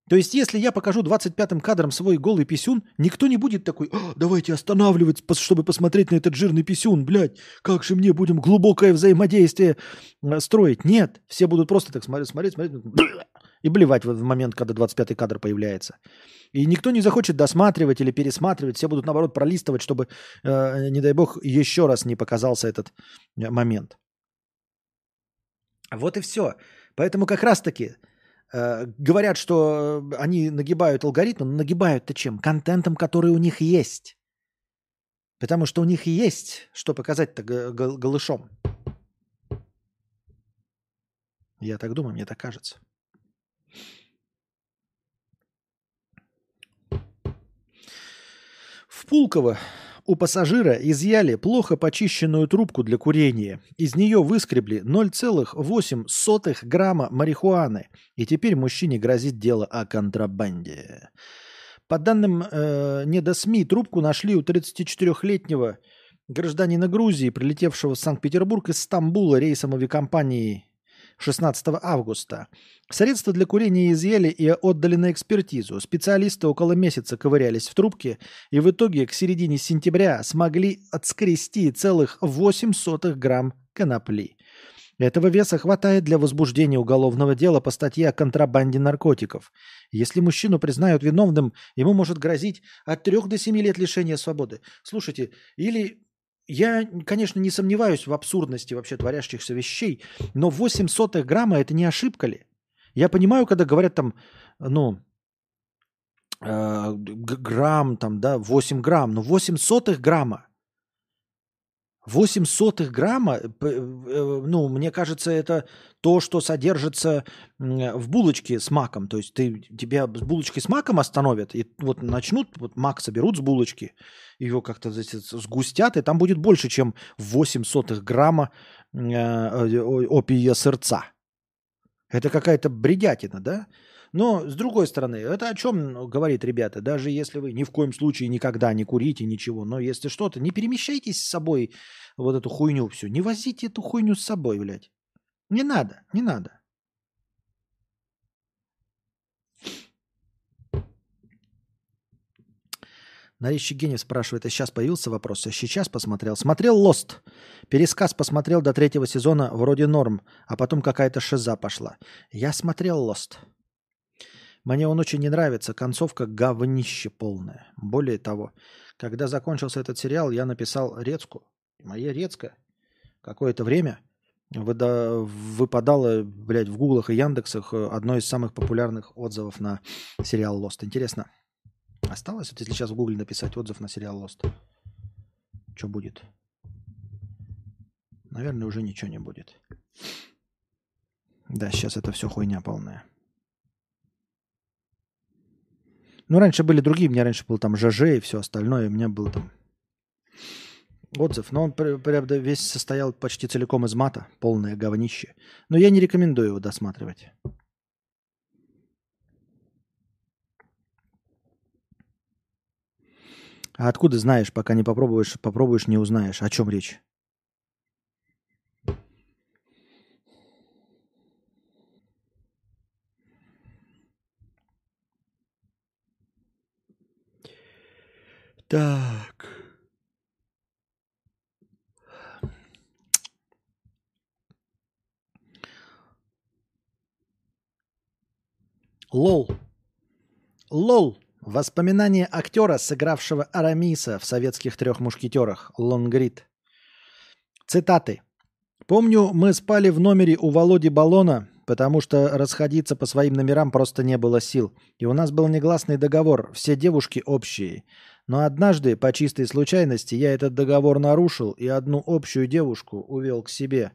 То есть, если я покажу 25-м кадром свой голый писюн, никто не будет такой, давайте останавливать, чтобы посмотреть на этот жирный писюн, блядь, как же мне будем глубокое взаимодействие э, строить. Нет, все будут просто так смотреть, смотреть, смотреть и блевать в момент, когда 25-й кадр появляется. И никто не захочет досматривать или пересматривать, все будут, наоборот, пролистывать, чтобы, э, не дай бог, еще раз не показался этот э, момент. Вот и все. Поэтому как раз-таки э, говорят, что они нагибают алгоритмы, но нагибают-то чем? Контентом, который у них есть. Потому что у них есть, что показать-то голышом. Я так думаю, мне так кажется. В Пулково у пассажира изъяли плохо почищенную трубку для курения. Из нее выскребли 0,8 грамма марихуаны. И теперь мужчине грозит дело о контрабанде. По данным э, НЕДОСМИ, трубку нашли у 34-летнего гражданина Грузии, прилетевшего в Санкт-Петербург из Стамбула рейсом авиакомпании 16 августа. Средства для курения изъяли и отдали на экспертизу. Специалисты около месяца ковырялись в трубке и в итоге к середине сентября смогли отскрести целых 8 сотых грамм конопли. Этого веса хватает для возбуждения уголовного дела по статье о контрабанде наркотиков. Если мужчину признают виновным, ему может грозить от 3 до 7 лет лишения свободы. Слушайте, или я, конечно, не сомневаюсь в абсурдности вообще творящихся вещей, но 8 сотых грамма это не ошибка ли? Я понимаю, когда говорят там, ну, э, грамм, там, да, 8 грамм, но 8 сотых грамма. 8 сотых грамма, э, э, ну, мне кажется, это то, что содержится в булочке с маком. То есть ты, тебя с булочкой с маком остановят, и вот начнут, вот мак соберут с булочки, его как-то сгустят, и там будет больше, чем 8 сотых грамма опия сердца. Это какая-то бредятина, да? Но, с другой стороны, это о чем говорит, ребята? Даже если вы ни в коем случае никогда не курите ничего, но если что-то, не перемещайте с собой вот эту хуйню всю. Не возите эту хуйню с собой, блядь. Не надо, не надо. Нарищик Генев спрашивает, а сейчас появился вопрос? Я сейчас посмотрел. Смотрел Лост. Пересказ посмотрел до третьего сезона, вроде норм, а потом какая-то шиза пошла. Я смотрел Лост. Мне он очень не нравится. Концовка говнище полная. Более того, когда закончился этот сериал, я написал Рецку. Моя Рецка какое-то время выда- выпадала, блядь, в гуглах и Яндексах одно из самых популярных отзывов на сериал Лост. Интересно, осталось? Вот если сейчас в гугле написать отзыв на сериал Лост, что будет? Наверное, уже ничего не будет. Да, сейчас это все хуйня полная. Ну, раньше были другие, у меня раньше был там ЖЖ и все остальное, у меня был там отзыв, но он, правда, весь состоял почти целиком из мата, полное говнище. Но я не рекомендую его досматривать. А откуда знаешь, пока не попробуешь, попробуешь, не узнаешь, о чем речь? Так. Лол. Лол. Воспоминания актера, сыгравшего Арамиса в советских трех мушкетерах. Лонгрид. Цитаты. Помню, мы спали в номере у Володи Баллона, потому что расходиться по своим номерам просто не было сил. И у нас был негласный договор, все девушки общие. Но однажды, по чистой случайности, я этот договор нарушил и одну общую девушку увел к себе.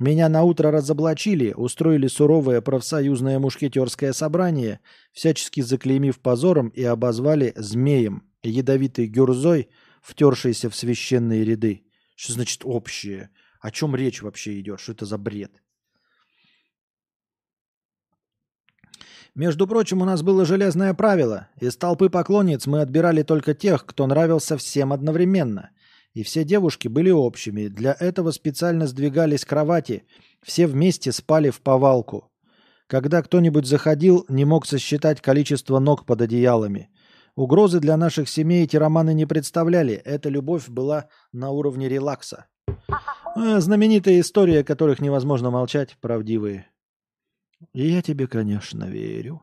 Меня на утро разоблачили, устроили суровое профсоюзное мушкетерское собрание, всячески заклеймив позором и обозвали змеем, ядовитой гюрзой, втершейся в священные ряды. Что значит общее? О чем речь вообще идет? Что это за бред? Между прочим, у нас было железное правило. Из толпы поклонниц мы отбирали только тех, кто нравился всем одновременно. И все девушки были общими. Для этого специально сдвигались кровати. Все вместе спали в повалку. Когда кто-нибудь заходил, не мог сосчитать количество ног под одеялами. Угрозы для наших семей эти романы не представляли. Эта любовь была на уровне релакса. Э, знаменитые истории, о которых невозможно молчать, правдивые. И я тебе, конечно, верю.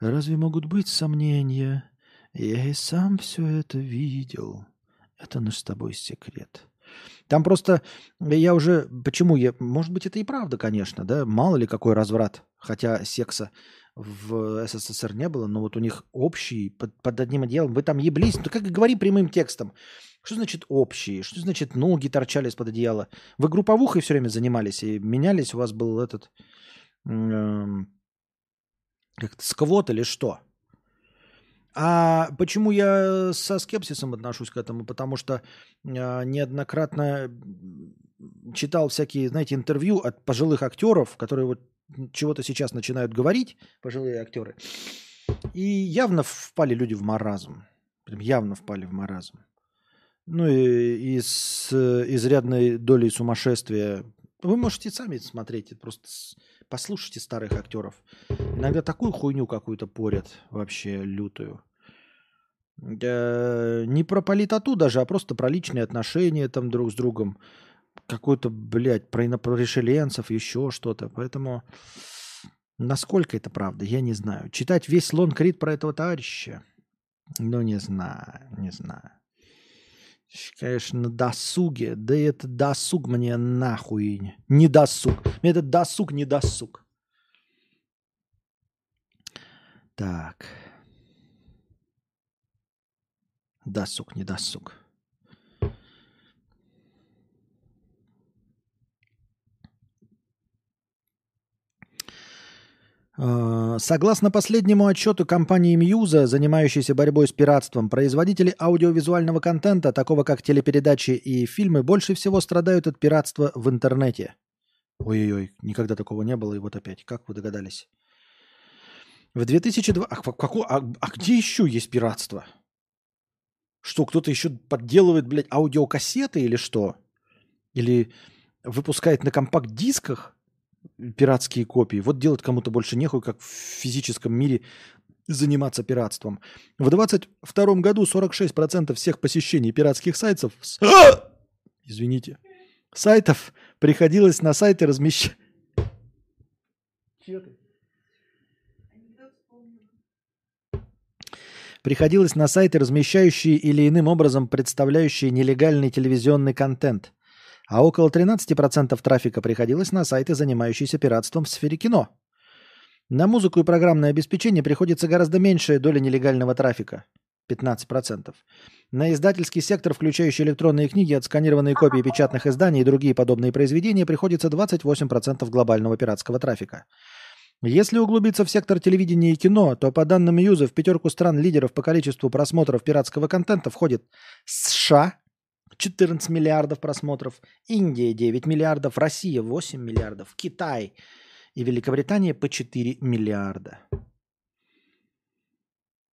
Разве могут быть сомнения? Я и сам все это видел. Это наш с тобой секрет. Там просто я уже... Почему я... Может быть, это и правда, конечно, да? Мало ли какой разврат. Хотя секса в СССР не было, но вот у них общий, под, под одним одеялом. Вы там еблись. Ну, как говори прямым текстом. Что значит общие? Что значит ноги торчали из-под одеяла? Вы групповухой все время занимались и менялись? У вас был этот как-то сквот или что? А почему я со скепсисом отношусь к этому? Потому что э, неоднократно читал всякие, знаете, интервью от пожилых актеров, которые вот чего-то сейчас начинают говорить, пожилые актеры, и явно впали люди в маразм. Прям явно впали в маразм. Ну и, и с изрядной долей сумасшествия. Вы можете сами смотреть, это просто Послушайте старых актеров. Иногда такую хуйню какую-то порят вообще лютую. Не про политоту даже, а просто про личные отношения там друг с другом. Какой-то, блядь, про инопрошеленцев, еще что-то. Поэтому насколько это правда, я не знаю. Читать весь Лон Крид про этого товарища? Ну, не знаю, не знаю. Конечно, досуге. Да это досуг мне нахуй. Не досуг. Мне этот досуг не досуг. Так. Досуг, не досуг. Согласно последнему отчету компании Мьюза, занимающейся борьбой с пиратством, производители аудиовизуального контента, такого как телепередачи и фильмы, больше всего страдают от пиратства в интернете. Ой-ой-ой, никогда такого не было, и вот опять. Как вы догадались? В 2002... А, какой... а, а где еще есть пиратство? Что, кто-то еще подделывает, блядь, аудиокассеты или что? Или выпускает на компакт-дисках? Пиратские копии. Вот делать кому-то больше нехуй, как в физическом мире заниматься пиратством. В 22 году 46% всех посещений пиратских сайтов... Извините. Сайтов приходилось на сайты размещать... Приходилось на сайты, размещающие или иным образом представляющие нелегальный телевизионный контент а около 13% трафика приходилось на сайты, занимающиеся пиратством в сфере кино. На музыку и программное обеспечение приходится гораздо меньшая доля нелегального трафика – 15%. На издательский сектор, включающий электронные книги, отсканированные копии печатных изданий и другие подобные произведения, приходится 28% глобального пиратского трафика. Если углубиться в сектор телевидения и кино, то по данным Юза в пятерку стран-лидеров по количеству просмотров пиратского контента входит США, 14 миллиардов просмотров, Индия 9 миллиардов, Россия 8 миллиардов, Китай и Великобритания по 4 миллиарда.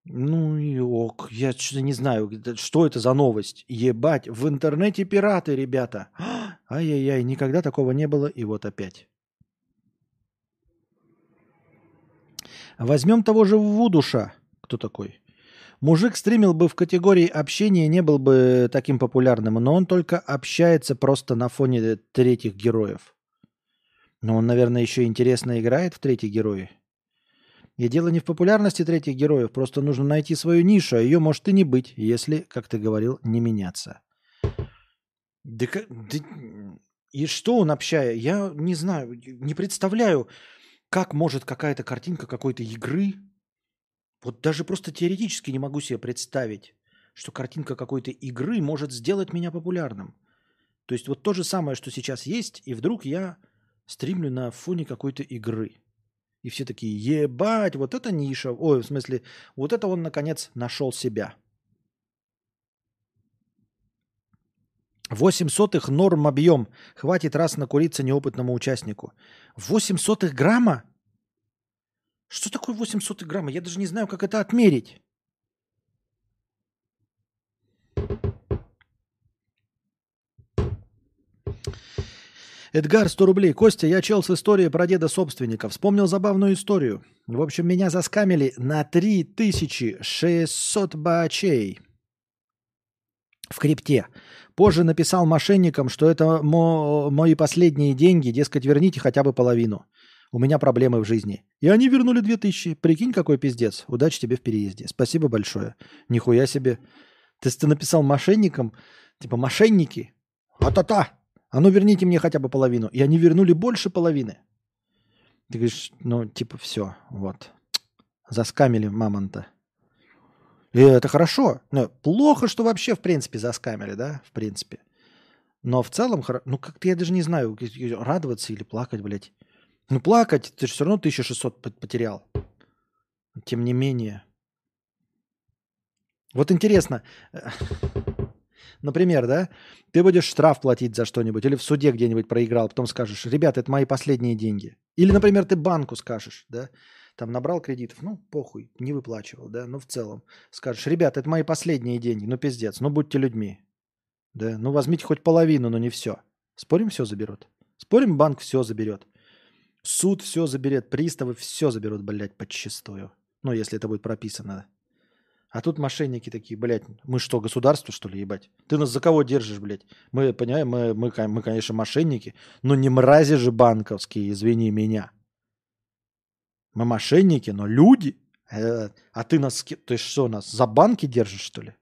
Ну и ок, я что-то не знаю, что это за новость. Ебать, в интернете пираты, ребята. Ай-яй-яй, никогда такого не было, и вот опять. Возьмем того же Вудуша. Кто такой? Мужик стримил бы в категории общения, не был бы таким популярным, но он только общается просто на фоне третьих героев. Но он, наверное, еще интересно играет в третьих героев. И дело не в популярности третьих героев, просто нужно найти свою нишу, а ее может и не быть, если, как ты говорил, не меняться. Да, да, и что он общает? Я не знаю, не представляю, как может какая-то картинка какой-то игры вот даже просто теоретически не могу себе представить, что картинка какой-то игры может сделать меня популярным. То есть вот то же самое, что сейчас есть, и вдруг я стримлю на фоне какой-то игры. И все такие, ебать, вот это ниша. Ой, в смысле, вот это он, наконец, нашел себя. 8 сотых норм объем. Хватит раз накуриться неопытному участнику. 8 сотых грамма? Что такое 800 грамма? Я даже не знаю, как это отмерить. Эдгар, 100 рублей. Костя, я чел с историей про деда собственника. Вспомнил забавную историю. В общем, меня заскамили на 3600 бачей в крипте. Позже написал мошенникам, что это мо- мои последние деньги, дескать, верните хотя бы половину. У меня проблемы в жизни. И они вернули 2000. Прикинь, какой пиздец. Удачи тебе в переезде. Спасибо большое. Нихуя себе. Ты, ты написал мошенникам, типа мошенники. А-та-та. А ну верните мне хотя бы половину. И они вернули больше половины. Ты говоришь, ну типа все, вот. Заскамили мамонта. И это хорошо. Но плохо, что вообще в принципе заскамили, да? В принципе. Но в целом, ну как-то я даже не знаю, радоваться или плакать, блядь. Ну, плакать, ты же все равно 1600 потерял. Тем не менее. Вот интересно, например, да, ты будешь штраф платить за что-нибудь или в суде где-нибудь проиграл, потом скажешь, ребята, это мои последние деньги. Или, например, ты банку скажешь, да, там набрал кредитов, ну, похуй, не выплачивал, да, но в целом скажешь, ребята, это мои последние деньги, ну, пиздец, ну, будьте людьми, да, ну, возьмите хоть половину, но не все. Спорим, все заберут? Спорим, банк все заберет. Суд все заберет, приставы все заберут, блядь, подчистую. Ну, если это будет прописано. А тут мошенники такие, блядь, мы что, государство, что ли, ебать? Ты нас за кого держишь, блядь? Мы, понимаем, мы, мы, мы, конечно, мошенники, но не мрази же банковские, извини меня. Мы мошенники, но люди. Э, а ты нас, ты что, нас за банки держишь, что ли?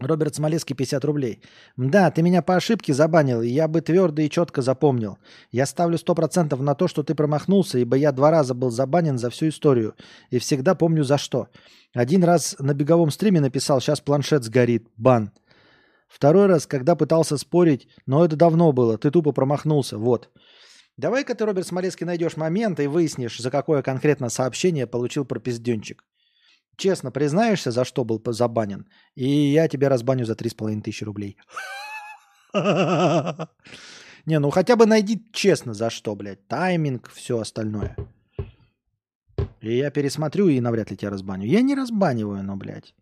Роберт Смолецкий, 50 рублей. Да, ты меня по ошибке забанил, я бы твердо и четко запомнил. Я ставлю 100% на то, что ты промахнулся, ибо я два раза был забанен за всю историю. И всегда помню за что. Один раз на беговом стриме написал, сейчас планшет сгорит, бан. Второй раз, когда пытался спорить, но это давно было, ты тупо промахнулся, вот. Давай-ка ты, Роберт Смолецкий, найдешь момент и выяснишь, за какое конкретно сообщение получил пропизденчик. Честно признаешься, за что был забанен, и я тебя разбаню за 3,5 тысячи рублей. Не, ну хотя бы найди честно за что, блядь. Тайминг, все остальное. И я пересмотрю и навряд ли тебя разбаню. Я не разбаниваю, но, блядь.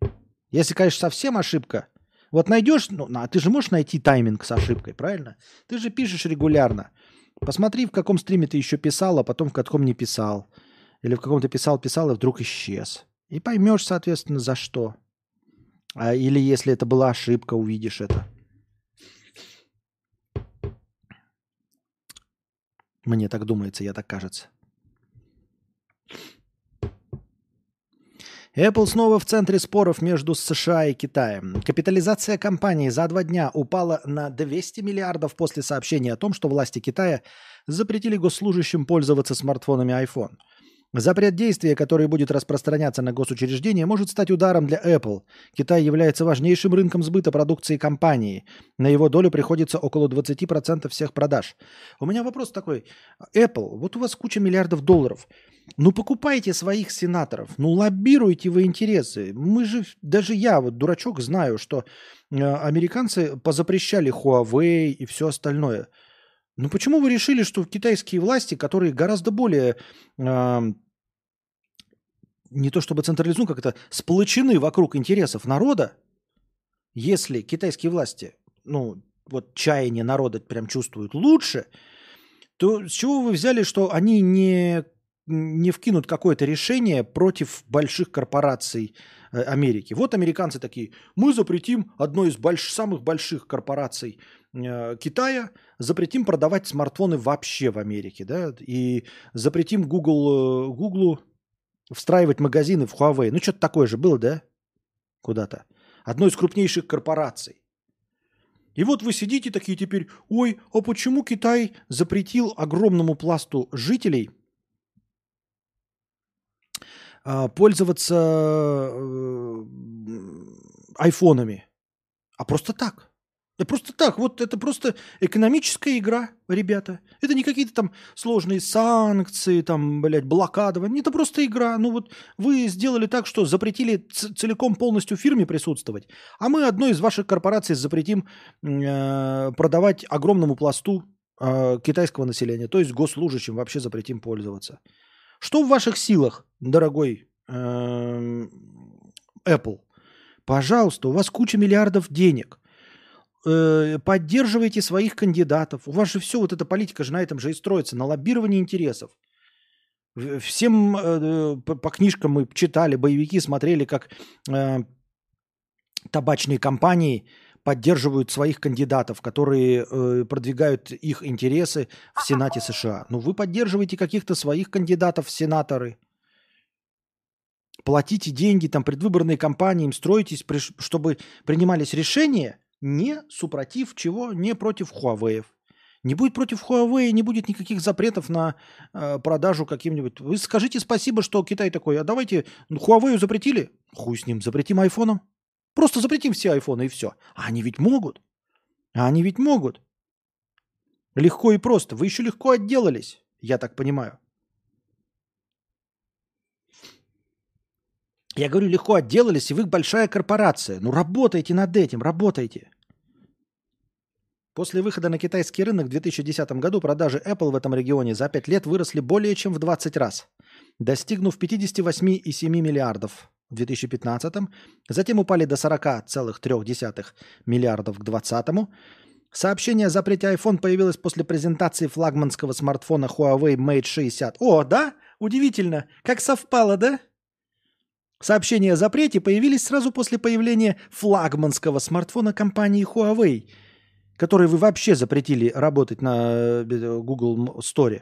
Если, конечно, совсем ошибка. Вот найдешь, ну, а ты же можешь найти тайминг с ошибкой, правильно? Ты же пишешь регулярно. Посмотри, в каком стриме ты еще писал, а потом в каком не писал. Или в каком ты писал, писал, и вдруг исчез. И поймешь, соответственно, за что. А, или если это была ошибка, увидишь это. Мне так думается, я так кажется. Apple снова в центре споров между США и Китаем. Капитализация компании за два дня упала на 200 миллиардов после сообщения о том, что власти Китая запретили госслужащим пользоваться смартфонами iPhone – Запрет действия, который будет распространяться на госучреждения, может стать ударом для Apple. Китай является важнейшим рынком сбыта продукции компании. На его долю приходится около 20% всех продаж. У меня вопрос такой. Apple, вот у вас куча миллиардов долларов. Ну покупайте своих сенаторов, ну лоббируйте вы интересы. Мы же, даже я, вот дурачок, знаю, что э, американцы позапрещали Huawei и все остальное. Ну почему вы решили, что китайские власти, которые гораздо более э, не то чтобы централизуем, как это, сплочены вокруг интересов народа, если китайские власти, ну, вот чаяние народа прям чувствуют лучше, то с чего вы взяли, что они не, не вкинут какое-то решение против больших корпораций э, Америки? Вот американцы такие, мы запретим одной из больш, самых больших корпораций Китая, запретим продавать смартфоны вообще в Америке, да, и запретим Google, э, Google встраивать магазины в Huawei. Ну, что-то такое же было, да? Куда-то. Одной из крупнейших корпораций. И вот вы сидите такие теперь, ой, а почему Китай запретил огромному пласту жителей а, пользоваться э, айфонами? А просто так. Да просто так, вот это просто экономическая игра, ребята. Это не какие-то там сложные санкции, там, блядь, блокадование. Это просто игра. Ну вот вы сделали так, что запретили целиком полностью фирме присутствовать, а мы одной из ваших корпораций запретим э, продавать огромному пласту э, китайского населения, то есть госслужащим вообще запретим пользоваться. Что в ваших силах, дорогой э, Apple? Пожалуйста, у вас куча миллиардов денег – э, поддерживайте своих кандидатов. У вас же все, вот эта политика же на этом же и строится, на лоббировании интересов. Всем э, по, по книжкам мы читали, боевики смотрели, как э, табачные компании поддерживают своих кандидатов, которые э, продвигают их интересы в Сенате США. Ну, вы поддерживаете каких-то своих кандидатов сенаторы. Платите деньги там предвыборные кампании, им строитесь, чтобы принимались решения – не супротив чего? Не против Huawei. Не будет против Huawei, не будет никаких запретов на э, продажу каким-нибудь. Вы скажите спасибо, что Китай такой, а давайте Huawei запретили? Хуй с ним, запретим айфоном. Просто запретим все айфоны и все. А они ведь могут. А они ведь могут. Легко и просто. Вы еще легко отделались, я так понимаю. Я говорю, легко отделались, и вы большая корпорация. Ну, работайте над этим, работайте. После выхода на китайский рынок в 2010 году продажи Apple в этом регионе за 5 лет выросли более чем в 20 раз, достигнув 58,7 миллиардов в 2015, затем упали до 40,3 миллиардов к 2020. Сообщение о запрете iPhone появилось после презентации флагманского смартфона Huawei Mate 60. О, да? Удивительно. Как совпало, да? Сообщения о запрете появились сразу после появления флагманского смартфона компании Huawei, который вы вообще запретили работать на э, Google Store,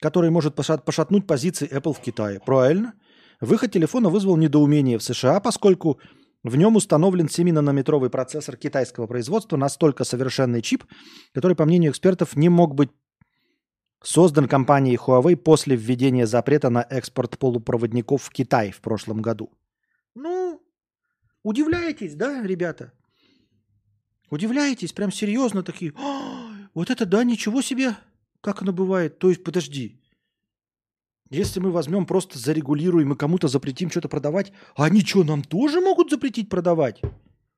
который может пошатнуть позиции Apple в Китае. Правильно? Выход телефона вызвал недоумение в США, поскольку В нем установлен 7-нанометровый процессор китайского производства, настолько совершенный чип, который, по мнению экспертов, не мог быть создан компанией Huawei после введения запрета на экспорт полупроводников в Китай в прошлом году. Ну, удивляетесь, да, ребята? Удивляетесь, прям серьезно такие. вот это да, ничего себе, как оно бывает. То есть, подожди, если мы возьмем, просто зарегулируем и кому-то запретим что-то продавать, а они что, нам тоже могут запретить продавать?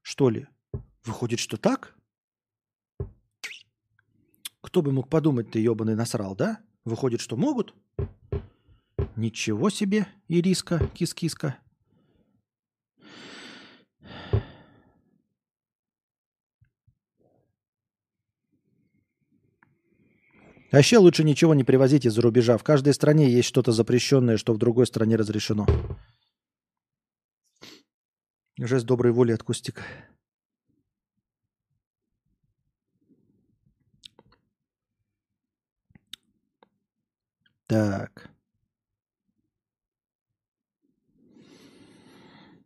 Что ли? Выходит, что так? Кто бы мог подумать, ты ебаный насрал, да? Выходит, что могут? Ничего себе, Ириска, кис-киска. Вообще лучше ничего не привозить из-за рубежа. В каждой стране есть что-то запрещенное, что в другой стране разрешено. Жест доброй воли от Кустика. Так.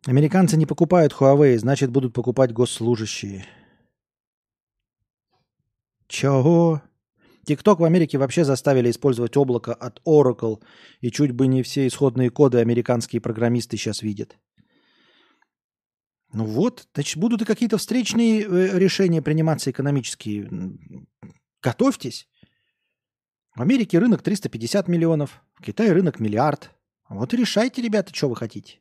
Американцы не покупают Huawei, значит будут покупать госслужащие. Чего? TikTok в Америке вообще заставили использовать облако от Oracle, и чуть бы не все исходные коды американские программисты сейчас видят. Ну вот, значит, будут и какие-то встречные э, решения приниматься экономические. Готовьтесь. В Америке рынок 350 миллионов, в Китае рынок миллиард. Вот и решайте, ребята, что вы хотите.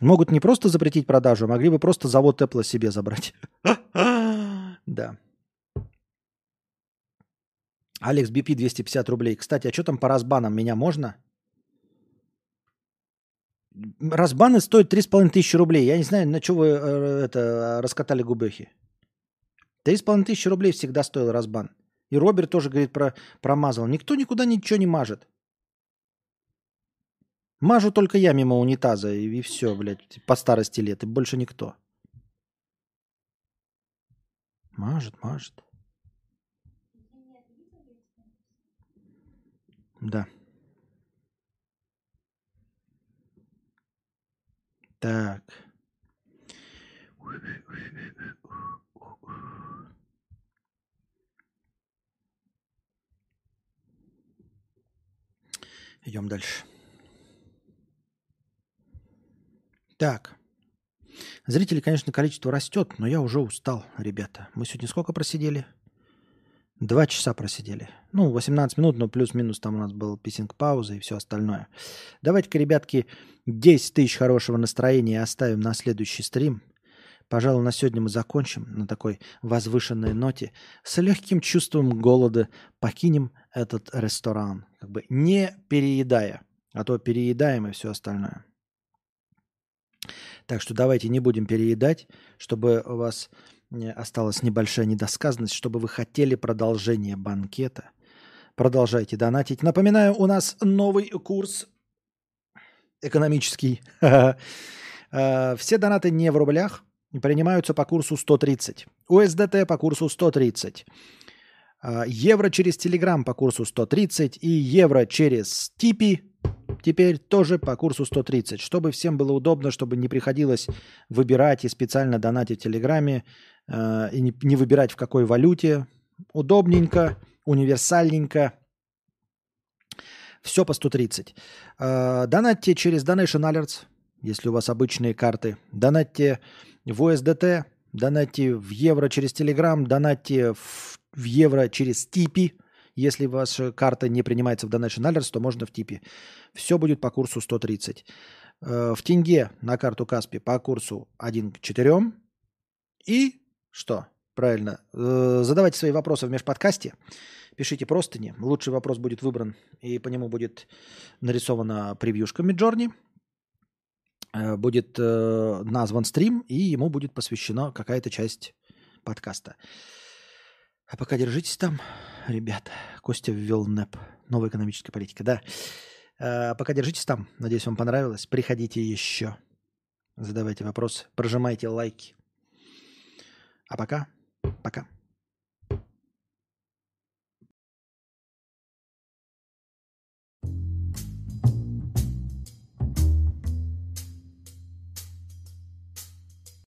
Могут не просто запретить продажу, а могли бы просто завод Apple себе забрать. Да. Алекс BP 250 рублей. Кстати, а что там по разбанам? Меня можно? Разбаны стоят 3,5 тысячи рублей. Я не знаю, на что вы э, это раскатали губехи. 3,5 тысячи рублей всегда стоил разбан. И Роберт тоже говорит про промазал. Никто никуда ничего не мажет. Мажу только я мимо унитаза, и, и все, блядь, по старости лет, и больше никто. Мажет, мажет. Да. Так. Идем дальше. Так. Зрителей, конечно, количество растет, но я уже устал, ребята. Мы сегодня сколько просидели? Два часа просидели. Ну, 18 минут, но плюс-минус там у нас был писинг-пауза и все остальное. Давайте-ка, ребятки, 10 тысяч хорошего настроения оставим на следующий стрим. Пожалуй, на сегодня мы закончим на такой возвышенной ноте. С легким чувством голода покинем этот ресторан. Как бы не переедая. А то переедаем и все остальное. Так что давайте не будем переедать, чтобы у вас осталась небольшая недосказанность, чтобы вы хотели продолжение банкета. Продолжайте донатить. Напоминаю, у нас новый курс экономический. Э, все донаты не в рублях, принимаются по курсу 130. USDT по курсу 130. Э, евро через Telegram по курсу 130 и евро через Типи теперь тоже по курсу 130. Чтобы всем было удобно, чтобы не приходилось выбирать и специально донатить в Телеграме, Э, и не, выбирать в какой валюте. Удобненько, универсальненько. Все по 130. Э, донатьте через Donation Alerts, если у вас обычные карты. Донатьте в USDT, донатьте в евро через Telegram, донатьте в, в евро через Типи. Если ваша карта не принимается в Donation Alerts, то можно в Типи. Все будет по курсу 130. Э, в тенге на карту Каспи по курсу 1 к 4. И что? Правильно. Э, задавайте свои вопросы в межподкасте. Пишите простыни. Лучший вопрос будет выбран, и по нему будет нарисована превьюшка Миджорни. Э, будет э, назван стрим, и ему будет посвящена какая-то часть подкаста. А пока держитесь там, ребята. Костя ввел НЭП. Новая экономическая политика, да. А пока держитесь там. Надеюсь, вам понравилось. Приходите еще. Задавайте вопросы. Прожимайте лайки. А пока, пока.